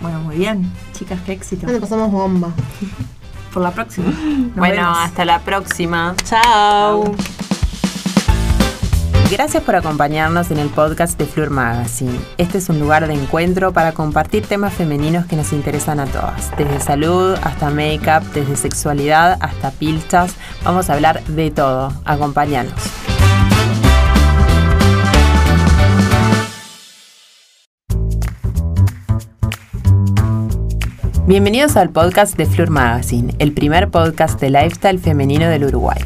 Bueno, muy bien. Chicas, qué éxito. Nos pasamos bomba. Por la próxima. Nos bueno, vemos. hasta la próxima. Chao. Gracias por acompañarnos en el podcast de Fleur Magazine. Este es un lugar de encuentro para compartir temas femeninos que nos interesan a todas. Desde salud hasta make-up, desde sexualidad hasta pilchas. Vamos a hablar de todo. Acompáñanos. Bienvenidos al podcast de Fleur Magazine, el primer podcast de lifestyle femenino del Uruguay.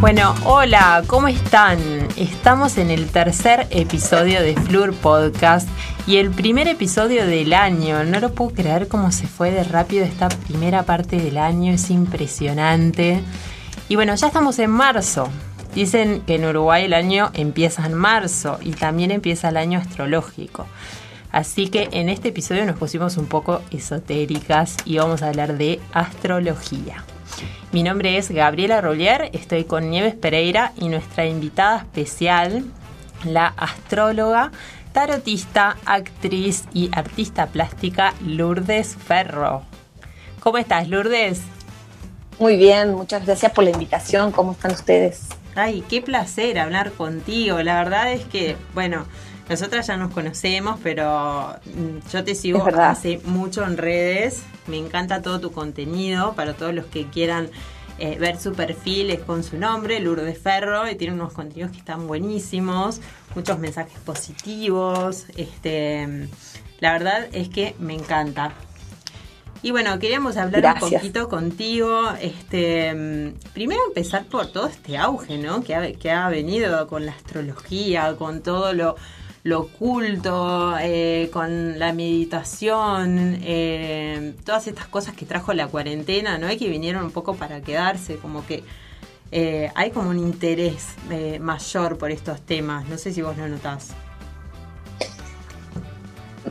Bueno, hola, ¿cómo están? Estamos en el tercer episodio de Flur Podcast y el primer episodio del año. No lo puedo creer cómo se fue de rápido esta primera parte del año, es impresionante. Y bueno, ya estamos en marzo. Dicen que en Uruguay el año empieza en marzo y también empieza el año astrológico. Así que en este episodio nos pusimos un poco esotéricas y vamos a hablar de astrología. Mi nombre es Gabriela Rollier, estoy con Nieves Pereira y nuestra invitada especial, la astróloga, tarotista, actriz y artista plástica Lourdes Ferro. ¿Cómo estás, Lourdes? Muy bien, muchas gracias por la invitación. ¿Cómo están ustedes? Ay, qué placer hablar contigo. La verdad es que, bueno, nosotras ya nos conocemos, pero mm, yo te sigo hace mucho en redes. Me encanta todo tu contenido para todos los que quieran eh, ver su perfil, es con su nombre, Lourdes Ferro, y tiene unos contenidos que están buenísimos, muchos mensajes positivos. Este, la verdad es que me encanta. Y bueno, queríamos hablar un poquito contigo. Este, primero empezar por todo este auge, ¿no? Que ha, que ha venido con la astrología, con todo lo, lo oculto, eh, con la meditación, eh, todas estas cosas que trajo la cuarentena, ¿no? Y que vinieron un poco para quedarse, como que eh, hay como un interés mayor por estos temas. No sé si vos lo notás.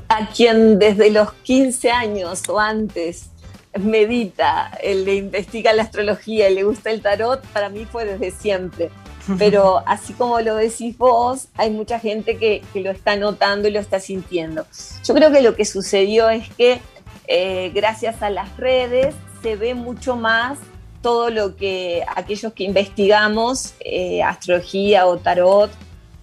A quien desde los 15 años o antes medita, le investiga la astrología y le gusta el tarot, para mí fue desde siempre. Pero así como lo decís vos, hay mucha gente que, que lo está notando y lo está sintiendo. Yo creo que lo que sucedió es que eh, gracias a las redes se ve mucho más todo lo que aquellos que investigamos, eh, astrología o tarot,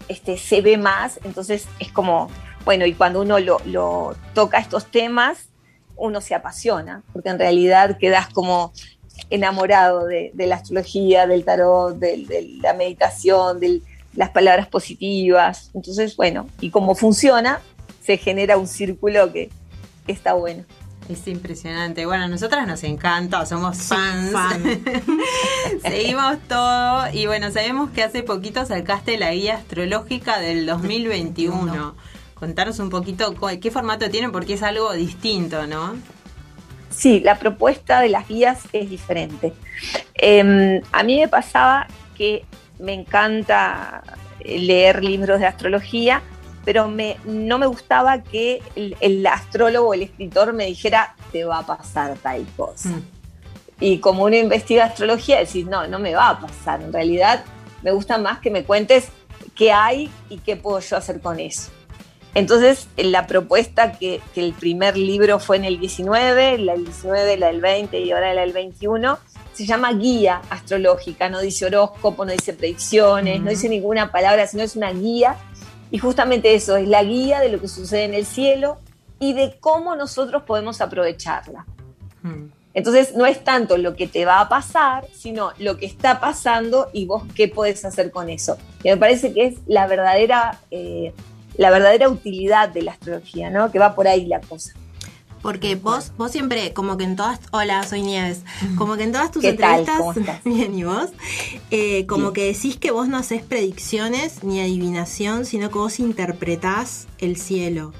este, se ve más. Entonces es como, bueno, y cuando uno lo, lo toca estos temas, uno se apasiona, porque en realidad quedas como enamorado de, de la astrología, del tarot, del- de, la meditación, de las palabras positivas. Entonces, bueno, y como funciona, se genera un círculo que, que está bueno. Es impresionante. Bueno, a nosotras nos encanta, somos fans. fan. Seguimos todo y bueno, sabemos que hace poquito sacaste la guía astrológica del 2021. Contanos un poquito qué formato tiene porque es algo distinto, ¿no? Sí, la propuesta de las guías es diferente. Eh, a mí me pasaba que me encanta leer libros de astrología, pero me, no me gustaba que el, el astrólogo o el escritor me dijera, te va a pasar tal cosa. Mm. Y como uno investiga astrología, decís, no, no me va a pasar. En realidad, me gusta más que me cuentes qué hay y qué puedo yo hacer con eso. Entonces, la propuesta que, que el primer libro fue en el 19, la del 19, la del 20 y ahora la del 21, se llama guía astrológica, no dice horóscopo, no dice predicciones, no dice ninguna palabra, sino es una guía. Y justamente eso, es la guía de lo que sucede en el cielo y de cómo nosotros podemos aprovecharla. Mm. Entonces no es tanto lo que te va a pasar, sino lo que está pasando y vos qué puedes hacer con eso. Que me parece que es la verdadera, eh, la verdadera utilidad de la astrología, ¿no? Que va por ahí la cosa. Porque vos, vos siempre, como que en todas. Hola, soy Nieves. Como que en todas tus ¿Qué tal? entrevistas. ¿Cómo estás? Bien, ¿y vos? Eh, como que decís que vos no haces predicciones ni adivinación, sino que vos interpretás el cielo.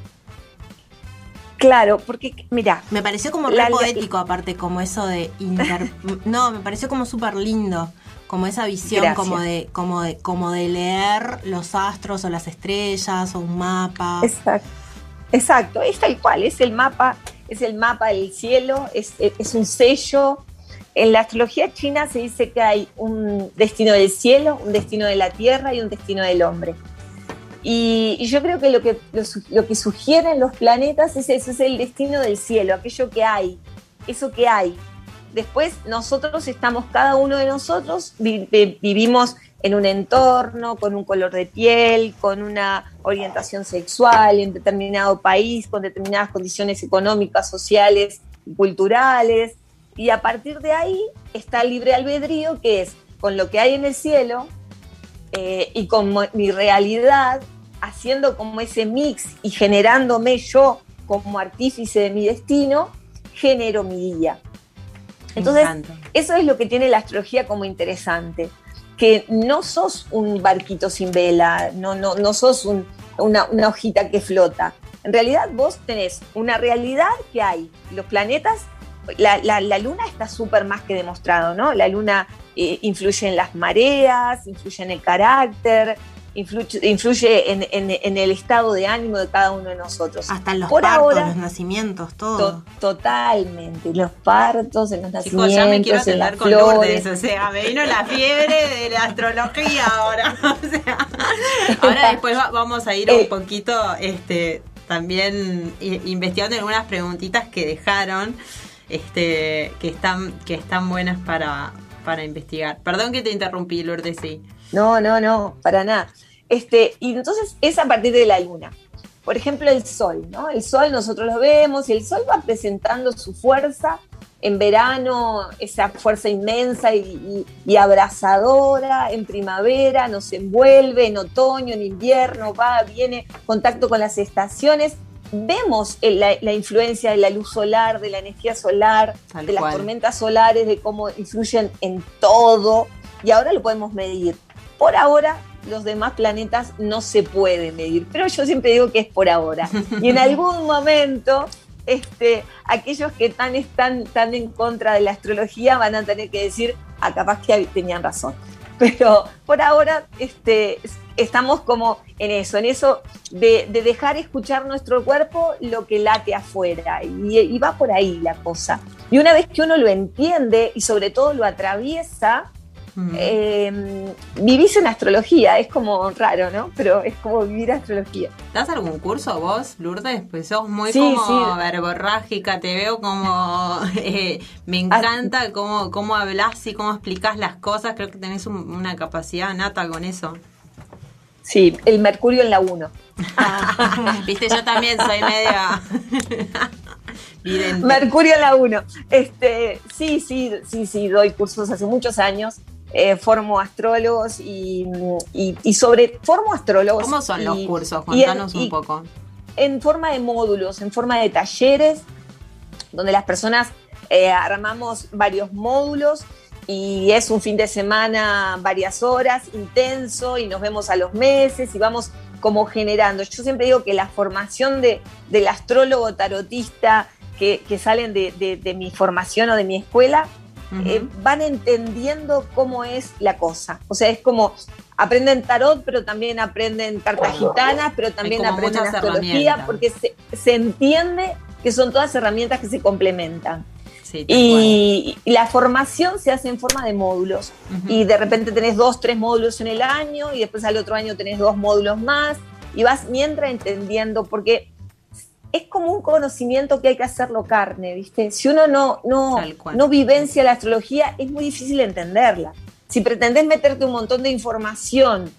Claro, porque mira, Me pareció como re la- poético, aparte, como eso de inter... no, me pareció como súper lindo. Como esa visión Gracias. como de, como de, como de leer los astros o las estrellas o un mapa. Exacto. Exacto, es tal cual, es el mapa, es el mapa del cielo, es, es un sello. En la astrología china se dice que hay un destino del cielo, un destino de la tierra y un destino del hombre. Y, y yo creo que lo, que lo, lo, que sugieren los planetas es eso, es el destino del cielo, aquello que hay, eso que hay. Después nosotros estamos, cada uno de nosotros vi, vivimos en un entorno, con un color de piel, con una orientación sexual en determinado país, con determinadas condiciones económicas, sociales culturales. Y a partir de ahí está el libre albedrío, que es con lo que hay en el cielo eh, y con mi realidad, haciendo como ese mix y generándome yo como artífice de mi destino, genero mi día. Entonces, eso es lo que tiene la astrología como interesante que no sos un barquito sin vela, no, no, no sos un, una, una, hojita que flota. En realidad vos tenés una realidad que hay. Los planetas, la, la, la luna está súper más que demostrado, ¿no? La luna eh, influye en las mareas, influye en el carácter, influye, influye en, en, en, el estado de ánimo de cada uno de nosotros. Hasta en los Por partos, ahora, los nacimientos, todo. To totalmente, los partos, en los Chicos, nacimientos, ya me quiero atender con flores. Lourdes, o sea, me vino la fiebre de la astrología ahora. O sea, ahora después va, vamos a ir un poquito este, también investigando algunas preguntitas que dejaron este, que, están, que están buenas para, para investigar. Perdón que te interrumpí, Lourdes, sí. No, no, no, para nada. Este, y entonces es a partir de la luna. Por ejemplo, el sol, ¿no? El sol nosotros lo vemos y el sol va presentando su fuerza en verano, esa fuerza inmensa y, y, y abrazadora, en primavera nos envuelve, en otoño, en invierno, va, viene, contacto con las estaciones. Vemos la, la influencia de la luz solar, de la energía solar, Tal de las cual. tormentas solares, de cómo influyen en todo, y ahora lo podemos medir. Por ahora, los demás planetas no se pueden medir, pero yo siempre digo que es por ahora. Y en algún momento, este, aquellos que tan están tan en contra de la astrología van a tener que decir, ah, capaz que tenían razón. Pero por ahora este, estamos como en eso, en eso de, de dejar escuchar nuestro cuerpo lo que late afuera. Y, y va por ahí la cosa. Y una vez que uno lo entiende y sobre todo lo atraviesa, Mm. eh, vivís en astrología, es como raro, ¿no? Pero es como vivir astrología. ¿Das algún curso vos, Lourdes? Pues sos muy Sí, como sí. verborrágica, te veo como... eh, me encanta cómo, cómo hablas y cómo explicás las cosas, creo que tenés un- una capacidad nata con eso. Sí, el Mercurio en la 1. Viste, yo también soy media... Mercurio en la 1. Este, sí, sí, sí, sí, doy cursos hace muchos años. Eh, formo astrólogos y, y- y sobre formo astrólogos. ¿Cómo son los cursos? en- Contanos un poco. en forma de módulos, en forma de talleres, donde las personas eh, armamos varios módulos y es un fin de semana, varias horas, intenso, y nos vemos a los meses y vamos como generando. Yo siempre digo que la formación de, del astrólogo tarotista que, que salen de, de- de mi formación o de mi escuela, Eh, van entendiendo cómo es la cosa. O sea, es como aprenden tarot, pero también aprenden cartas gitanas, pero también aprenden astrología, porque se, se entiende que son todas herramientas que se complementan. Sí, Y, y la formación se hace en forma de módulos. Y de repente tenés dos, tres módulos en el año, y después al otro año tenés dos módulos más, y vas mientras entendiendo, porque es como un conocimiento que hay que hacerlo carne, ¿viste? Si uno no, no, no vivencia la astrología, es muy difícil entenderla. Si pretendés meterte un montón de información,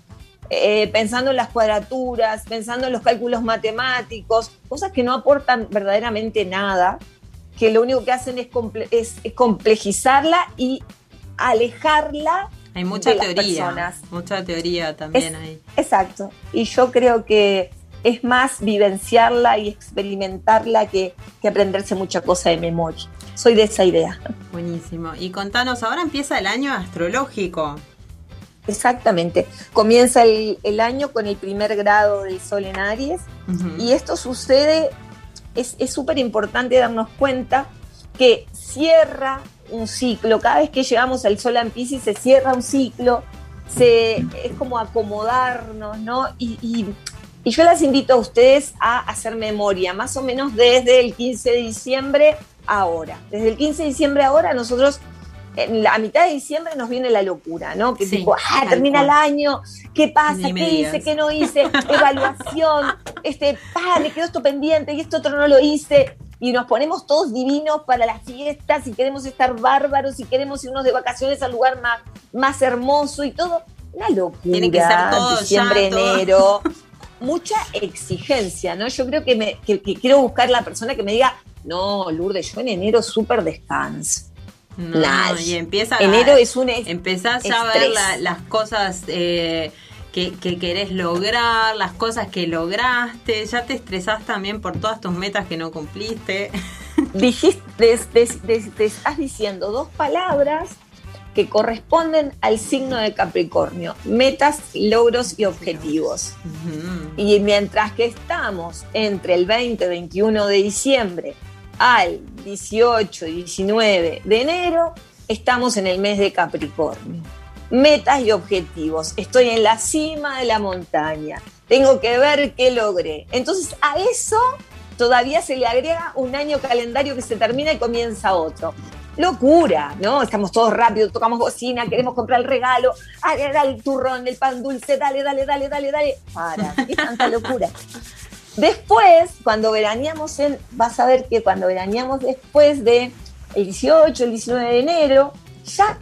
eh, pensando en las cuadraturas, pensando en los cálculos matemáticos, cosas que no aportan verdaderamente nada, que lo único que hacen es, comple- es- es complejizarla y alejarla Hay mucha de las teoría. personas. Mucha teoría también Es- ahí. Exacto. Y yo creo que es más vivenciarla y experimentarla que, que aprenderse mucha cosa de memoria. Soy de esa idea. Buenísimo. Y contanos, ahora empieza el año astrológico. Exactamente. Comienza el, el año con el primer grado del Sol en Aries y esto sucede, es súper importante darnos cuenta que cierra un ciclo. Cada vez que llegamos al Sol en Pisces se cierra un ciclo, se, es como acomodarnos, ¿no? Y, y- Y yo las invito a ustedes a hacer memoria, más o menos desde el 15 de diciembre ahora. Desde el 15 de diciembre ahora nosotros en la mitad de diciembre nos viene la locura, ¿no? Que Sí, tipo, ah, termina el año, ¿qué pasa? Ni ¿Qué hice? ¿Qué no hice? Evaluación, este, pa, me quedó esto pendiente y esto otro no lo hice. Y nos ponemos todos divinos para las fiestas y queremos estar bárbaros y queremos irnos de vacaciones al lugar más, más hermoso y todo. Una locura. Tiene que ser todo ya, Diciembre, todo. enero. Mucha exigencia, ¿no? Yo creo que, me, que, que quiero buscar la persona que me diga, no, Lourdes, yo en enero súper descanso. No, y empieza Enero es un es- empezás a ver la- las cosas eh, que, que querés lograr, las cosas que lograste, ya te estresás también por todas tus metas que no cumpliste. dijiste, des- estás diciendo dos palabras que corresponden al signo de Capricornio, metas, logros y objetivos. Y mientras que estamos entre el 20 y 21 de diciembre al 18 y 19 de enero, estamos en el mes de Capricornio. Metas y objetivos. Estoy en la cima de la montaña. Tengo que ver qué logré. Entonces a eso todavía se le agrega un año calendario que se termina y comienza otro. Locura, ¿no? Estamos todos rápido, tocamos bocina, queremos comprar el regalo, dale, dale el turrón, el pan dulce, dale, dale, dale, dale, dale. Para, qué tanta locura. Después, cuando veraneamos en, vas a ver que cuando veraneamos después de el 18, el 19 de enero, ya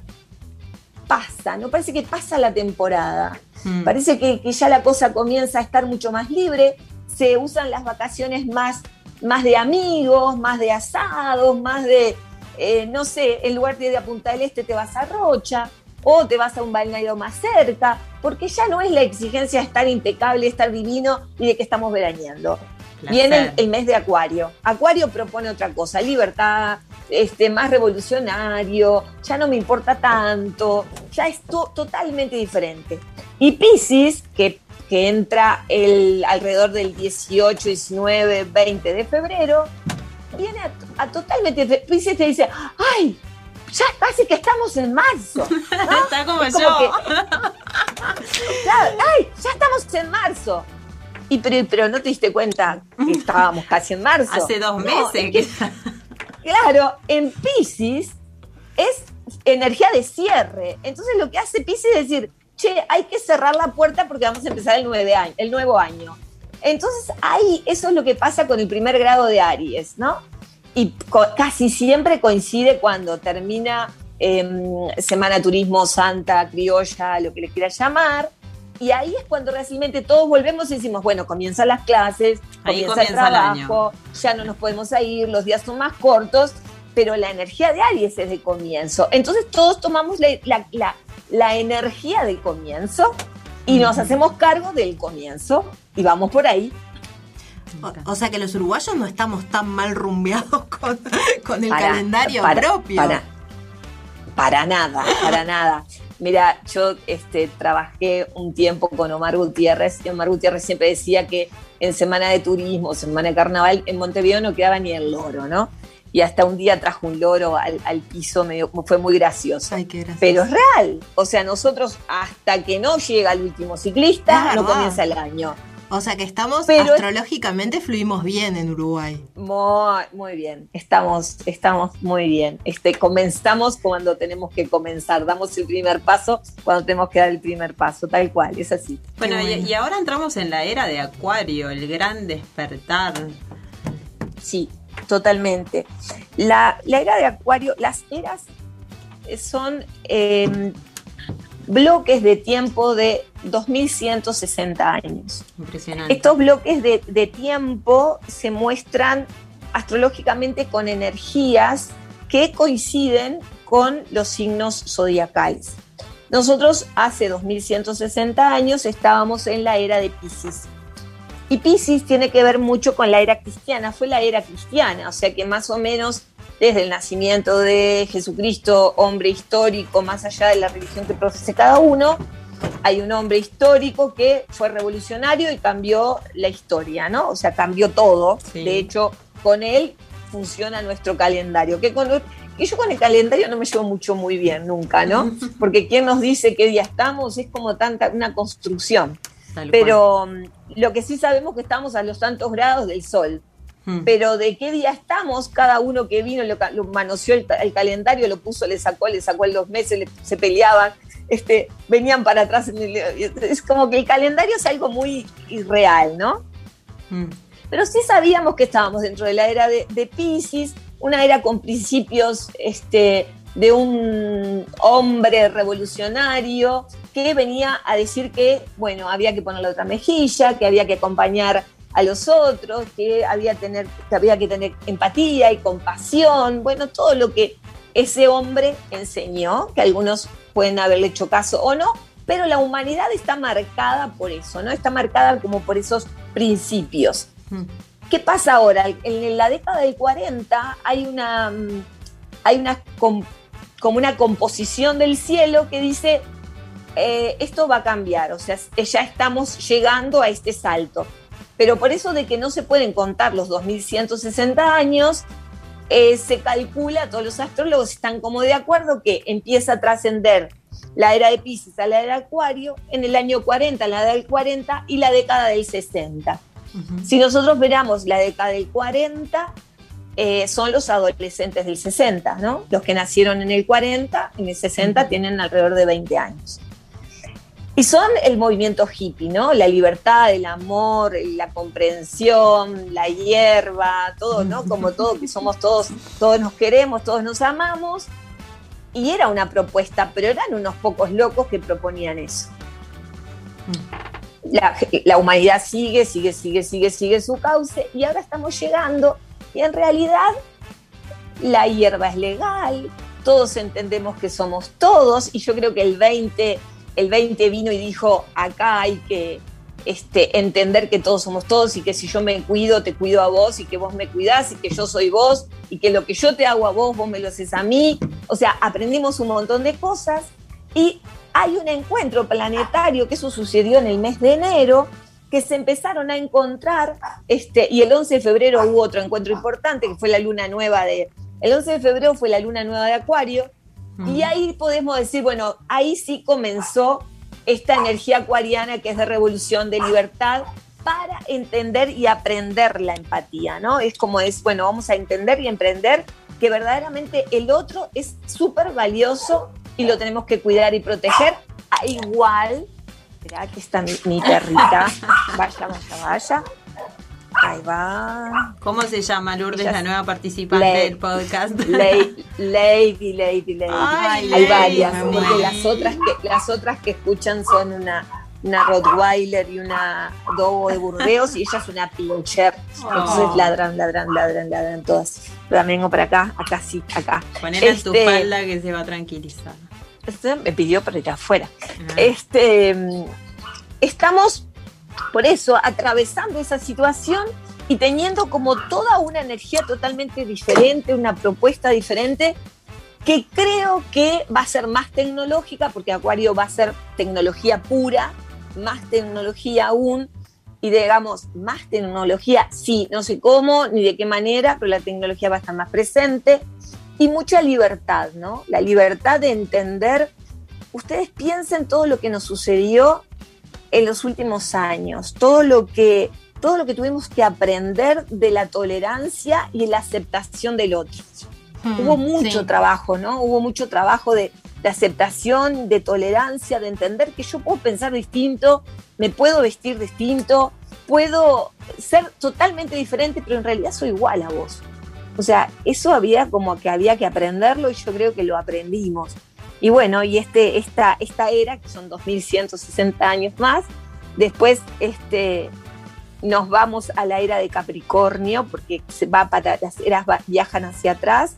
pasa, ¿no? Parece que pasa la temporada. Mm. Parece que, que ya la cosa comienza a estar mucho más libre, se usan las vacaciones más, más de amigos, más de asados, más de, eh, no sé, en lugar de ir a Punta del Este te vas a Rocha o te vas a un balneario más cerca, porque ya no es la exigencia de estar impecable, estar divino y de que estamos veraneando. Viene el, el mes de Acuario. Acuario propone otra cosa, libertad, este, más revolucionario, ya no me importa tanto, ya es to- totalmente diferente. Y Pisces, que, que entra el, alrededor del 18, 19, 20 de febrero, viene a, a totalmente... Pisces te dice, ¡ay! Ya casi que estamos en marzo. ¿no? Está como Es yo. que- Claro, ¡Ay! Ya estamos en marzo. Y pero, pero no te diste cuenta que estábamos casi en marzo. Hace dos No, meses es que... Claro, en Pisces es energía de cierre. Entonces lo que hace Pisces es decir, che, hay que cerrar la puerta porque vamos a empezar el, nueve año, el nuevo año. Entonces ahí eso es lo que pasa con el primer grado de Aries, ¿no? Y casi siempre coincide cuando termina em, Semana Turismo, Santa, Criolla, lo que le quieras llamar. Y ahí es cuando realmente todos volvemos y decimos, bueno, comienzan las clases, comienza, el trabajo, ya no nos podemos ir, los días son más cortos, pero la energía de Aries es de comienzo. Entonces todos tomamos la, la- la- la energía del comienzo y nos hacemos cargo del comienzo y vamos por ahí. O, o sea que los uruguayos no estamos tan mal rumbeados con, con el Para- calendario para- propio. Para, para nada, para nada. Mira, yo este, trabajé un tiempo con Omar Gutiérrez y Omar Gutiérrez siempre decía que en semana de turismo, semana de carnaval, en Montevideo no quedaba ni el loro, ¿no? Y hasta un día trajo un loro al, al piso, medio- fue muy gracioso. Ay, qué gracioso. Pero es real. O sea, nosotros hasta que no llega el último ciclista, no comienza el año. O sea que estamos, Pero- astrológicamente fluimos bien en Uruguay. Muy, muy bien, estamos, estamos muy bien. Este, comenzamos cuando tenemos que comenzar, damos el primer paso cuando tenemos que dar el primer paso, tal cual, es así. Bueno, Qué y, bueno. y ahora entramos en la era de Acuario, el gran despertar. Sí, totalmente. La, la era de Acuario, las eras eh, son eh, bloques de tiempo de 2160 años. Impresionante. Estos bloques de, de tiempo se muestran astrológicamente con energías que coinciden con los signos zodiacales. Nosotros hace 2160 años estábamos en la era de Pisces. Y Pisces tiene que ver mucho con la era cristiana, fue la era cristiana, o sea que más o menos desde el nacimiento de Jesucristo, hombre histórico, más allá de la religión que profese cada uno, hay un hombre histórico que fue revolucionario y cambió la historia, ¿no? O sea, cambió todo. Sí. De hecho, con él funciona nuestro calendario. Que, con, que yo con el calendario no me llevo mucho muy bien nunca, ¿no? Porque quien nos dice qué día estamos es como tanta una construcción. Tal Pero lo que sí sabemos que estamos a los tantos grados del sol. Hmm. Pero de qué día estamos, cada uno que vino lo, lo manoseó el, el calendario, lo puso, le sacó, le sacó en los meses, le- se peleaban, este, venían para atrás. el- es como que el calendario es algo muy irreal, ¿no? Hmm. Pero sí sabíamos que estábamos dentro de la era de, de Pisces, una era con principios este, de un hombre revolucionario que venía a decir que, bueno, había que poner la otra mejilla, que había que acompañar a los otros, que había, tener, que había que tener empatía y compasión, bueno, todo lo que ese hombre enseñó, que algunos pueden haberle hecho caso o no, pero la humanidad está marcada por eso, ¿no? Está marcada como por esos principios. Hmm. ¿Qué pasa ahora? En la década del 40 hay una, mm, hay una com- como una composición del cielo que dice eh, esto va a cambiar, o sea, ya estamos llegando a este salto. Pero por eso de que no se pueden contar los 2160 años, eh, se calcula, todos los astrólogos están como de acuerdo que empieza a trascender la era de Pisces a la era de Acuario en el año 40, la era del 40 y la década del 60. Ujú. Si nosotros miramos la década del 40, eh, son los adolescentes del 60, ¿no? Los que nacieron en el 40, en el 60 tienen alrededor de 20 años. Y son el movimiento hippie, ¿no? La libertad, el amor, la comprensión, la hierba, todo, ¿no? Como todo, que somos todos, todos nos queremos, todos nos amamos. Y era una propuesta, pero eran unos pocos locos que proponían eso la, la humanidad sigue, sigue, sigue, sigue, sigue su cauce y ahora estamos llegando y en realidad la hierba es legal, todos entendemos que somos todos y yo creo que el 20, el 20 vino y dijo, acá hay que este, entender que todos somos todos y que si yo me cuido, te cuido a vos y que vos me cuidás y que yo soy vos y que lo que yo te hago a vos, vos me lo haces a mí. O sea, aprendimos un montón de cosas y hay un encuentro planetario, que eso sucedió en el mes de enero, que se empezaron a encontrar, este, y el 11 de febrero hubo otro encuentro importante, que fue la luna nueva de... El 11 de febrero fue la luna nueva de Acuario, y ahí podemos decir, bueno, ahí sí comenzó esta energía acuariana que es de revolución, de libertad, para entender y aprender la empatía, ¿no? Es como es, bueno, vamos a entender y emprender que verdaderamente el otro es súper valioso y lo tenemos que cuidar y proteger. A igual, espera, aquí está mi, mi perrita. Vaya, vaya, vaya. Ahí va. ¿Cómo se llama Lourdes, la nueva participante Lady. del podcast? Lady, lady, lady, lady. Ay, Hay Lady, varias, porque las otras que, las otras que escuchan son una, una Rottweiler y una Dogo de Burdeos y ella es una Pinscher. Entonces Oh. ladran, ladran, ladran, ladran todas. Pero también vengo para acá, acá sí, acá. Ponela en tu Este- espalda que se va a tranquilizar. Este me pidió para ir afuera. Ah. Este, mm, estamos, por eso, atravesando esa situación y teniendo como toda una energía totalmente diferente, una propuesta diferente, que creo que va a ser más tecnológica, porque Acuario va a ser tecnología pura, más tecnología aún, y digamos, más tecnología, sí, no sé cómo ni de qué manera, pero la tecnología va a estar más presente, y mucha libertad, ¿no? La libertad de entender ustedes piensen todo lo que nos sucedió en los últimos años, todo lo que todo lo que tuvimos que aprender de la tolerancia y la aceptación del otro. Hubo mucho Sí. trabajo, ¿no? Hubo mucho trabajo de, de aceptación, de tolerancia, de entender que yo puedo pensar distinto, me puedo vestir distinto, puedo ser totalmente diferente, pero en realidad soy igual a vos. O sea, eso había como que había que aprenderlo y yo creo que lo aprendimos. Y bueno, y este, esta, esta era, que son 2160 años más, después este, nos vamos a la era de Capricornio, porque se va para, las eras va- viajan hacia atrás.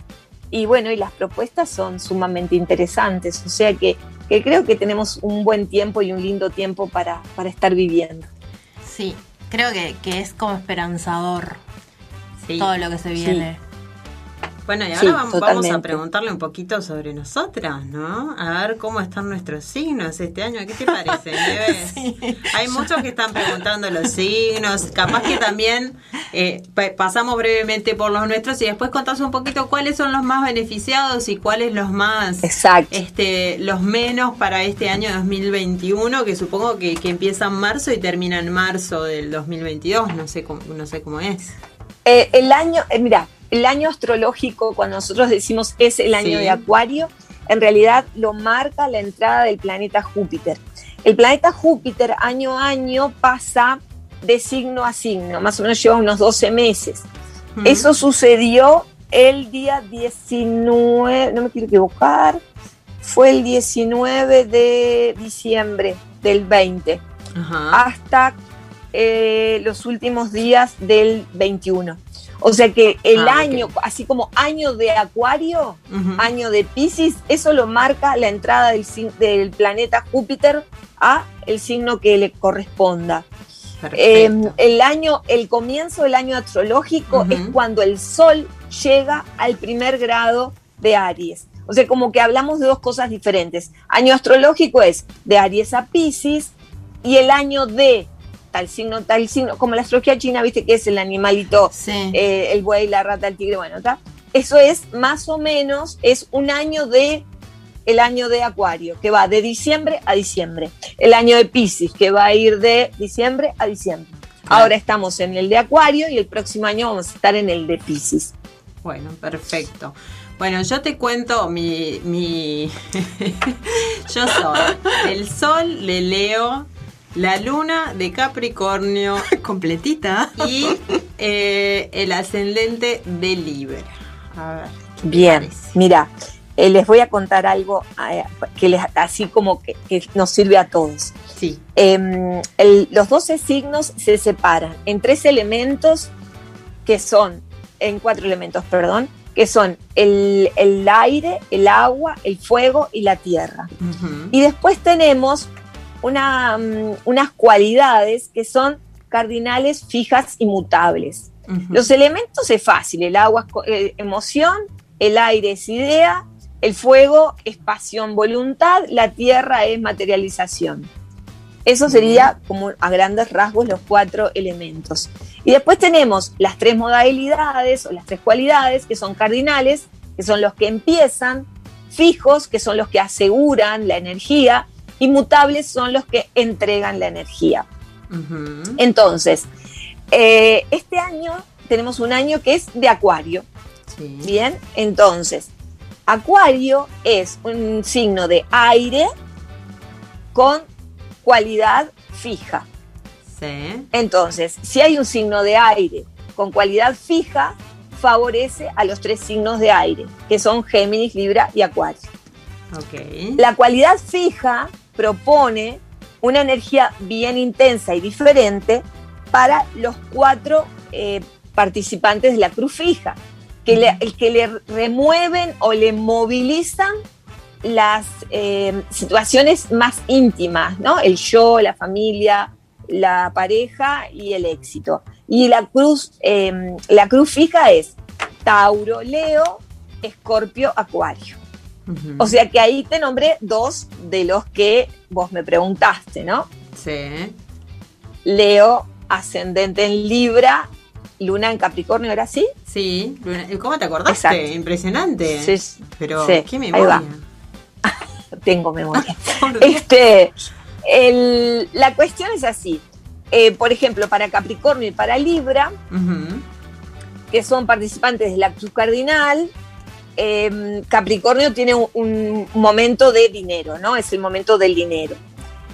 Y bueno, y las propuestas son sumamente interesantes. O sea que, que creo que tenemos un buen tiempo y un lindo tiempo para, para estar viviendo. Sí, creo que, que es como esperanzador Sí. todo lo que se viene. Bueno, y ahora Sí, vam- vamos, a preguntarle un poquito sobre nosotras, ¿no? A ver cómo están nuestros signos este año. ¿Qué te parece, Nieves? Hay muchos que están preguntando los signos. Capaz que también eh, pa- pasamos brevemente por los nuestros y después contás un poquito cuáles son los más beneficiados y cuáles los más... Exacto. Este, los menos para este año 2021, que supongo que, que empieza en marzo y termina en marzo del 2022, no sé cómo, no sé cómo es. Eh, el año, eh, mira, el año astrológico, cuando nosotros decimos es el año Sí. de Acuario, en realidad lo marca la entrada del planeta Júpiter. El planeta Júpiter año a año pasa de signo a signo, más o menos lleva unos 12 meses. Eso sucedió el día 19, no me quiero equivocar, fue el 19 de diciembre del 20 Ajá. hasta eh, los últimos días del 21. O sea que el Ah, año, así como año de Acuario, año de Pisces, eso lo marca la entrada del, planeta Júpiter a el signo que le corresponda. Eh, Perfecto. el año, el comienzo del año astrológico es cuando el Sol llega al primer grado de Aries. O sea, como que hablamos de dos cosas diferentes. Año astrológico es de Aries a Pisces y el año de tal signo, tal signo, como la astrología china, viste que es el animalito, Sí. eh, el buey, la rata, el tigre, bueno, ¿está? Eso es más o menos, es un año de el año de Acuario, que va de diciembre a diciembre. El año de Pisces, que va a ir de diciembre a diciembre. Claro. Ahora estamos en el de Acuario y el próximo año vamos a estar en el de Pisces. Bueno, perfecto. Bueno, yo te cuento mi. mi yo soy el sol de Leo, la luna de Capricornio Completita. y eh, el ascendente de Libra. A ver. ¿qué te Bien, mira, eh, les voy a contar algo eh, que les, así como que, que nos sirve a todos. Sí. El- los 12 signos se separan en tres elementos que son, en cuatro elementos, perdón, que son el, el aire, el agua, el fuego y la tierra. Y después tenemos una, mm, unas cualidades que son cardinales, fijas y mutables. Los elementos es fácil, el agua es eh, emoción, el aire es idea, el fuego es pasión, voluntad, la tierra es materialización. Eso sería como a grandes rasgos los cuatro elementos. Y después tenemos las tres modalidades o las tres cualidades que son cardinales, que son los que empiezan, fijos, que son los que aseguran la energía, y mutables son los que entregan la energía. Entonces, eh, este año tenemos un año que es de Acuario. Sí. Bien, entonces, Acuario es un signo de aire con cualidad fija. Sí. Entonces, si hay un signo de aire con cualidad fija, favorece a los tres signos de aire, que son Géminis, Libra y Acuario. Ok. La cualidad fija propone una energía bien intensa y diferente para los cuatro eh, participantes de la cruz fija, que le, que le remueven o le movilizan las eh, situaciones más íntimas, ¿no? El yo, la familia, la pareja y el éxito. Y la cruz, eh, la cruz fija es Tauro, Leo, Escorpio, Acuario. O sea que ahí te nombré dos de los que vos me preguntaste, ¿no? Sí. Leo, ascendente en Libra, Luna en Capricornio, ¿era así? Sí. Luna- ¿Cómo te acordaste? Exacto. Impresionante. Sí, sí. Pero, Sí, ¿qué ahí memoria? va. Tengo memoria. Este, el- la cuestión es así. Eh, por ejemplo, para Capricornio y para Libra, que son participantes de la Cruz Cardinal, eh, Capricornio tiene un, un momento de dinero, ¿no? Es el momento del dinero.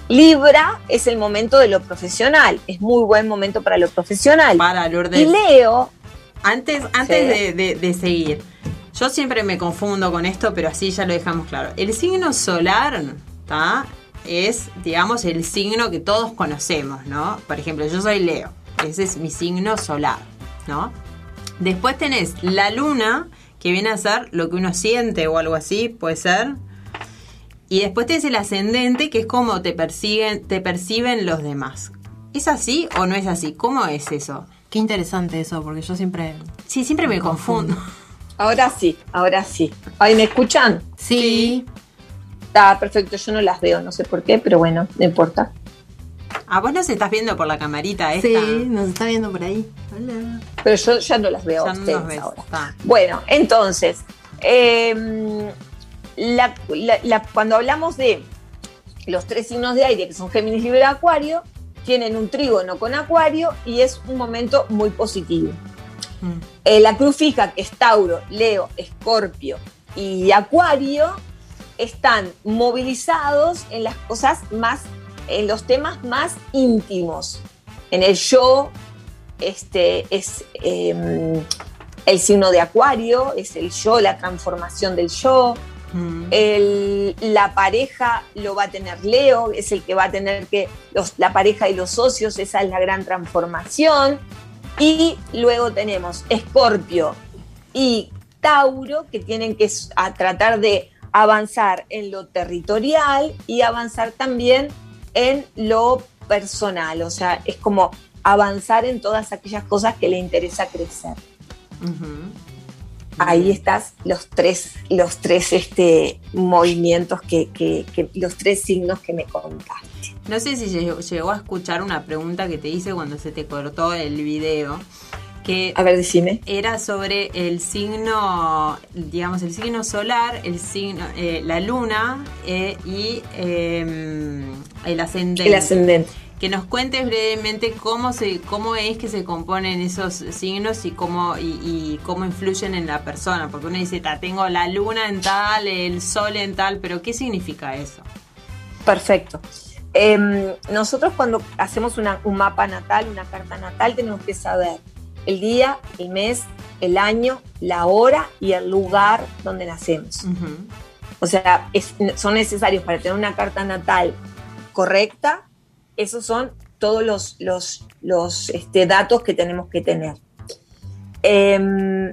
Libra es el momento de lo profesional, es muy buen momento para lo profesional. Para Lourdes. Y Leo, Antes, antes Sí. de, de- de seguir, yo siempre me confundo con esto, pero así ya lo dejamos claro. El signo solar. Es, digamos, el signo que todos conocemos, ¿no? Por ejemplo, yo soy Leo. Ese es mi signo solar, ¿no? Después tenés la luna, que viene a ser lo que uno siente o algo así, puede ser. Y después tenés el ascendente, que es como te persiguen, te perciben los demás. ¿Es así o no es así? ¿Cómo es eso? Qué interesante eso, porque yo siempre. Sí, siempre me confundo. Ahora sí, ahora sí. Ay, ¿me escuchan? Sí. Está perfecto, yo no las veo, no sé por qué, pero bueno, no importa. A vos nos estás viendo por la camarita esta. Sí, nos está viendo por ahí. Hola. Pero yo ya no las veo a Ya no ustedes nos ves. ahora. Está. Bueno, entonces, em, la- la- la- cuando hablamos de los tres signos de aire, que son Géminis, Libra, Acuario, tienen un trígono con Acuario y es un momento muy positivo. Mm. Eh, la cruz fija, que es Tauro, Leo, Escorpio y Acuario, están movilizados en las cosas más, en los temas más íntimos. En el yo, este es em, el signo de Acuario, es el yo, la transformación del yo. Mm. El- la pareja lo va a tener Leo, es el que va a tener que, los- la pareja y los socios, esa es la gran transformación. Y luego tenemos Escorpio y Tauro, que tienen que a tratar de avanzar en lo territorial y avanzar también en lo personal, o sea, es como avanzar en todas aquellas cosas que le interesa crecer. Ahí estás los tres, los tres este, movimientos que, que- que- los tres signos que me contaste. No sé si llegó, llegó a escuchar una pregunta que te hice cuando se te cortó el video, que A ver, decime. era sobre el signo, digamos, el signo solar, el signo, eh, la luna eh, y eh, el ascendente. El ascendente. Que nos cuentes brevemente cómo se, cómo es que se componen esos signos y cómo, y, y cómo influyen en la persona. Porque uno dice, "Ta, tengo la luna en tal, el sol en tal, pero ¿qué significa eso? Perfecto. Em, nosotros cuando hacemos una- un mapa natal, una carta natal, tenemos que saber el día, el mes, el año, la hora y el lugar donde nacemos. O sea, es- son necesarios para tener una carta natal correcta. Esos son todos los, los, los, este, datos que tenemos que tener. Em,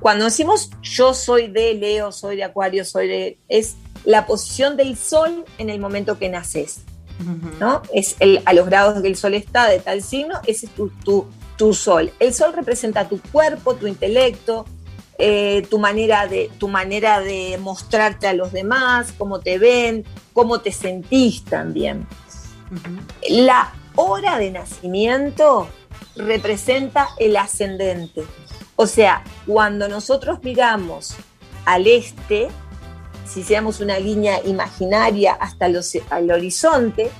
cuando decimos yo soy de Leo, soy de Acuario, soy de... es la posición del sol en el momento que naces. ¿no? Es el, a los grados que el sol está de tal signo, ese es tu, tu, tu sol. El sol representa tu cuerpo, tu intelecto, eh, tu, manera de, tu manera de mostrarte a los demás, cómo te ven, cómo te sentís también. La hora de nacimiento representa el ascendente. O sea, cuando nosotros miramos al este, si hiciéramos una línea imaginaria hasta los- al horizonte,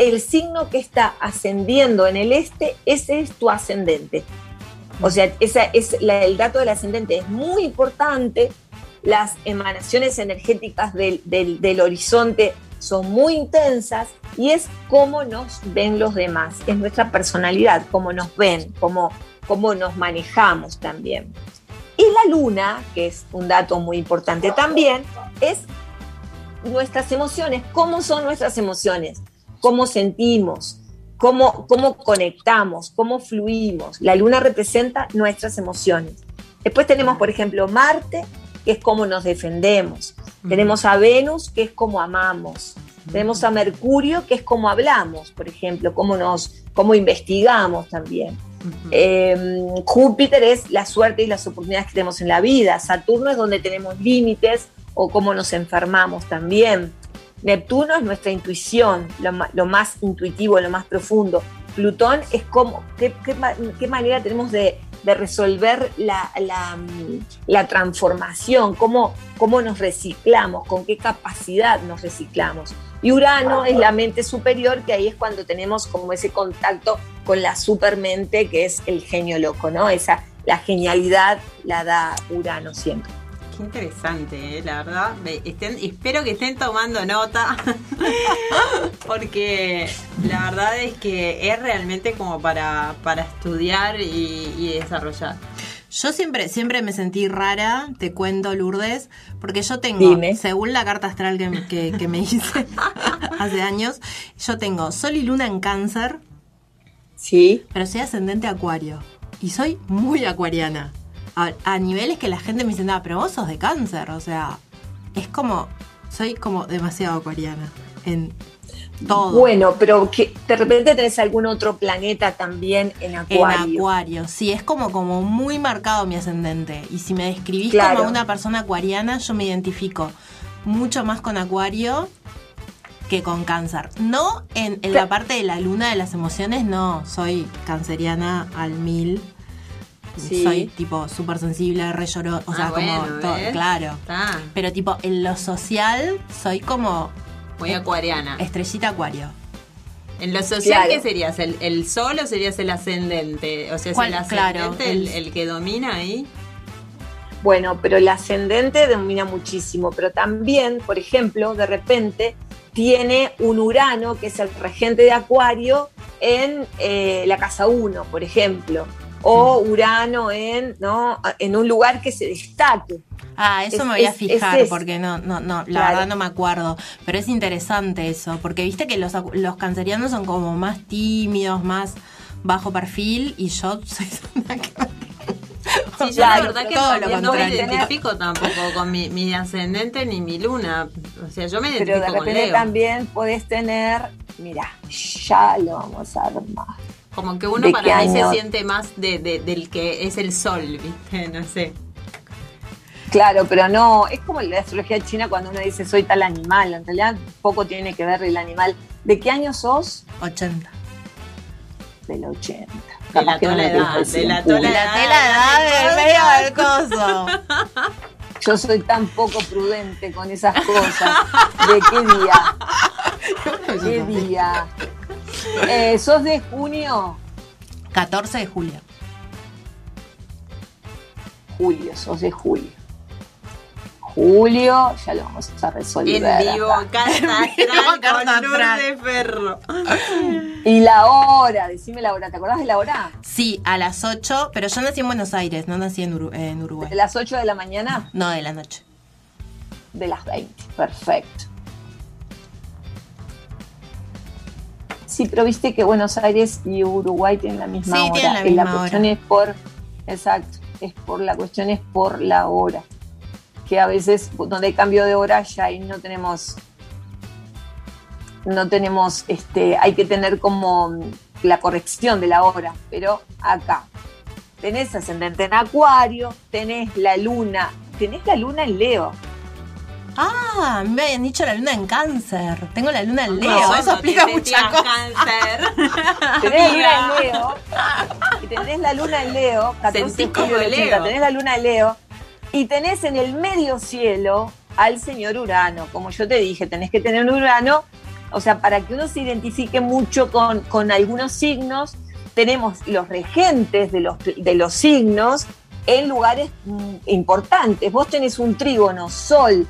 el signo que está ascendiendo en el este, ese es tu ascendente. O sea, esa es la- el dato del ascendente es muy importante. Las emanaciones energéticas del, del- horizonte son muy intensas y es cómo nos ven los demás, es nuestra personalidad, cómo nos ven, cómo, cómo nos manejamos también. Y la luna, que es un dato muy importante también, es nuestras emociones, cómo son nuestras emociones, cómo sentimos, cómo, cómo conectamos, cómo fluimos. La luna representa nuestras emociones. Después tenemos, por ejemplo, Marte, que es cómo nos defendemos. Tenemos a Venus, que es cómo amamos. Tenemos a Mercurio, que es cómo hablamos, por ejemplo, cómo, nos, cómo investigamos también. Eh, Júpiter es la suerte y las oportunidades que tenemos en la vida. Saturno es donde tenemos límites o cómo nos enfermamos también. Neptuno es nuestra intuición, lo, más intuitivo, lo más profundo. Plutón es como, qué, qué ma- qué manera tenemos de, de resolver la, la, mm, la transformación, cómo, cómo nos reciclamos, con qué capacidad nos reciclamos. Y Urano es la mente superior, que ahí es cuando tenemos como ese contacto con la supermente, que es el genio loco, ¿no? Esa, la genialidad la da Urano siempre. Qué interesante, eh, la verdad. Estén- espero que estén tomando nota. porque la verdad es que es realmente como para, para estudiar y, y desarrollar. Yo siempre, siempre me sentí rara, te cuento, Lourdes, porque yo tengo, Dime. según la carta astral que, que- que me hice hace años, yo tengo Sol y Luna en cáncer, ¿Sí? pero soy ascendente acuario. Y soy muy acuariana. A, a niveles que la gente me dice, nada, pero vos sos de cáncer. O sea, es como, soy como demasiado acuariana. En, Todo. Bueno, pero que de repente tenés algún otro planeta también en En Acuario. acuario, sí, es como, como muy marcado mi ascendente. Y si me describís Claro. como una persona acuariana, yo me identifico mucho más con acuario que con cáncer. No en, en la parte de la luna de las emociones, no, soy canceriana al mil. Sí. Soy tipo súper sensible, re llorona, o sea, Ah, como bueno, todo, ¿ves? claro. Pero tipo, en lo social soy como muy acuariana. estrellita acuario. En lo social, Claro. ¿qué serías? ¿El, el sol o serías el ascendente? O sea, ¿es ¿Cuál? el Claro, ascendente el, el- el que domina ahí? Bueno, pero el ascendente domina muchísimo, pero también, por ejemplo, de repente tiene un Urano, que es el regente de Acuario, en eh, la casa 1, por ejemplo, o Mm. Urano en, ¿no? en un lugar que se destaque. Ah, eso Es- me voy a es- fijar es porque no, no, no, la Claro. verdad no me acuerdo. Pero es interesante eso, porque viste que los, acu- los cancerianos son como más tímidos, más bajo perfil, y yo soy una que- Sí, yo Claro, la verdad que todo no, lo no me identifico tampoco con mi, mi ascendente ni mi luna. O sea, yo me Pero de identifico con repente Leo. también podés tener, mira, ya lo vamos a armar. Como que uno ¿De para mí año? se siente más de, de- del que es el sol, ¿viste? No sé. Claro, pero no, es como la astrología china cuando uno dice soy tal animal, en realidad poco tiene que ver el animal. ¿De qué año sos? 80. Del 80. De la no tola me edad, de la tola cien. La tela de edad del medio del coso. Yo soy tan poco prudente con esas cosas. ¿De qué día? ¿Qué día? Eh, ¿Sos de junio? 14 de julio. Julio, sos de julio. Julio, ya lo vamos a resolver. En vivo, acá. carta astral. Lourdes Ferro. Y la hora, decime la hora, ¿te acordás de la hora? Sí, a las 8, pero yo nací en Buenos Aires, no nací en Uruguay. ¿De las 8 de la mañana? No, de la noche. De las 20, perfecto. Sí, pero viste que Buenos Aires y Uruguay tienen la misma Sí, hora. tienen la Y misma cuestión hora. es por, exacto, es por la cuestión es por la hora. Que a veces donde hay cambio de hora ya ahí no tenemos, no tenemos, este, hay que tener como la corrección de la hora. Pero acá tenés ascendente en Acuario, tenés la luna, tenés la luna en Leo. Ah, me habían dicho la luna en cáncer. Tengo la luna en Leo. No, Eso explica muchas cosas. cáncer. Tenés la luna en Leo. Y tenés la luna en Leo. 14 de Sentí julio como del 80, Leo. Tenés la luna en Leo. Y tenés en el medio cielo al señor Urano. Como yo te dije, tenés que tener un Urano. O sea, para que uno se identifique mucho con, con algunos signos, tenemos los regentes de los, de los signos en lugares mm, importantes. Vos tenés un trígono, Sol,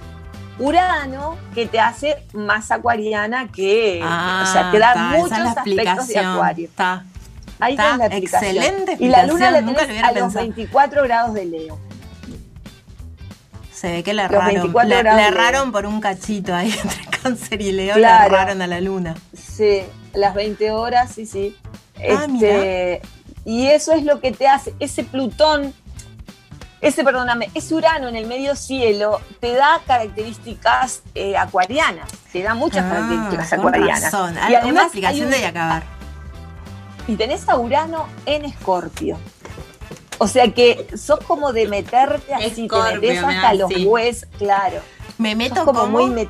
Urano, que te hace más acuariana que, Ah, o sea, te da muchos es la aspectos de. Acuario. Está. Ahí Está tenés la explicación. excelente Y la luna la lo tenés a los pensado. 24 grados de Leo. Se ve que Los erraron. 24 Le, grados le de- erraron por un cachito ahí entre cáncer y Leo. Claro. Le erraron a la luna. Sí, las 20 horas, sí, sí. Ah, Este, y eso es lo que te hace, ese Plutón, ese, perdóname, ese Urano en el medio cielo te da características eh, acuarianas, te da muchas características Ah, con acuarianas. razón. Y además explicación hay un- de acabar. y tenés a Urano en Escorpio. O sea que sos como de meterte así, Escorpio, te metes me hasta da los huesos, claro. Me Sos meto como como. muy met-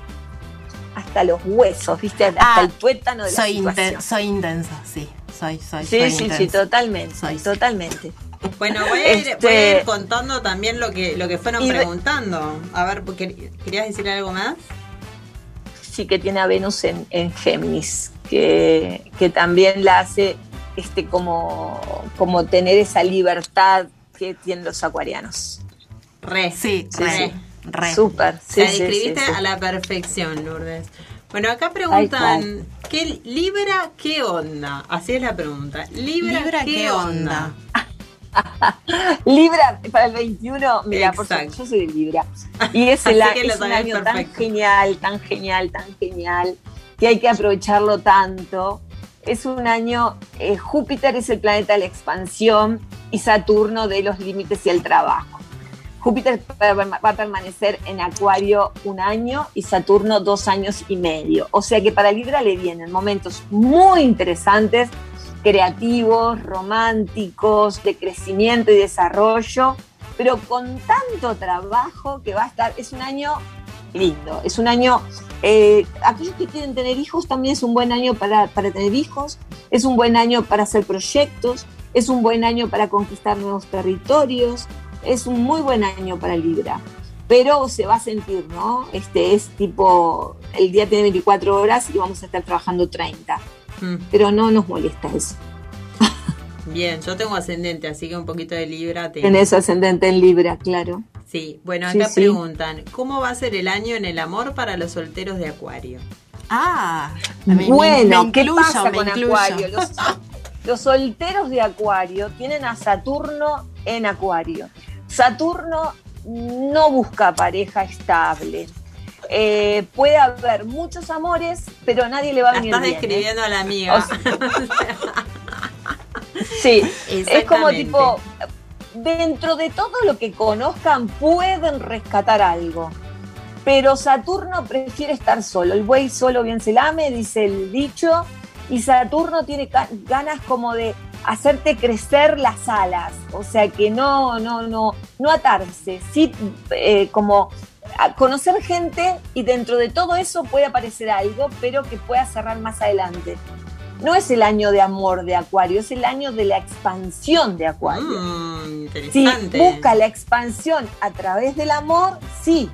hasta los huesos, ¿viste? Hasta Ah, el tuétano de soy, la inten- situación. soy intensa, sí. Soy, soy, Sí, soy sí, sí, intensa. totalmente, Soy. totalmente. Bueno, voy a, ir, Este- voy a ir contando también lo que, lo que fueron Y preguntando. A ver, ¿quer- ¿querías decir algo más? Sí que tiene a Venus en, en Géminis, que, que también la hace este, como, como tener esa libertad que tienen los acuarianos. Re. Sí, Sí, re, sí. re. Súper, sí, la sí, describiste sí, sí. a la perfección, Lourdes. Bueno, acá preguntan, ¿qué Libra qué onda? Así es la pregunta. Libra, Libra, ¿qué, ¿qué onda? onda? Libra para el 21, mira, por supuesto, yo soy de Libra. Y es, el, es un año tan genial, tan genial, tan genial, que hay que aprovecharlo tanto. Es un año, eh, Júpiter es el planeta de la expansión y Saturno de los límites y el trabajo. Júpiter va a permanecer en Acuario un año y Saturno dos años y medio. O sea que para Libra le vienen momentos muy interesantes, creativos, románticos, de crecimiento y desarrollo, pero con tanto trabajo que va a estar, es un año lindo, es un año, eh, aquellos que quieren tener hijos también es un buen año para, para tener hijos, es un buen año para hacer proyectos, es un buen año para conquistar nuevos territorios, es un muy buen año para Libra. Pero se va a sentir, ¿no? Este es tipo, el día tiene 24 horas y vamos a estar trabajando 30. Mm. Pero no nos molesta eso. Bien, yo tengo ascendente, así que un poquito de Libra tengo. Tenés ascendente en Libra, claro. Sí, bueno, acá sí. preguntan, ¿cómo va a ser el año en el amor para los solteros de Acuario? Ah, me- me- bueno, me ¿qué incluyo, pasa me con incluyo. Acuario? Los, los solteros de Acuario tienen a Saturno en Acuario. Saturno no busca pareja estable. Eh, puede haber muchos amores, pero nadie le va a venir estás bien, ¿eh? describiendo a la amiga. O Sí, es como tipo, dentro de todo lo que conozcan pueden rescatar algo. Pero Saturno prefiere estar solo. El buey solo bien se lame, dice el dicho. Y Saturno tiene ganas como de hacerte crecer las alas. O sea que no, no, no, no atarse. Sí, eh, como conocer gente y dentro de todo eso puede aparecer algo, pero que pueda cerrar más adelante. No es el año de amor de Acuario, es el año de la expansión de Acuario. Mm, Si interesante. busca la expansión a través del amor, sí.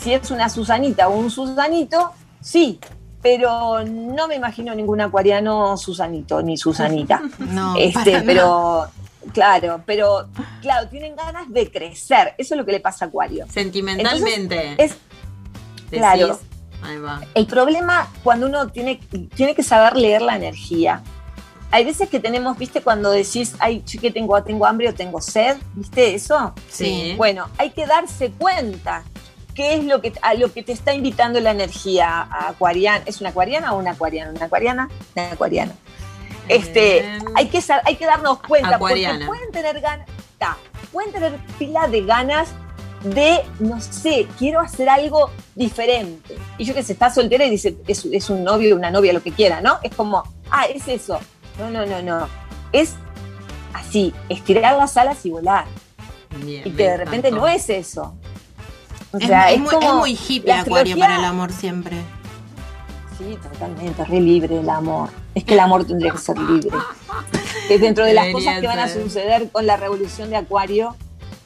Si es una Susanita o un Susanito, sí. Pero no me imagino ningún acuariano Susanito ni Susanita. No, este, para pero, claro, pero, claro, tienen ganas de crecer. Eso es lo que le pasa a Acuario. Sentimentalmente. Es, claro. Ahí va. el problema cuando uno tiene, tiene que saber leer la energía. Hay veces que tenemos, viste, cuando decís, ay, chique, tengo, tengo hambre o tengo sed, ¿viste eso? Sí. Bueno, hay que darse cuenta qué es lo que, a lo que te está invitando la energía a acuariana. ¿Es una acuariana o una acuariana? Una acuariana, una acuariana. Este, hay, que, hay que darnos cuenta, Acuariana. porque pueden tener ganas, pueden tener pila de ganas de, no sé, quiero hacer algo diferente. Y yo que sé, está soltera y dice, es, es un novio, una novia, lo que quiera, ¿no? Es como, ah, es eso. No, no, no, no. Es así, estirar las alas y volar. bien, Y que de repente encantó. no es eso. O sea, es es, muy, como es muy hippie Acuario para el amor siempre. Sí, totalmente, re libre el amor. Es que el amor tendría que ser libre. Que dentro de las Debería cosas que van a suceder con la revolución de Acuario,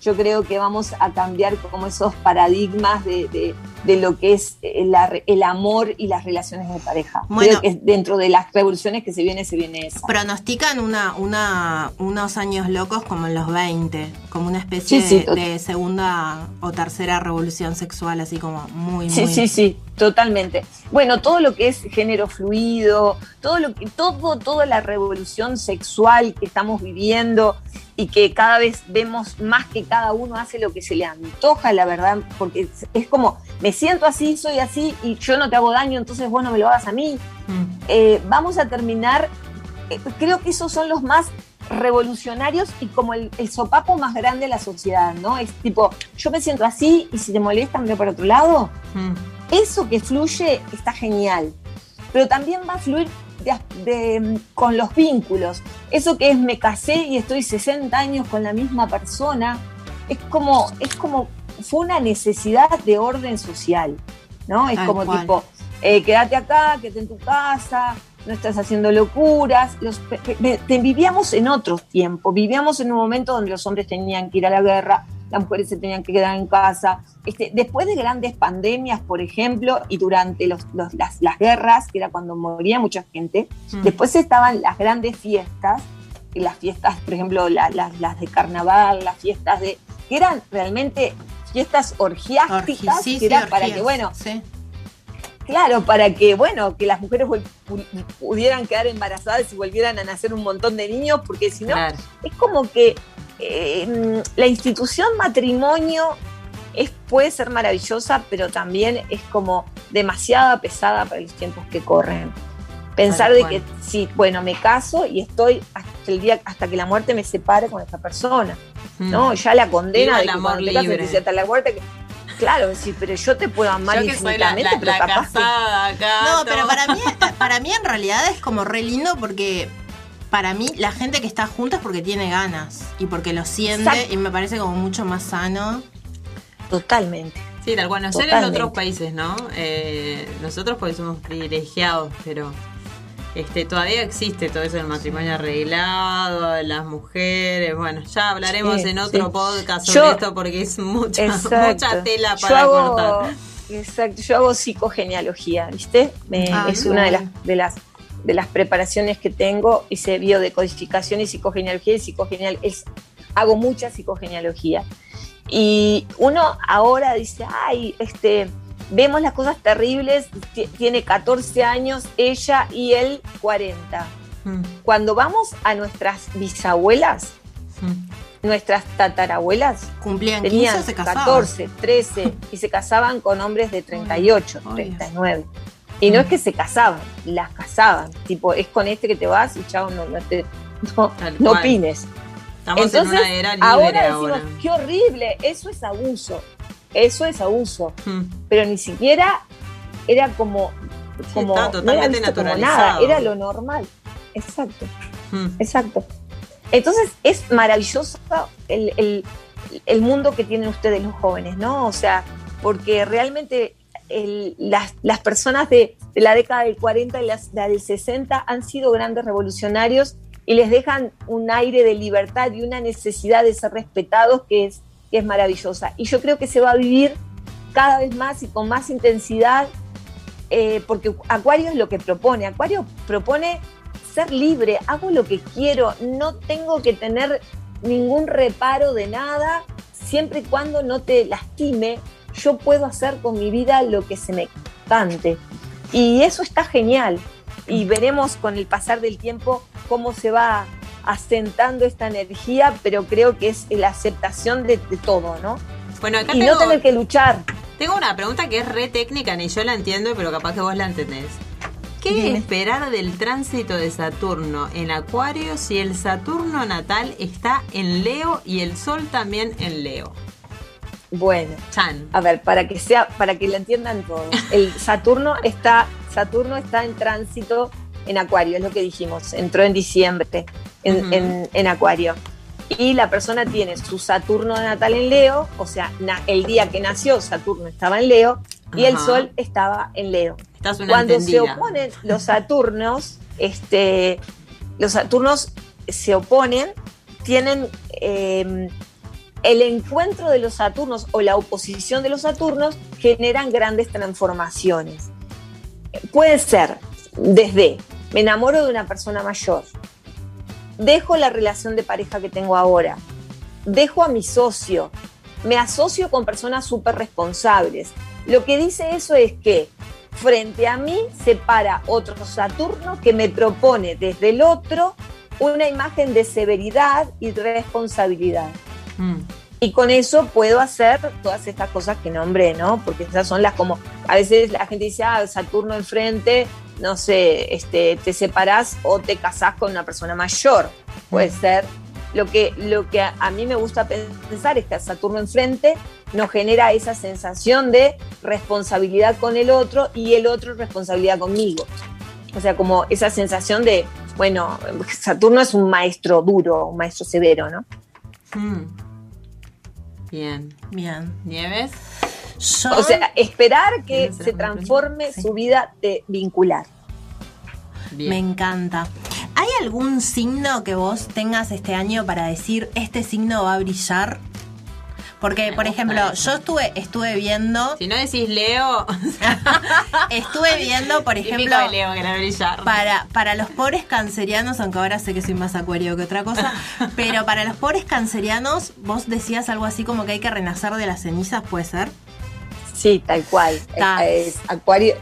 yo creo que vamos a cambiar como esos paradigmas de, de- de lo que es el, la- el amor y las relaciones de pareja. Bueno. Creo que dentro de las revoluciones que se viene, se viene esa. Pronostican una, una, unos años locos como en los 20, como una especie Sí, sí, de, segunda o tercera revolución sexual, así como muy, Sí, muy... sí, sí, totalmente. Bueno, todo lo que es género fluido, todo lo que, todo, toda la revolución sexual que estamos viviendo y que cada vez vemos más que cada uno hace lo que se le antoja, la verdad, porque es, como, me siento así, soy así y yo no te hago daño, entonces vos no me lo hagas a mí. Mm. Eh, vamos a terminar, eh, creo que esos son los más revolucionarios y como el, el sopapo más grande de la sociedad, ¿no? Es tipo, yo me siento así y si te molesta, me voy para otro lado Mm. eso que fluye está genial, pero también va a fluir de- de- con los vínculos. Eso que es me casé y estoy 60 años con la misma persona, es como, es como, fue una necesidad de orden social, ¿no? Es Tal como cual. tipo, eh, quédate acá, quédate en tu casa, no estás haciendo locuras. Los, pe- pe- te- vivíamos en otros tiempos, vivíamos en un momento donde los hombres tenían que ir a la guerra, las mujeres se tenían que quedar en casa. Este, después de grandes pandemias, por ejemplo, y durante los- los- las, las guerras, que era cuando moría mucha gente, Mm. después estaban las grandes fiestas, y las fiestas, por ejemplo, la- la- las de carnaval, las fiestas de... que eran realmente fiestas orgiásticas, Orgi- sí, que sí, era para que, bueno, sí. Claro, para que, bueno, que las mujeres pudieran quedar embarazadas y volvieran a nacer un montón de niños, porque si no, Claro. es como que eh, la institución matrimonio es, puede ser maravillosa, pero también es como demasiada pesada para los tiempos que corren. Pensar de que sí, bueno, me caso y estoy hasta el día, hasta que la muerte me separe con esta persona. ¿no? Ya la condena de que amor cuando te casas libre. te sientas la muerte. que- Claro, sí, pero yo te puedo amar Yo que soy la, infinitamente, la- pero la capaz casada. No, pero para mí, para mí en realidad es como re lindo porque para mí la gente que está junta es porque tiene ganas y porque lo siente Exacto. y me parece como mucho más sano. totalmente. Sí, tal cual. No sé en otros países, ¿no? Eh, nosotros porque somos privilegiados, pero este todavía existe todo eso del matrimonio arreglado, de las mujeres. Bueno, ya hablaremos Sí, en otro sí. podcast sobre Yo- esto porque es mucha, mucha tela Yo para hago- cortar. Exacto, yo hago psicogenealogía, ¿viste? Me- Ah, es una de las, de las de las preparaciones que tengo, hice biodecodificación y psicogenealogía y psicogeneal, es, hago mucha psicogenealogía. Y uno ahora dice, ay, este, vemos las cosas terribles, ti- tiene 14 años ella y él 40. Mm, Cuando vamos a nuestras bisabuelas, mm. nuestras tatarabuelas, Cumplían 15 tenían se casaban. 14, 13 y se casaban con hombres de 38, Ay, 39. Y no es que se casaban, las casaban. Tipo, es con este que te vas y chao, no, no, te- no, no opines. Estamos Entonces, en una era libre ahora ahora. decimos, qué horrible, eso es abuso. Eso es abuso. Mm. Pero ni siquiera era como, como está no era visto como nada, era lo normal. Exacto. Mm. Exacto. Entonces es maravilloso el, el- el mundo que tienen ustedes los jóvenes, ¿no? O sea, porque realmente las, las personas de, de la década del 40 y las, la del 60 han sido grandes revolucionarios y les dejan un aire de libertad y una necesidad de ser respetados que es, que es maravillosa. Y yo creo que se va a vivir cada vez más y con más intensidad eh, porque Acuario es lo que propone. Acuario propone ser libre, hago lo que quiero, no tengo que tener ningún reparo de nada, siempre y cuando no te lastime, yo puedo hacer con mi vida lo que se me cante. Y eso está genial. Y veremos con el pasar del tiempo cómo se va asentando esta energía, pero creo que es la aceptación de, de todo, ¿no? Bueno, acá Y tengo, no tener que luchar. tengo una pregunta que es re técnica, ni yo la entiendo, pero capaz que vos la entendés. ¿Qué Dime. esperar del tránsito de Saturno en Acuario si el Saturno natal está en Leo y el Sol también en Leo? Bueno, Chan. A ver, para que sea, para que lo entiendan todos. El Saturno está, Saturno está en tránsito en Acuario, es lo que dijimos, entró en diciembre en, Ujú. en- en Acuario. Y la persona tiene su Saturno natal en Leo, o sea, na- el día que nació Saturno estaba en Leo y el. Sol estaba en Leo. Estás una Cuando entendida. se oponen los Saturnos, este, los Saturnos se oponen, tienen eh, el encuentro de los Saturnos o la oposición de los Saturnos generan grandes transformaciones. Puede ser desde me enamoro de una persona mayor, dejo la relación de pareja que tengo ahora, dejo a mi socio, me asocio con personas súper responsables. Lo que dice eso es que frente a mí se para otro Saturno que me propone desde el otro una imagen de severidad y responsabilidad. Mm. Y con eso puedo hacer todas estas cosas que nombré, ¿no? Porque esas son las como, a veces la gente dice, ah, Saturno enfrente, no sé, este, te separás o te casás con una persona mayor. Puede ser. Lo que, lo que a, a mí me gusta pensar es que Saturno enfrente nos genera esa sensación de responsabilidad con el otro y el otro responsabilidad conmigo. O sea, como esa sensación de, bueno, Saturno es un maestro duro, un maestro severo, ¿no? Mm. Bien. Bien. ¿Nieves? Yo, O sea, esperar que ¿Tienes se transforme? Sí. su vida de vincular. Bien. me encanta. ¿Hay algún signo que vos tengas este año para decir este signo va a brillar? Porque, por ejemplo, eso. yo estuve, estuve viendo, Si no decís Leo, estuve viendo, por ejemplo, de Leo que la para, para los pobres cancerianos, aunque ahora sé que soy más acuario que otra cosa, pero para los pobres cancerianos, vos decías algo así como que hay que renacer de las cenizas, ¿puede ser? Sí, tal cual. Ta. Es- es Acuario.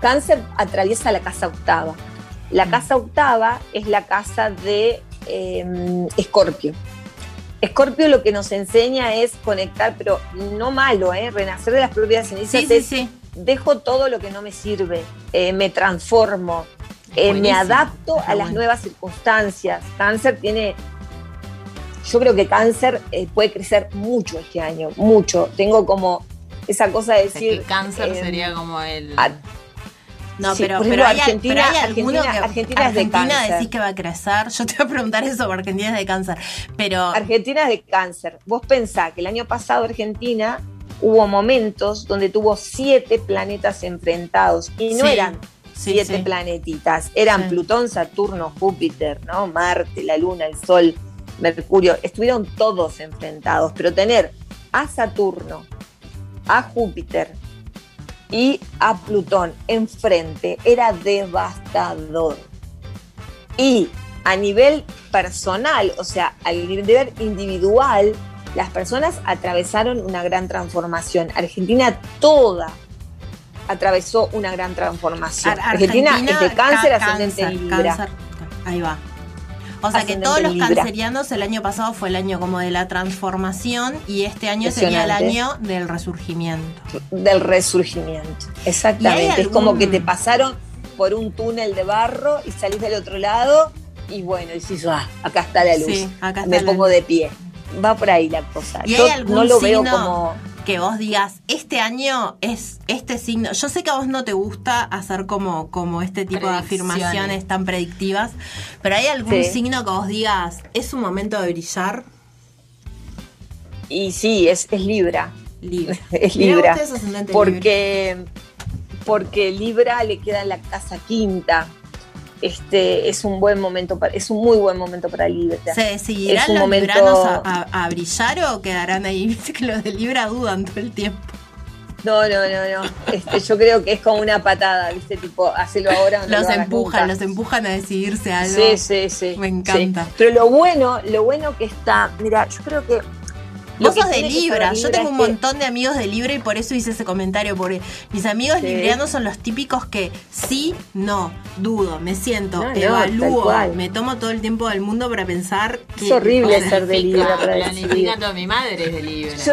Cáncer atraviesa la casa octava. La casa octava es la casa de eh, Escorpio. Lo que nos enseña es conectar, pero no malo, ¿eh? Renacer de las propias cenizas Sí, sí, es sí. dejo todo lo que no me sirve, eh, me transformo, eh, me adapto Está a las bueno. nuevas circunstancias. Cáncer tiene yo creo que cáncer eh, puede crecer mucho este año, mucho. Tengo como esa cosa de O sea, decir... que cáncer eh, sería como el. a- No, Sí, pero, hay, Argentina- pero hay alguno Argentina- que Argentina es de cáncer. decís que va a crecer. Yo te voy a preguntar eso porque Argentina es de cáncer. Pero Argentina es de cáncer. Vos pensás que el año pasado Argentina hubo momentos donde tuvo siete planetas enfrentados y no Sí, eran siete sí. planetitas, eran. Plutón, Saturno, Júpiter, ¿no? Marte, la Luna, el Sol, Mercurio, estuvieron todos enfrentados, pero tener a Saturno, a Júpiter y a Plutón enfrente era devastador. Y a nivel personal, o sea, al nivel individual, las personas atravesaron una gran transformación. Argentina toda atravesó una gran transformación. Ar- Argentina, es de cáncer ascendente cáncer, Libra. cáncer. Ahí va. O sea que todos los cancerianos el año pasado fue el año como de la transformación y este año sería el año del resurgimiento. del resurgimiento. Exactamente. ¿Y hay Es como que te pasaron por un túnel de barro y salís del otro lado y bueno, decís, ah, acá está la luz. Sí, acá está Me la pongo luz. de pie. Va por ahí la cosa. ¿Y Yo hay algún no lo veo como. Que vos digas, este año es este signo? Yo sé que a vos no te gusta hacer como, como este tipo de afirmaciones tan predictivas, pero ¿hay algún Sí. signo que vos digas, es un momento de brillar? Y sí, es, es Libra. Libra. Es Libra. ascendente Libra. Porque, porque Libra le queda en la casa quinta. Este es un buen momento para, es un muy buen momento para Libra. ¿Se seguirán es un los momento- libranos a, a- a brillar o quedarán ahí? Viste que los de Libra dudan todo el tiempo. No, no, no, no. Este, yo creo que es como una patada, ¿viste? Tipo, hacelo ahora o no Los lo empujan, los empujan a decidirse algo. Sí, sí, sí. Me encanta. sí. Pero lo bueno, lo bueno que está, mira, yo creo que. Vos sos de Libra, yo tengo un montón de amigos de Libra y por eso hice ese comentario, porque mis amigos Sí. librianos son los típicos que sí, no, dudo, me siento, No, tal evalúo, me tomo todo el tiempo del mundo para pensar que... Es horrible o ser de Libra Planifica todo. Mi madre es de Libra. Yo,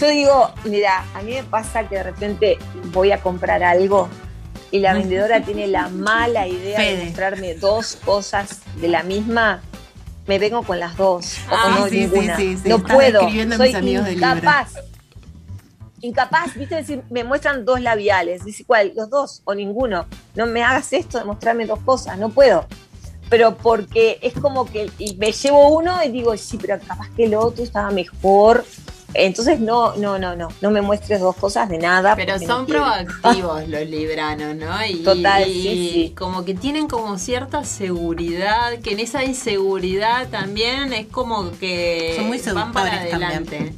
yo digo, mira, a mí me pasa que de repente voy a comprar algo y la vendedora tiene la mala idea Fede. de mostrarme dos cosas de la misma. Me vengo con las dos. o Ah, no sí, ninguna. sí, sí. No Estás puedo. Soy de incapaz. Incapaz, viste, decir, me muestran dos labiales. Dice, ¿cuál? Los dos o ninguno. No me hagas esto de mostrarme dos cosas. No puedo. Pero porque es como que y me llevo uno y digo, sí, pero capaz que el otro estaba mejor. Entonces, no, no, no, no. No me muestres dos cosas de nada. Pero no son quiero. proactivos los libranos, ¿no? Y, Total, y sí, sí. como que tienen como cierta seguridad, que en esa inseguridad también es como que Son muy van para también. adelante.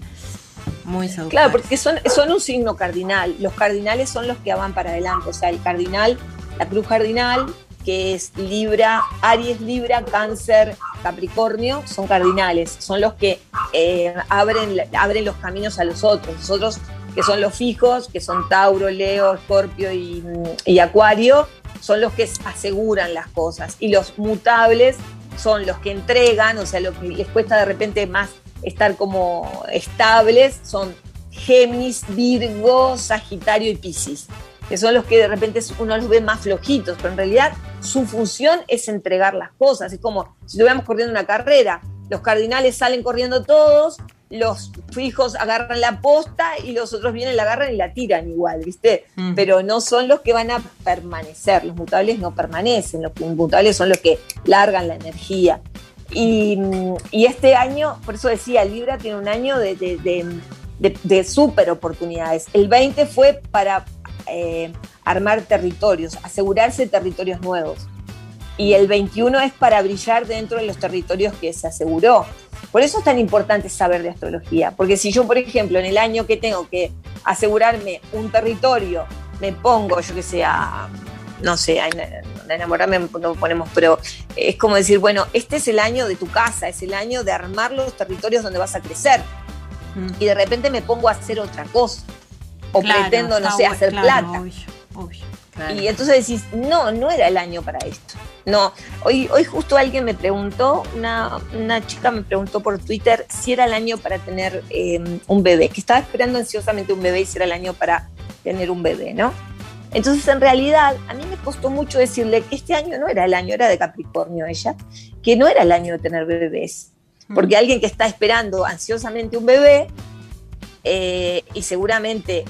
Muy seductores. Claro, porque son, son un signo cardinal. Los cardinales son los que van para adelante. O sea, el cardinal, la cruz cardinal, que es Libra, Aries, Libra, Cáncer, Capricornio, son cardinales. Son los que eh, abren, abren los caminos a los otros. Los otros, que son los fijos, que son Tauro, Leo, Escorpio y, y Acuario, son los que aseguran las cosas. Y los mutables son los que entregan, o sea, lo que les cuesta de repente más estar como estables son Géminis, Virgo, Sagitario y Piscis, que son los que de repente uno los ve más flojitos, pero en realidad su función es entregar las cosas. Es como si estuviéramos corriendo una carrera, los cardinales salen corriendo todos, los fijos agarran la posta y los otros vienen, la agarran y la tiran igual, ¿viste? Mm. Pero no son los que van a permanecer, los mutables no permanecen, los mutables son los que largan la energía. Y, y este año, por eso decía, Libra tiene un año de, de, de, de, de súper oportunidades. El 20 fue para eh, armar territorios, asegurarse territorios nuevos. Y el 21 es para brillar dentro de los territorios que se aseguró. Por eso es tan importante saber de astrología, porque si yo, por ejemplo, en el año que tengo que asegurarme un territorio, me pongo, yo que sé, a, no sé, a enamorarme no ponemos, pero es como decir, bueno, este es el año de tu casa, es el año de armar los territorios donde vas a crecer. Y de repente me pongo a hacer otra cosa. O Claro, pretendo, no sé, hacer claro, plata. obvio, obvio. Y entonces decís, no, no era el año para esto. No, hoy, hoy justo alguien me preguntó, una, una chica me preguntó por Twitter si era el año para tener eh, un bebé, que estaba esperando ansiosamente un bebé y si era el año para tener un bebé, ¿no? Entonces, en realidad, a mí me costó mucho decirle que este año no era el año, era de Capricornio ella, que no era el año de tener bebés. Porque alguien que está esperando ansiosamente un bebé, eh, y seguramente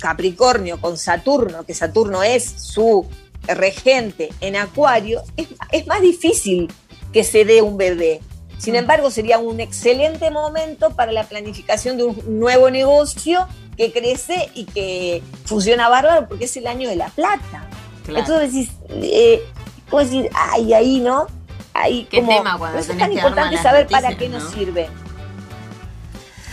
Capricornio con Saturno, que Saturno es su regente en Acuario, es, es más difícil que se dé un bebé. Sin embargo, sería un excelente momento para la planificación de un nuevo negocio que crece y que funciona bárbaro porque es el año de la plata. Claro. Entonces decís, eh, ¿cómo decir? Ay, ahí, ¿no? Ahí, Qué como, tema cuando es tan importante saber para qué nos ¿no? sirve.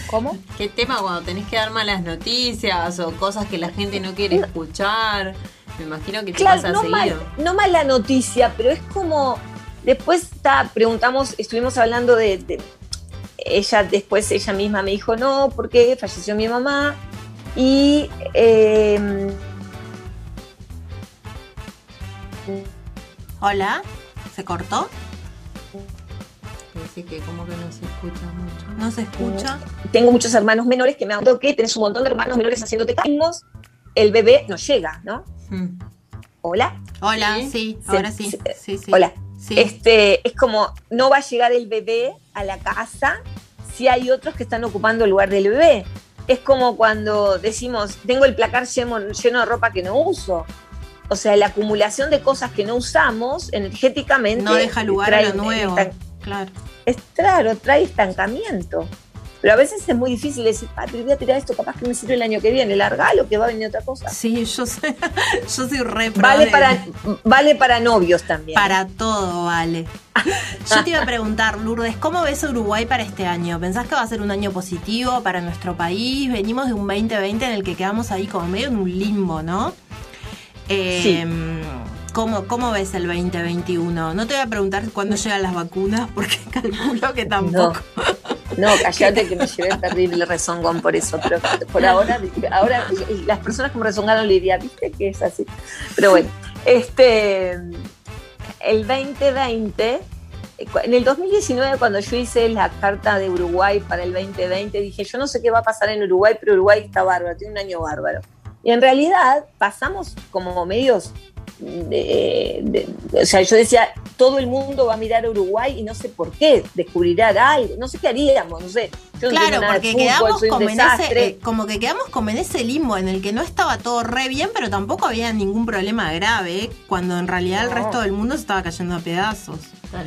¿Cómo? ¿Qué tema cuando tenés que dar malas noticias o cosas que la gente no quiere escuchar? Me imagino que te Claro, pasa no, mal, seguido. no mala noticia, pero es como. Después está, preguntamos, estuvimos hablando de, de- Ella, después ella misma me dijo, no, porque falleció mi mamá. Y. eh, Hola, ¿se cortó? Así que como que no se escucha mucho. ¿No se escucha? tengo muchos hermanos menores que me han dado que tenés un montón de hermanos menores haciéndote cambios. El bebé no llega, ¿no? Hmm. Hola. Hola, Sí. ahora sí. sí. Sí, sí. Hola. Sí. Este, es como, no va a llegar el bebé a la casa si hay otros que están ocupando el lugar del bebé. Es como cuando decimos, tengo el placar lleno, lleno de ropa que no uso. O sea, la acumulación de cosas que no usamos energéticamente. no deja lugar a lo nuevo. Claro. Es claro, trae estancamiento. Pero a veces es muy difícil decir, Patri, voy a tirar esto, capaz que me sirve el año que viene, largalo, que va a venir otra cosa. Sí, yo sé. Yo soy re Vale de- para, vale para novios también. Para todo, vale. Yo te iba a preguntar, Lourdes, ¿cómo ves Uruguay para este año? ¿Pensás que va a ser un año positivo para nuestro país? Venimos de un 2020 en el que quedamos ahí como medio en un limbo, ¿no? Eh, Sí. ¿Cómo, ¿Cómo ves el 2021? No te voy a preguntar cuándo llegan las vacunas, porque calculo que No, tampoco. no, callate que me llevé terrible rezongón por eso, pero por ahora, ahora las personas que me rezongaron le diría, viste que es así. Pero bueno, este, el 2020, en el 2019 cuando yo hice la carta de Uruguay para el 2020, dije, yo no sé qué va a pasar en Uruguay, pero Uruguay está bárbaro, tiene un año bárbaro. Y en realidad pasamos como medios de- de- o sea, yo decía, todo el mundo va a mirar a Uruguay y no sé por qué, descubrirá algo, no sé qué haríamos, no sé. Yo Claro, porque fútbol, quedamos como en, ese, eh, como que quedamos como en ese limbo en el que no estaba todo re bien, pero tampoco había ningún problema grave, cuando en realidad el resto del mundo se estaba cayendo a pedazos.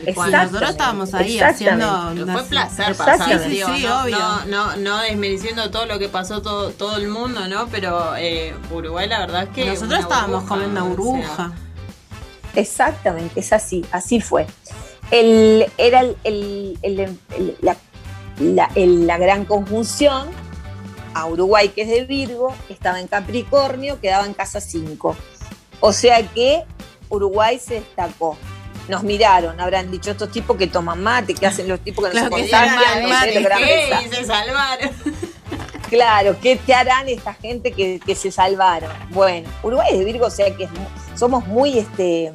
Y nosotros estábamos ahí haciendo... Fue placer pasar, Sí, sí, digo, sí, no, obvio. no, no, no desmereciendo todo lo que pasó todo, todo el mundo, ¿no? Pero eh, Uruguay la verdad es que Nosotros una estábamos burbuja, comiendo o sea, burbuja. Exactamente, es así, así fue. El, era el- el- el- el- la, la- el- la gran conjunción a Uruguay, que es de Virgo, estaba en Capricornio, quedaba en casa 5. O sea que Uruguay se destacó. Nos miraron, habrán dicho estos tipos que toman mate, que hacen los tipos que no se que sé, mate. Y se salvaron. Claro, ¿qué te harán esta gente que, que se salvaron? Bueno, Uruguay es de Virgo, o sea que es somos muy, este,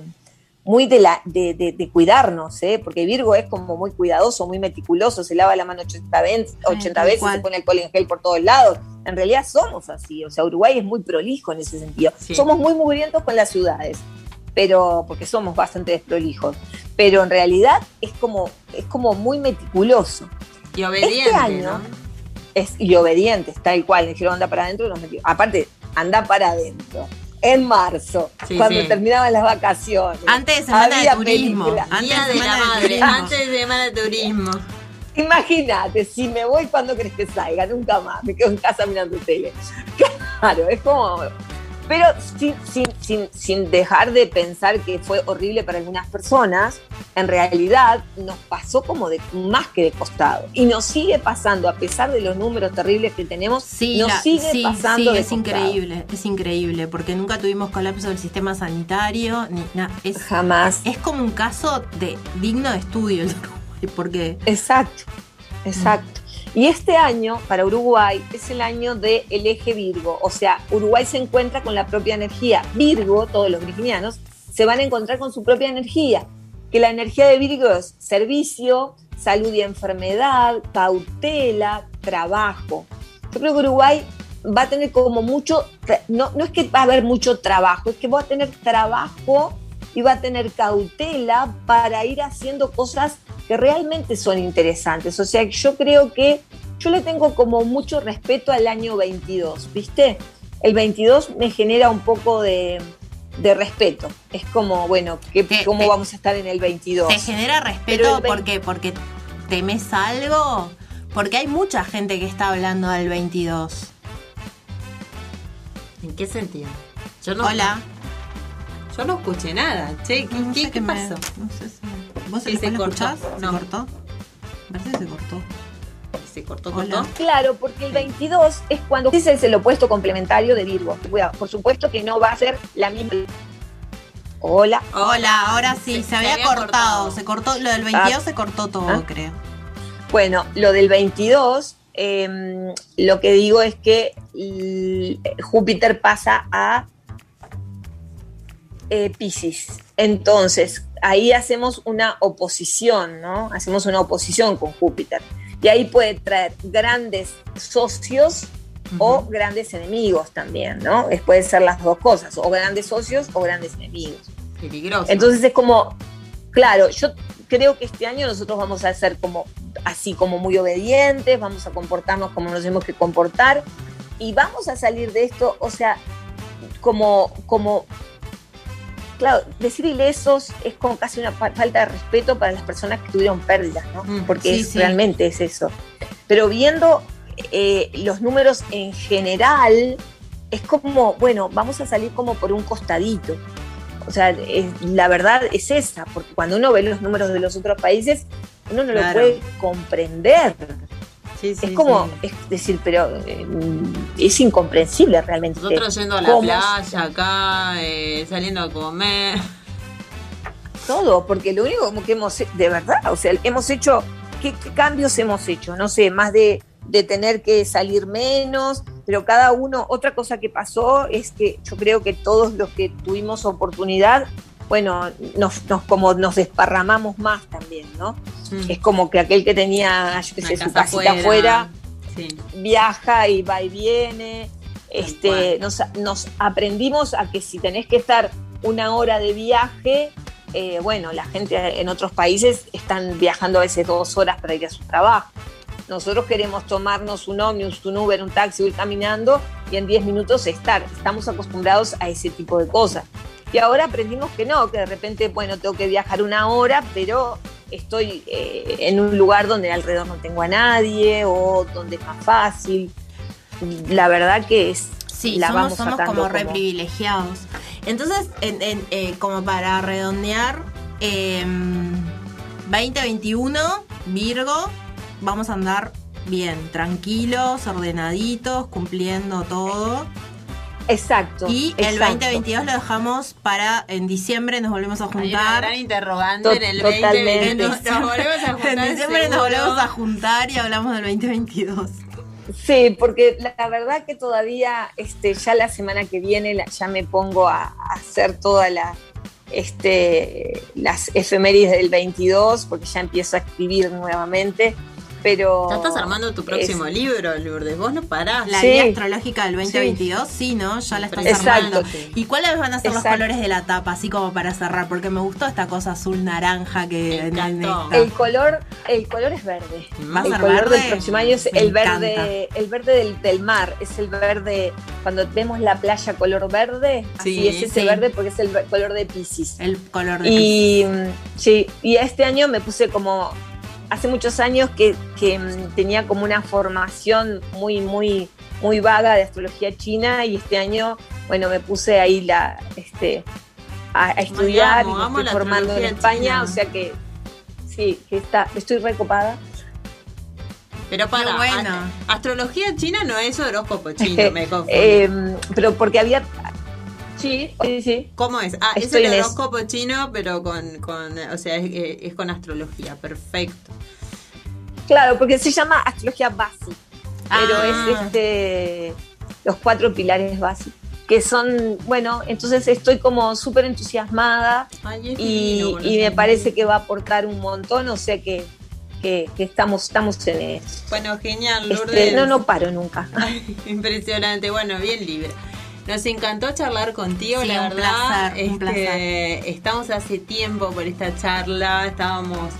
muy de, la, de, de- de cuidarnos, ¿eh? porque Virgo es como muy cuidadoso, muy meticuloso, se lava la mano 80 veces, 80 tal veces se pone alcohol en gel por todos lados. En realidad somos así, o sea, Uruguay es muy prolijo en ese sentido. Sí. Somos muy mugrientos con las ciudades, pero porque somos bastante desprolijos, pero en realidad es como, es como muy meticuloso Y obediente, Este año- ¿no? es, y obedientes, tal cual. Dijeron anda para adentro y nos metimos. Aparte, anda para adentro. En marzo, Sí, cuando sí. terminaban las vacaciones. Antes de semana Había de turismo. película. Antes Día de de la semana de madre, turismo. antes de semana de turismo. Imagínate, si me voy, ¿cuándo crees que salga? Nunca más. Me quedo en casa mirando tele. Claro, es como. Pero sin, sin, sin, sin dejar de pensar que fue horrible para algunas personas, en realidad nos pasó como de más que de costado. Y nos sigue pasando, a pesar de los números terribles que tenemos, Sí, nos la- sigue sí, pasando sí, de es costado. increíble, es increíble, porque nunca tuvimos colapso del sistema sanitario, ni na- es, Jamás. es como un caso de digno de estudio el porque Exacto, exacto. Y este año para Uruguay es el año del eje Virgo, o sea, Uruguay se encuentra con la propia energía. Virgo, todos los virginianos, se van a encontrar con su propia energía, que la energía de Virgo es servicio, salud y enfermedad, cautela, trabajo. Yo creo que Uruguay va a tener como mucho, no, no es que va a haber mucho trabajo, es que va a tener trabajo y va a tener cautela para ir haciendo cosas que realmente son interesantes. O sea, yo creo que yo le tengo como mucho respeto al año 22, ¿viste? El 22 me genera un poco de, de respeto. Es como, bueno, ¿qué, Te- ¿cómo te- vamos a estar en el 22? ¿Te genera respeto el vein- porque, porque temes algo? Porque hay mucha gente que está hablando del 22. ¿En qué sentido? Yo no, Hola. Yo no escuché nada. Che, ¿qué, No qué- sé qué qué me- pasó? No sé si... ¿Vos Sí, se cortó. escuchás? No. ¿Se cortó? Parece que se cortó. ¿Se cortó, Hola. cortó? Claro, porque el 22 es cuando ese es el opuesto complementario de Virgo. Cuidado, por supuesto que no va a ser la misma. Hola. Hola, ahora sí, Se- se, se había, había cortado. cortado. Se cortó, lo del 22 Ah. se cortó todo, Ah. creo. Bueno, lo del 22, eh, lo que digo es que l- Júpiter pasa a eh, Pisces. Entonces, ahí hacemos una oposición, ¿no? Hacemos una oposición con Júpiter. Y ahí puede traer grandes socios o grandes enemigos también, ¿no? Es, puede ser las dos cosas, o grandes socios o grandes enemigos. Peligroso. Entonces es como, claro, yo creo que este año nosotros vamos a ser como así como muy obedientes, vamos a comportarnos como nos tenemos que comportar y vamos a salir de esto, o sea, como, como, claro, decir ilesos es como casi una fa- falta de respeto para las personas que tuvieron pérdidas, ¿no? Mm, Porque sí, es- sí. realmente es eso. Pero viendo eh, los números en general, es como, bueno, vamos a salir como por un costadito. O sea, es- la verdad es esa, porque cuando uno ve los números de los otros países, uno no Claro. lo puede comprender. Sí, sí, es como, sí. es decir, pero eh, es incomprensible realmente. Nosotros yendo a la playa acá, eh, saliendo a comer. todo, porque lo único como que hemos, de verdad, o sea, hemos hecho, ¿qué, qué cambios hemos hecho? No sé, más de, de tener que salir menos, pero cada uno, otra cosa que pasó es que yo creo que todos los que tuvimos oportunidad, bueno, nos, nos como nos desparramamos más también, ¿no? Mm. Es como que aquel que tenía, yo qué sé, su casita afuera, Sí. viaja y va y viene. Este, nos aprendimos a que si tenés que estar una hora de viaje, eh, bueno, la gente en otros países están viajando a veces dos horas para ir a su trabajo. Nosotros queremos tomarnos un ómnibus, un Uber, un taxi, ir caminando y en 10 minutos estar. Estamos acostumbrados a ese tipo de cosas. Y ahora aprendimos que no, que de repente, bueno, tengo que viajar una hora, pero estoy eh, en un lugar donde alrededor no tengo a nadie o donde es más fácil. La verdad que es. Sí, la somos, vamos somos como re privilegiados. Entonces, en- en, eh, como para redondear, eh, 2021, Virgo, vamos a andar bien, tranquilos, ordenaditos, cumpliendo todo. Exacto. Y el exacto. 2022 lo dejamos para en diciembre, nos volvemos a Hay una juntar. gran interrogante en el totalmente. 2020. Nos, nos volvemos a juntar En diciembre nos volvemos a juntar y hablamos del 2022. Sí, porque la, la verdad que todavía, este, ya la semana que viene la- ya me pongo a, a hacer todas la, este, las efemérides del 22, porque ya empiezo a escribir nuevamente. Pero Ya estás armando tu próximo libro, Lourdes. Vos no parás. La Sí. guía astrológica del 2022, sí, ¿no? Ya la estás Exacto. armando. ¿Y cuáles van a ser los colores de la tapa? Así como para cerrar, porque me gustó esta cosa azul naranja que Me en- en esta. el color, el color es verde. ¿Va a el ser color verde? del próximo año es Me el encanta. verde, el verde del, del mar, es el verde, cuando vemos la playa color verde, Sí, así es ese sí. verde porque es el color de Pisces. El color de Y mm, sí, y este año me puse como, hace muchos años que, que, mm, tenía como una formación muy, muy, muy vaga de astrología china y este año, bueno, me puse ahí la, este, a, a estudiar amo, y me estoy formando en España, china. o sea que sí, que está, estoy recopada. Pero para, bueno. ast- astrología china no es horóscopo chino, me confundí. Eh, pero porque había, sí, sí, sí. ¿Cómo es? Ah, es estoy el en eso. horóscopo chino, pero con, con o sea, es, es con astrología, perfecto. Claro, porque se llama astrología básica, pero Ah. es este los cuatro pilares básicos, que son, bueno, entonces estoy como súper entusiasmada Ay, es y, divino, con y me parece que va a aportar un montón, o sea que, que, que estamos, estamos en eso. Bueno, genial, Este, Lourdes. no, no paro nunca. Ay, impresionante, bueno, bien libre. Nos encantó charlar contigo, Sí, la un verdad. placer, un este, Estamos hace tiempo por esta charla, estábamos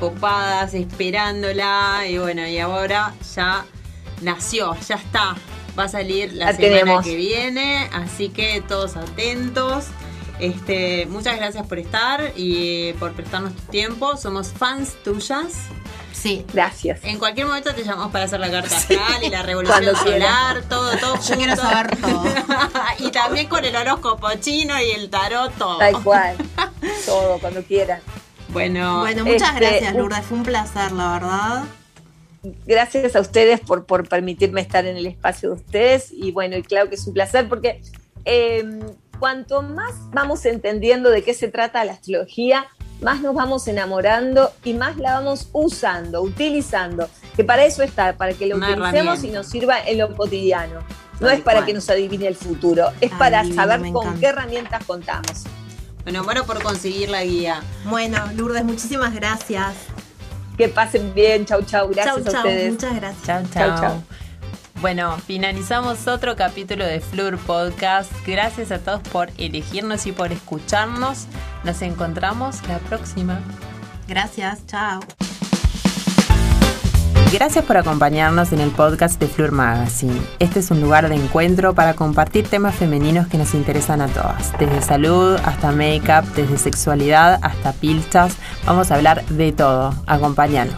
copadas esperándola y bueno, y ahora ya nació, ya está. Va a salir la, La semana tenemos. que viene, así que todos atentos. Este, muchas gracias por estar y por prestarnos tu tiempo. Somos fans tuyas. Sí. Gracias. En cualquier momento te llamamos para hacer la carta astral y la revolución Cuando solar, todo, todo. Yo quiero saber todo. y también con el horóscopo chino y el tarot, todo. Tal cual. Todo, cuando quieran. Bueno, Bueno, muchas Este, gracias, un- Lourdes. Fue un placer, la verdad. Gracias a ustedes por, por permitirme estar en el espacio de ustedes. Y bueno, y claro que es un placer porque eh, cuanto más vamos entendiendo de qué se trata la astrología, más nos vamos enamorando y más la vamos usando, utilizando. Que para eso está, para que lo Una utilicemos y nos sirva en lo cotidiano. No Tal es para cual. que nos adivine el futuro, es Ay, para divino, saber con encanta. qué herramientas contamos. bueno, bueno por conseguir la guía. Bueno, Lourdes, muchísimas gracias. Que pasen bien, chau, chau. Gracias chau, a chau. ustedes. Muchas gracias. Chao, Chau, chao. chau. Bueno, finalizamos otro capítulo de Flur Podcast. Gracias a todos por elegirnos y por escucharnos. Nos encontramos la próxima. Gracias, chao. Gracias por acompañarnos en el podcast de Flur Magazine. Este es un lugar de encuentro para compartir temas femeninos que nos interesan a todas. Desde salud hasta make-up, desde sexualidad hasta pilchas. Vamos a hablar de todo. Acompáñanos.